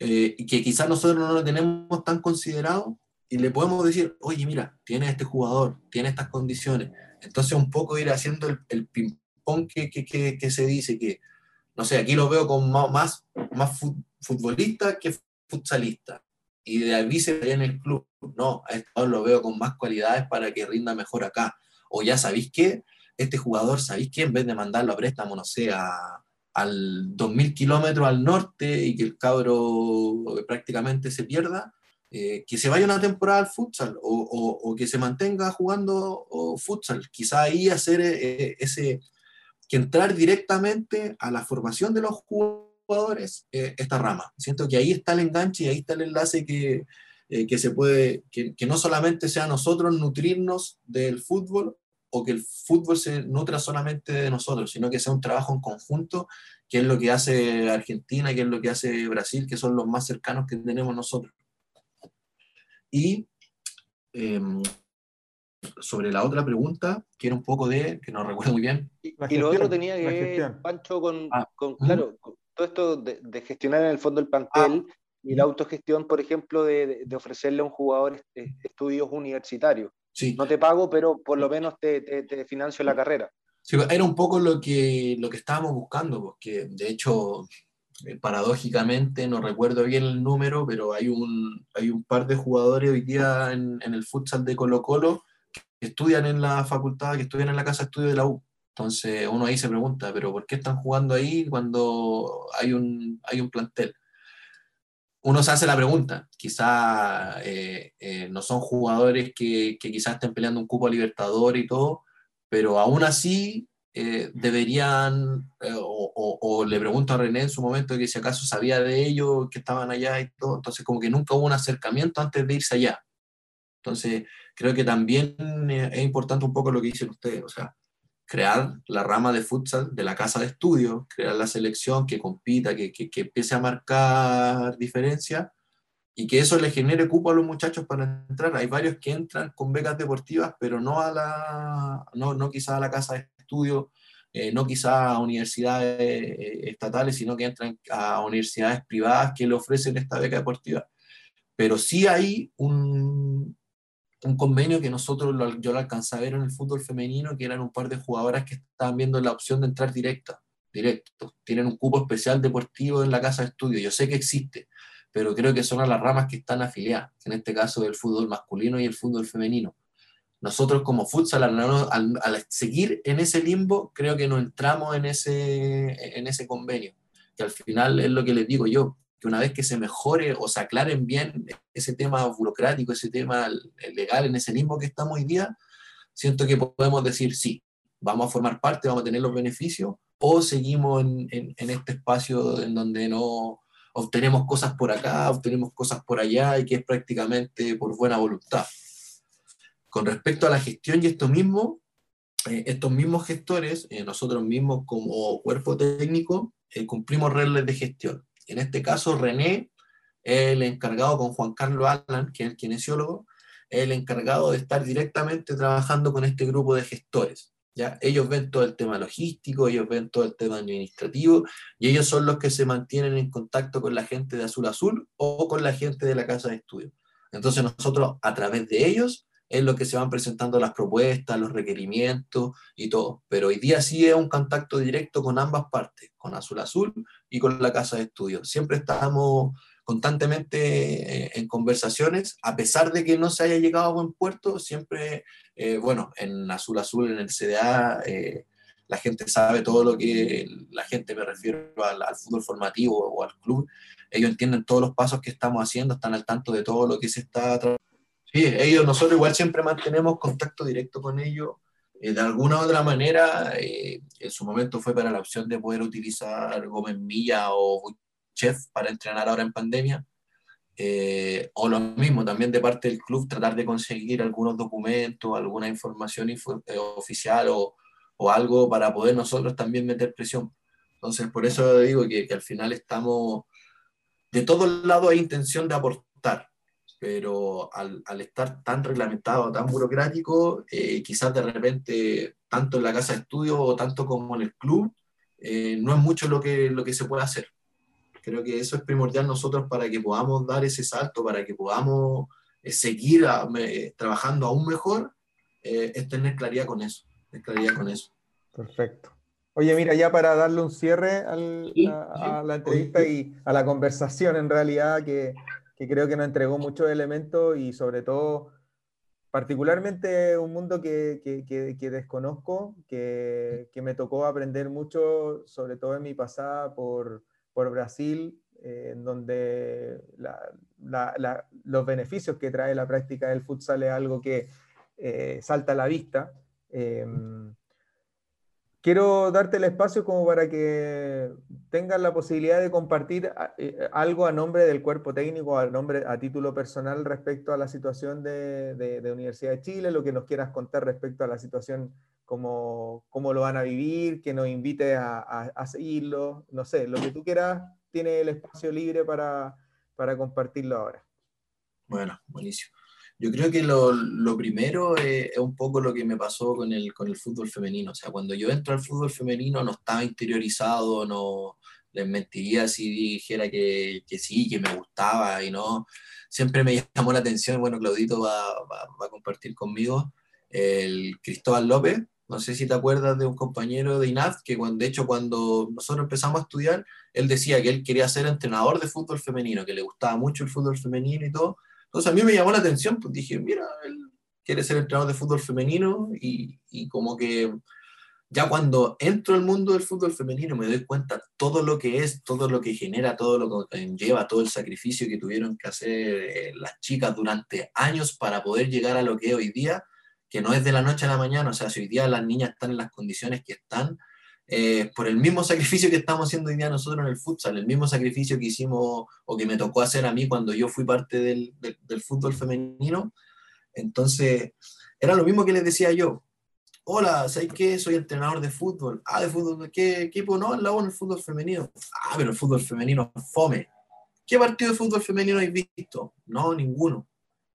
eh, y que quizás nosotros no lo tenemos tan considerado y le podemos decir, oye, mira, tiene este jugador, tiene estas condiciones. Entonces un poco ir haciendo el, ping-pong que, que, que, se dice, que, no sé, aquí lo veo como más, más futbolista que futsalista y de ahí se en el club. No, a este lo veo con más cualidades para que rinda mejor acá. O ya sabéis que este jugador, sabéis que en vez de mandarlo a préstamo, no sé, a, al 2000 kilómetros al norte y que el cabro prácticamente se pierda, eh, que se vaya una temporada al futsal o, o, que se mantenga jugando futsal. Quizá ahí hacer eh, ese, que entrar directamente a la formación de los jugadores eh, esta rama. Siento que ahí está el enganche y ahí está el enlace que, eh, que se puede, que, que, no solamente sea nosotros nutrirnos del fútbol o que el fútbol se nutra solamente de nosotros, sino que sea un trabajo en conjunto, que es lo que hace Argentina, que es lo que hace Brasil, que son los más cercanos que tenemos nosotros. Y em, sobre la otra pregunta, que era un poco de, que no recuerdo muy bien. Y, lo otro tenía que ver, Pancho, con, ah, con claro, todo esto de, gestionar en el fondo el plantel ah. y la autogestión, por ejemplo, de, ofrecerle a un jugador este, estudios universitarios. Sí. No te pago, pero por lo menos te, te, financio la carrera. Sí, era un poco lo que, lo que estábamos buscando, porque de hecho, eh, paradójicamente, no recuerdo bien el número, pero hay un, hay un par de jugadores hoy día en, el futsal de Colo Colo que estudian en la facultad, que estudian en la casa de estudio de la U. Entonces uno ahí se pregunta, pero ¿por qué están jugando ahí cuando hay un, hay un plantel? Uno se hace la pregunta, quizá eh, eh, no son jugadores que, quizás estén peleando un cupo a Libertador y todo, pero aún así eh, deberían, o, o, le pregunto a René en su momento que si acaso sabía de ellos, que estaban allá y todo, entonces como que nunca hubo un acercamiento antes de irse allá. Entonces creo que también es importante un poco lo que dicen ustedes, o sea, crear la rama de futsal de la casa de estudio, crear la selección que compita, que, que, empiece a marcar diferencia y que eso le genere cupo a los muchachos para entrar. Hay varios que entran con becas deportivas, pero no, a la, no, no quizá a la casa de eh, no quizá a universidades eh, estatales, sino que entran a universidades privadas que le ofrecen esta beca deportiva. Pero sí hay un, un convenio que nosotros, yo lo alcancé a en el fútbol femenino, que eran un par de jugadoras que estaban viendo la opción de entrar directa, directo. Tienen un cupo especial deportivo en la casa de estudio. Yo sé que existe, pero creo que son a las ramas que están afiliadas, en este caso del fútbol masculino y el fútbol femenino. Nosotros como futsal, al, seguir en ese limbo, creo que no entramos en ese, en ese convenio, que al final es lo que les digo yo, que una vez que se mejore o se aclaren bien ese tema burocrático, ese tema legal, en ese limbo que estamos hoy día, siento que podemos decir sí, vamos a formar parte, vamos a tener los beneficios, o seguimos en, en, este espacio en donde no obtenemos cosas por acá, obtenemos cosas por allá y que es prácticamente por buena voluntad. Con respecto a la gestión y esto mismo, eh, estos mismos gestores, eh, nosotros mismos como cuerpo técnico, eh, cumplimos reglas de gestión. En este caso, René, el encargado con Juan Carlos Alan, que es el kinesiólogo, es el encargado de estar directamente trabajando con este grupo de gestores. ¿ya? Ellos ven todo el tema logístico, ellos ven todo el tema administrativo y ellos son los que se mantienen en contacto con la gente de Azul Azul o con la gente de la casa de estudio. Entonces nosotros a través de ellos es lo que se van presentando las propuestas, los requerimientos y todo. Pero hoy día sí es un contacto directo con ambas partes, con Azul Azul y con la casa de estudio. Siempre estamos constantemente eh, en conversaciones, a pesar de que no se haya llegado a buen puerto, siempre, eh, bueno, en Azul Azul, en el CDA, eh, la gente sabe todo lo que, la gente me refiero al, al, fútbol formativo o al club, ellos entienden todos los pasos que estamos haciendo, están al tanto de todo lo que se está Sí, ellos, nosotros igual siempre mantenemos contacto directo con ellos. de alguna u otra manera, en su momento fue para la opción de poder utilizar Gómez Milla o chef para entrenar ahora en pandemia. Eh, o lo mismo, también de parte del club, tratar de conseguir algunos documentos, alguna información eh, oficial o, o, algo para poder nosotros también meter presión. Entonces, por eso digo que, que al final estamos, de todos lados hay intención de aportar, pero al, al estar tan reglamentado, tan burocrático, eh, quizás de repente, tanto en la casa de estudio o tanto como en el club, no es mucho lo que, lo que se puede hacer. Creo que eso es primordial nosotros para que podamos dar ese salto, para que podamos eh, seguir trabajando aún mejor, eh, es tener claridad con eso, claridad con eso. Perfecto. Oye, mira, ya para darle un cierre a, la entrevista y a la conversación en realidad, que, que creo que nos entregó muchos elementos y sobre todo, particularmente un mundo que, que, que desconozco, que, me tocó aprender mucho, sobre todo en mi pasada por, por Brasil, eh, en donde los beneficios que trae la práctica del futsal es algo que eh, salta a la vista. Em, quiero darte el espacio como para que tengas la posibilidad de compartir eh, algo a nombre del cuerpo técnico, a, nombre, a título personal respecto a la situación de, Universidad de Chile, lo que nos quieras contar respecto a la situación cómo, cómo lo van a vivir, que nos invite a, a, seguirlo, no sé, lo que tú quieras, tiene el espacio libre para, para compartirlo ahora. Bueno, buenísimo. Yo creo que lo, lo primero es, un poco lo que me pasó con el, con el fútbol femenino. O sea, cuando yo entro al fútbol femenino no estaba interiorizado, no les mentiría si dijera que, que sí, que me gustaba y no. Siempre me llamó la atención, bueno, Claudito va, va, va a compartir conmigo, el Cristóbal López, no sé si te acuerdas de un compañero de INAF que cuando, de hecho cuando nosotros empezamos a estudiar, él decía que él quería ser entrenador de fútbol femenino, que le gustaba mucho el fútbol femenino y todo. Entonces a mí me llamó la atención, pues dije, mira, él quiere ser entrenador de fútbol femenino y, y como que ya cuando entro al mundo del fútbol femenino me doy cuenta todo lo que es, todo lo que genera, todo lo que lleva, todo el sacrificio que tuvieron que hacer eh, las chicas durante años para poder llegar a lo que es hoy día que no es de la noche a la mañana, o sea, si hoy día las niñas están en las condiciones que están, eh, por el mismo sacrificio que estamos haciendo hoy día nosotros en el futsal, el mismo sacrificio que hicimos o que me tocó hacer a mí cuando yo fui parte del, del, fútbol femenino, entonces era lo mismo que les decía yo. Hola, ¿sabes qué? Soy entrenador de fútbol. Ah, de fútbol, ¿qué equipo? No, la en el fútbol femenino. Ah, pero el fútbol femenino fome. ¿Qué partido de fútbol femenino habéis visto? No, ninguno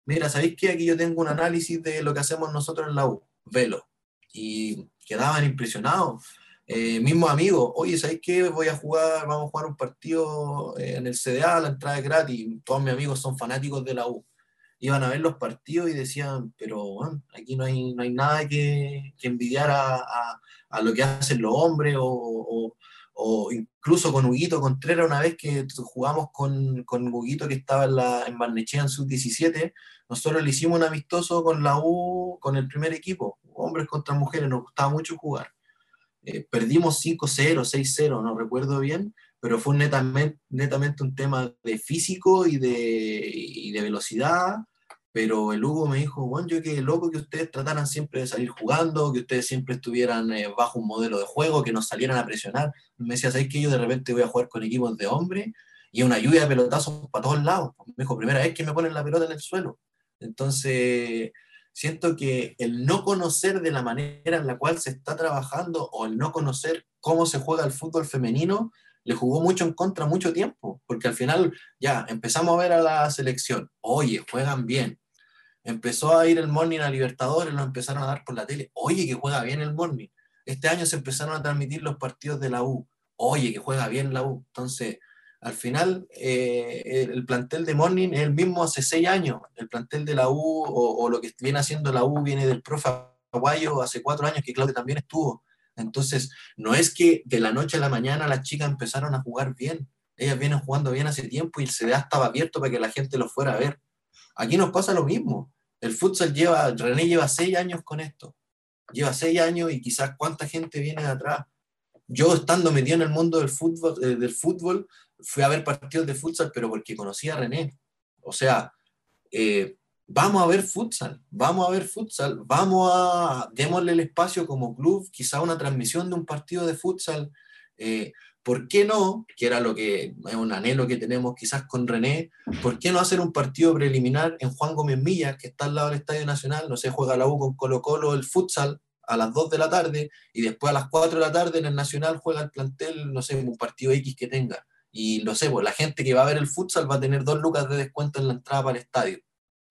mira, ¿sabéis qué? Aquí yo tengo un análisis de lo que hacemos nosotros en la U, velo. Y quedaban impresionados. Eh, mismos amigos, oye, ¿sabéis qué? Voy a jugar, vamos a jugar un partido eh, en el CDA, la entrada es gratis. Todos mis amigos son fanáticos de la U. Iban a ver los partidos y decían, pero bueno, aquí no hay, no hay nada que, envidiar a, a, a, lo que hacen los hombres o, o incluso con Huguito Contreras, una vez que jugamos con, con Huguito que estaba en, la, en Barnechea en sub-17, nosotros le hicimos un amistoso con la U, con el primer equipo, hombres contra mujeres, nos gustaba mucho jugar. Eh, perdimos 5-0, 6-0, no recuerdo bien, pero fue netamente, netamente un tema de físico y de, y de velocidad, pero el Hugo me dijo, bueno, yo qué loco que ustedes trataran siempre de salir jugando, que ustedes siempre estuvieran eh, bajo un modelo de juego, que nos salieran a presionar. Me decía, ¿sabes que yo de repente voy a jugar con equipos de hombres y una lluvia de pelotazos para todos lados? Me dijo, primera vez que me ponen la pelota en el suelo. Entonces, siento que el no conocer de la manera en la cual se está trabajando o el no conocer cómo se juega el fútbol femenino, le jugó mucho en contra mucho tiempo, porque al final ya empezamos a ver a la selección, oye, juegan bien, Empezó a ir el Morning a Libertadores, lo empezaron a dar por la tele. Oye, que juega bien el Morning. Este año se empezaron a transmitir los partidos de la U. Oye, que juega bien la U. Entonces, al final, eh, el plantel de Morning es el mismo hace seis años. El plantel de la U o, lo que viene haciendo la U viene del profe Aguayo hace cuatro años, que Claudio también estuvo. Entonces, no es que de la noche a la mañana las chicas empezaron a jugar bien. Ellas vienen jugando bien hace tiempo y el CDA estaba abierto para que la gente lo fuera a ver. Aquí nos pasa lo mismo. El futsal lleva, René lleva seis años con esto. Lleva seis años y quizás cuánta gente viene de atrás. Yo estando metido en el mundo del fútbol, eh, del fútbol fui a ver partidos de futsal, pero porque conocía a René. O sea, eh, vamos a ver futsal, vamos a ver futsal, vamos a, démosle el espacio como club, quizá una transmisión de un partido de futsal. Eh, ¿Por qué no, que era lo que es un anhelo que tenemos quizás con René, ¿por qué no hacer un partido preliminar en Juan Gómez Millas, que está al lado del Estadio Nacional? No sé, juega la U con Colo Colo el futsal a las 2 de la tarde y después a las 4 de la tarde en el Nacional juega el plantel, no sé, un partido X que tenga. Y lo sé, pues la gente que va a ver el futsal va a tener dos lucas de descuento en la entrada para el estadio.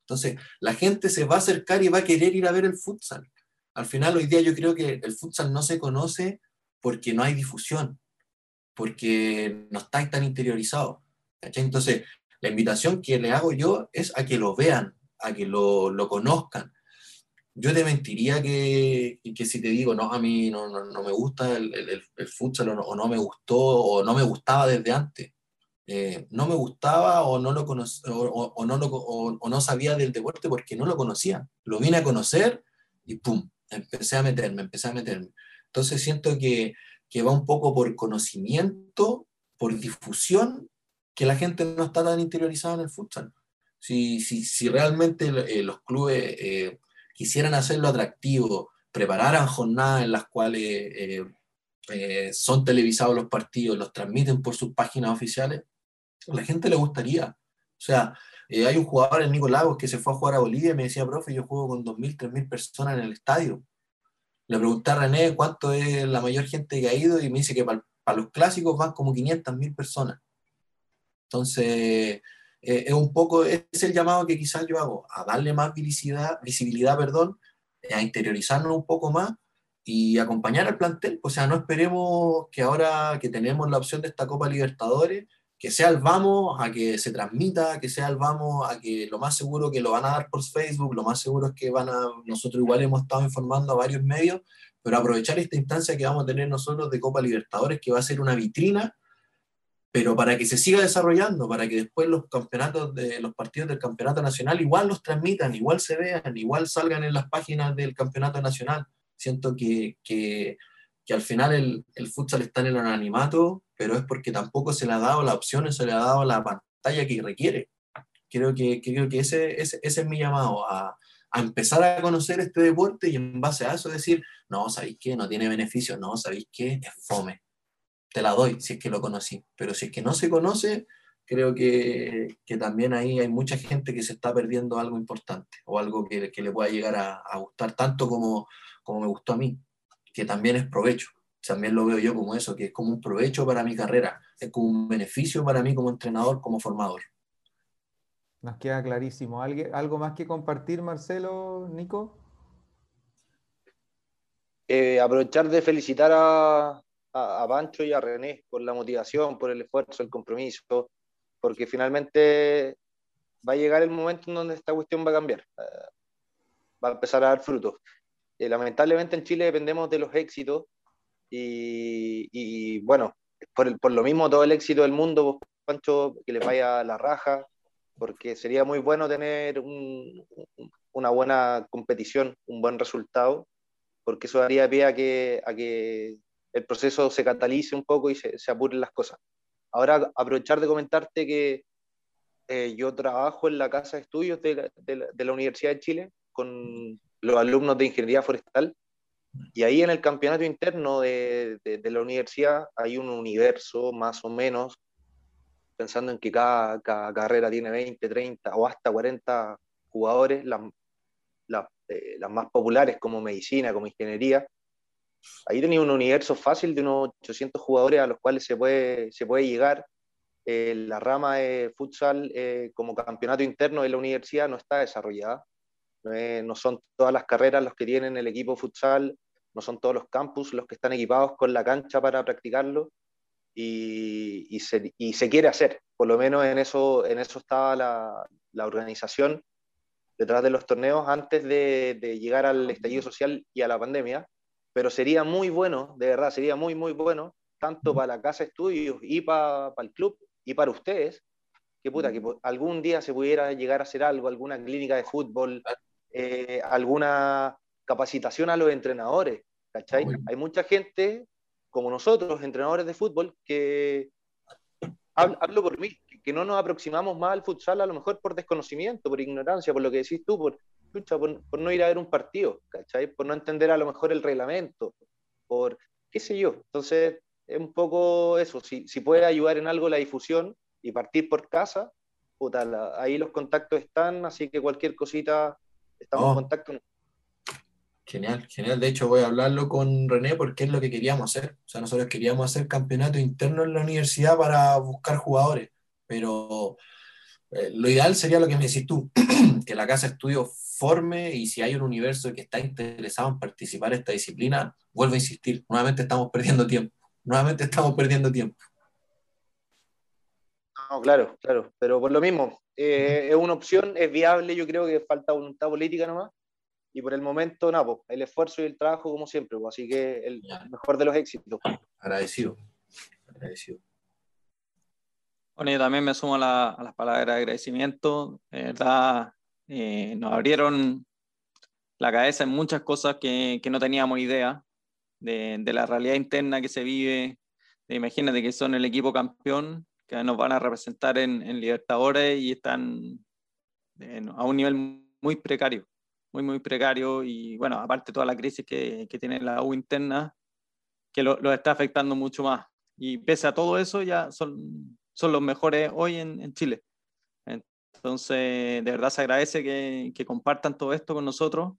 Entonces, la gente se va a acercar y va a querer ir a ver el futsal. Al final, hoy día yo creo que el futsal no se conoce porque no hay difusión, porque no está tan interiorizado. Entonces, la invitación que le hago yo es a que lo vean, a que lo, lo conozcan. Yo te mentiría que, que, si te digo, no, a mí no, no, no me gusta el, el, el futsal o no, o no, me gustó o no me gustaba desde antes. Eh, no me gustaba o no, lo o, o, no lo, o, no sabía del deporte porque no lo conocía. Lo vine a conocer y ¡pum! Empecé a meterme, empecé a meterme. Entonces siento que, que va un poco por conocimiento, por difusión, que la gente no está tan interiorizada en el futsal. Si, si, si realmente eh, los clubes eh, quisieran hacerlo atractivo, prepararan jornadas en las cuales son televisados los partidos, los transmiten por sus páginas oficiales, a la gente le gustaría. O sea, eh, hay un jugador, el Nico Lagos, que se fue a jugar a Bolivia y me decía, profe, yo juego con 2.000, 3.000 personas en el estadio. Le pregunté a René cuánto es la mayor gente que ha ido y me dice que para, los clásicos van como 500.000 personas. Entonces, eh, es un poco, es el llamado que quizás yo hago, a darle más visibilidad, visibilidad perdón, a interiorizarnos un poco más y acompañar al plantel. O sea, no esperemos que ahora que tenemos la opción de esta Copa Libertadores, que sea el vamos a que se transmita, que sea el vamos a que lo más seguro que lo van a dar por Facebook, lo más seguro es que van a, nosotros igual hemos estado informando a varios medios, pero aprovechar esta instancia que vamos a tener nosotros de Copa Libertadores, que va a ser una vitrina, pero para que se siga desarrollando, para que después los campeonatos de los partidos del campeonato nacional igual los transmitan, igual se vean, igual salgan en las páginas del campeonato nacional. Siento que, que, que al final el, el futsal está en el anonimato pero es porque tampoco se le ha dado la opción, se le ha dado la pantalla que requiere. Creo que, creo que ese, ese, ese, es mi llamado, a, a, empezar a conocer este deporte y en base a eso decir, no, ¿sabéis qué? No tiene beneficio, no, ¿sabéis qué? Es fome. Te la doy si es que lo conocí, pero si es que no se conoce, creo que, que también ahí hay mucha gente que se está perdiendo algo importante o algo que, que le pueda llegar a, a gustar tanto como, como me gustó a mí, que también es provecho también lo veo yo como eso, que es como un provecho para mi carrera, es como un beneficio para mí como entrenador, como formador. Nos queda clarísimo. ¿Algo más que compartir, Marcelo, Nico? Eh, aprovechar de felicitar a, a, Pancho y a René por la motivación, por el esfuerzo, el compromiso, porque finalmente va a llegar el momento en donde esta cuestión va a cambiar, eh, va a empezar a dar frutos. Eh, lamentablemente en Chile dependemos de los éxitos y, bueno, por, por, lo mismo todo el éxito del mundo, Pancho, que le vaya a la raja, porque sería muy bueno tener una buena competición, un buen resultado, porque eso daría pie a que, a que el proceso se catalice un poco y se, se apuren las cosas. Ahora, aprovechar de comentarte que eh, yo trabajo en la Casa de Estudios de la, Universidad de Chile con los alumnos de Ingeniería Forestal y ahí en el campeonato interno de, de, la universidad hay un universo más o menos, pensando en que cada, cada carrera tiene 20, 30 o hasta 40 jugadores, las, las, eh, las, más populares como medicina, como ingeniería. Ahí tenía un universo fácil de unos 800 jugadores a los cuales se puede, se puede llegar. Eh, la rama de futsal eh, como campeonato interno de la universidad no está desarrollada. No, son todas las carreras los que tienen el equipo futsal, no son todos los campus los que están equipados con la cancha para practicarlo. Y, se, quiere hacer, por lo menos en eso, en eso estaba la, la organización detrás de los torneos antes de, de, llegar al estallido social y a la pandemia, pero sería muy bueno, de verdad, sería muy, muy bueno, tanto para la casa de estudios y para, para el club y para ustedes, que puta, que algún día se pudiera llegar a hacer algo, alguna clínica de fútbol, eh, alguna capacitación a los entrenadores, ¿cachai? Hay mucha gente como nosotros, entrenadores de fútbol, que hablo, por mí, que no nos aproximamos más al futsal a lo mejor por desconocimiento, por ignorancia, por lo que decís tú, por, por, no ir a ver un partido, ¿cachai? Por no entender a lo mejor el reglamento, por qué sé yo. Entonces, es un poco eso, si, si puede ayudar en algo la difusión y partir por casa, puta, ahí los contactos están, así que cualquier cosita, estamos en oh. contacto. Genial, genial. De hecho, voy a hablarlo con René porque es lo que queríamos hacer. O sea, nosotros queríamos hacer campeonato interno en la universidad para buscar jugadores, pero eh, lo ideal sería lo que me decís tú, [CLEARS THROAT] que la casa estudio forme y si hay un universo que está interesado en participar en esta disciplina, vuelvo a insistir, nuevamente estamos perdiendo tiempo, nuevamente estamos perdiendo tiempo. No, claro, claro, pero por lo mismo, eh, es una opción, es viable, yo creo que falta voluntad política nomás, y por el momento, nada, pues, el esfuerzo y el trabajo como siempre, pues, así que el mejor de los éxitos. Agradecido, agradecido. Bueno, yo también me sumo a, las palabras de agradecimiento, de verdad, eh, nos abrieron la cabeza en muchas cosas que, que no teníamos idea, de, de, la realidad interna que se vive, de, imagínate que son el equipo campeón, que nos van a representar en, en Libertadores y están a un nivel muy precario muy, muy precario y bueno, aparte toda la crisis que, que tiene la U interna, que lo, lo, está afectando mucho más. Y pese a todo eso, ya son, son los mejores hoy en, en Chile. Entonces, de verdad se agradece que, que compartan todo esto con nosotros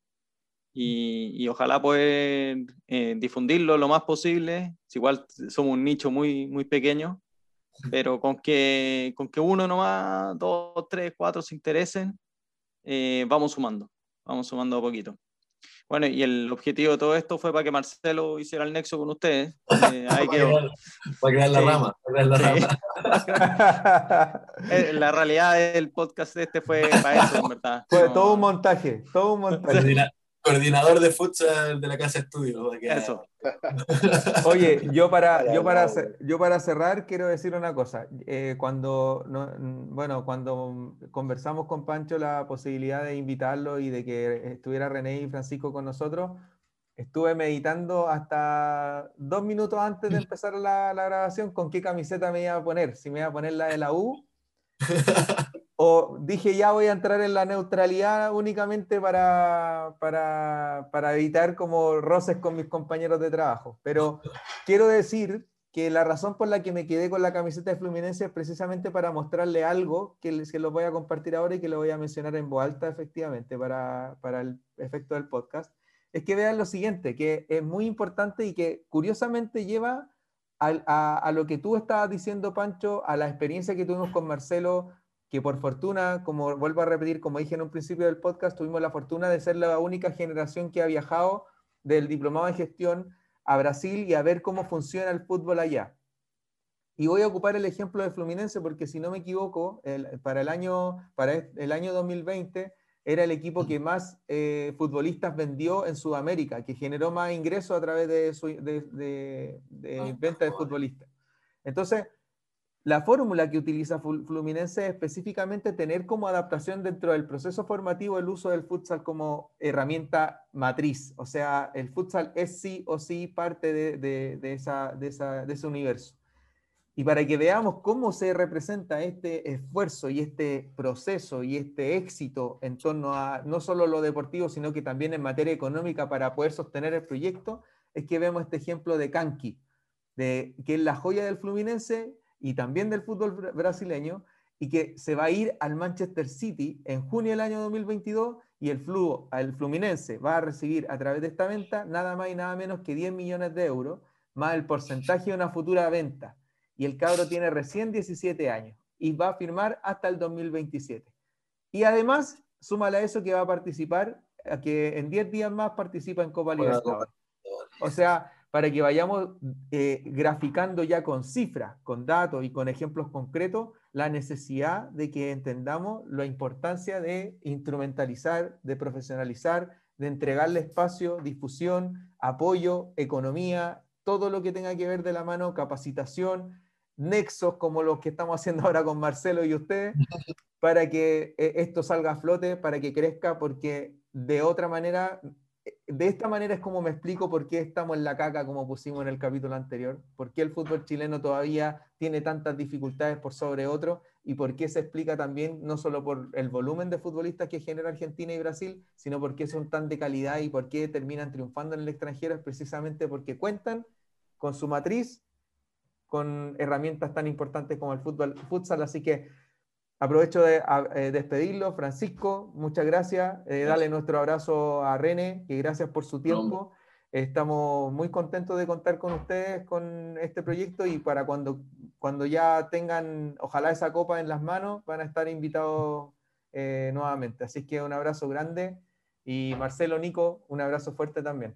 y, y ojalá poder eh, difundirlo lo más posible. Igual somos un nicho muy, muy pequeño, pero con que, con que uno nomás, dos, tres, cuatro se interesen, eh, vamos sumando vamos sumando a poquito. Bueno, y el objetivo de todo esto fue para que Marcelo hiciera el nexo con ustedes. [LAUGHS] Eh, para, crear, la rama. Eh, la, realidad del podcast este fue para eso, en verdad. Fue todo un montaje, todo un [LAUGHS] montaje coordinador de futsal de la casa de estudio. Eso. [LAUGHS] Oye, yo para, yo, para, yo para cerrar quiero decir una cosa. Eh, cuando, bueno, cuando conversamos con Pancho la posibilidad de invitarlo y de que estuviera René y Francisco con nosotros, estuve meditando hasta dos minutos antes de [LAUGHS] empezar la, la grabación con qué camiseta me iba a poner. Si me iba a poner la de la U [LAUGHS] o dije ya voy a entrar en la neutralidad únicamente para, para, para, evitar como roces con mis compañeros de trabajo. Pero quiero decir que la razón por la que me quedé con la camiseta de Fluminense es precisamente para mostrarle algo que, que lo voy a compartir ahora y que lo voy a mencionar en voz alta efectivamente para, para el efecto del podcast. Es que vean lo siguiente, que es muy importante y que curiosamente lleva a, a, a lo que tú estabas diciendo, Pancho, a la experiencia que tuvimos con Marcelo que por fortuna, como vuelvo a repetir, como dije en un principio del podcast, tuvimos la fortuna de ser la única generación que ha viajado del diplomado de gestión a Brasil y a ver cómo funciona el fútbol allá. Y voy a ocupar el ejemplo de Fluminense porque si no me equivoco, para, el año, para el año 2020 era el equipo que más eh, futbolistas vendió en Sudamérica, que generó más ingresos a través de, de, de ah, venta de futbolistas. Entonces, la fórmula que utiliza Fluminense es específicamente tener como adaptación dentro del proceso formativo el uso del futsal como herramienta matriz. O sea, el futsal es sí o sí parte de, esa, de, ese universo. Y para que veamos cómo se representa este esfuerzo y este proceso y este éxito en torno a no solo lo deportivo, sino que también en materia económica para poder sostener el proyecto, es que vemos este ejemplo de Kanki, de, que es la joya del Fluminense, y también del fútbol brasileño y que se va a ir al Manchester City en junio del año 2022 y el, Fluo, el Fluminense va a recibir a través de esta venta nada más y nada menos que 10 millones de euros, más el porcentaje de una futura venta. Y el cabro tiene recién 17 años y va a firmar hasta el 2027. Y además súmale a eso que va a participar, que en 10 días más participa en Copa Libertadores. O sea, para que vayamos eh, graficando ya con cifras, con datos y con ejemplos concretos la necesidad de que entendamos la importancia de instrumentalizar, de profesionalizar, de entregarle espacio, difusión, apoyo, economía, todo lo que tenga que ver de la mano, capacitación, nexos como los que estamos haciendo ahora con Marcelo y ustedes, [LAUGHS] para que eh, esto salga a flote, para que crezca, porque de otra manera, de esta manera es como me explico por qué estamos en la caca como pusimos en el capítulo anterior, por qué el fútbol chileno todavía tiene tantas dificultades por sobre otro y por qué se explica también no solo por el volumen de futbolistas que genera Argentina y Brasil, sino por qué son tan de calidad y por qué terminan triunfando en el extranjero, es precisamente porque cuentan con su matriz con herramientas tan importantes como el fútbol, futsal. Así que aprovecho de eh, despedirlo. Francisco, muchas gracias. Eh, dale nuestro abrazo a René, y gracias por su tiempo. Estamos muy contentos de contar con ustedes con este proyecto y para cuando, cuando ya tengan, ojalá esa copa en las manos, van a estar invitados eh, nuevamente. Así que un abrazo grande y Marcelo, Nico, un abrazo fuerte también.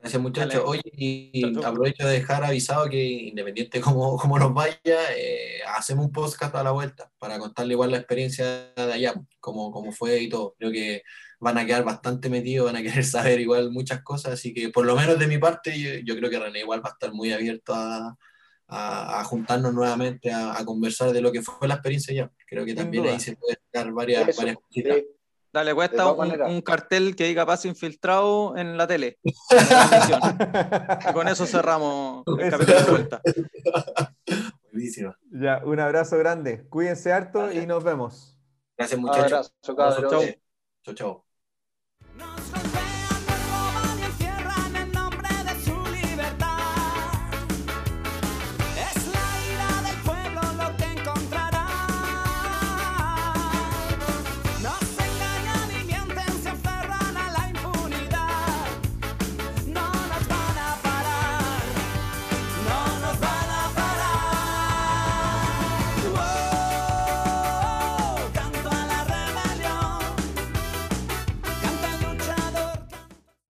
Gracias muchachos. Oye, y aprovecho de dejar avisado que independiente [LAUGHS] cómo, cómo nos vaya, eh, hacemos un podcast a la vuelta para contarle igual la experiencia de allá, cómo, cómo fue y todo. Creo que van a quedar bastante metidos, van a querer [LAUGHS] saber igual muchas cosas, así que por lo menos de mi parte yo, creo que René igual va a estar muy abierto a, a, juntarnos nuevamente a, conversar de lo que fue la experiencia allá. Creo que también ahí se puede sacar varias, varias cositas. Dale, cuesta un, cartel que diga pase infiltrado en la tele. [LAUGHS] y con eso cerramos el capítulo de vuelta. Buenísimo. Ya, un abrazo grande. Cuídense harto y nos vemos. Gracias, muchachos. Un abrazo, Chau, chau.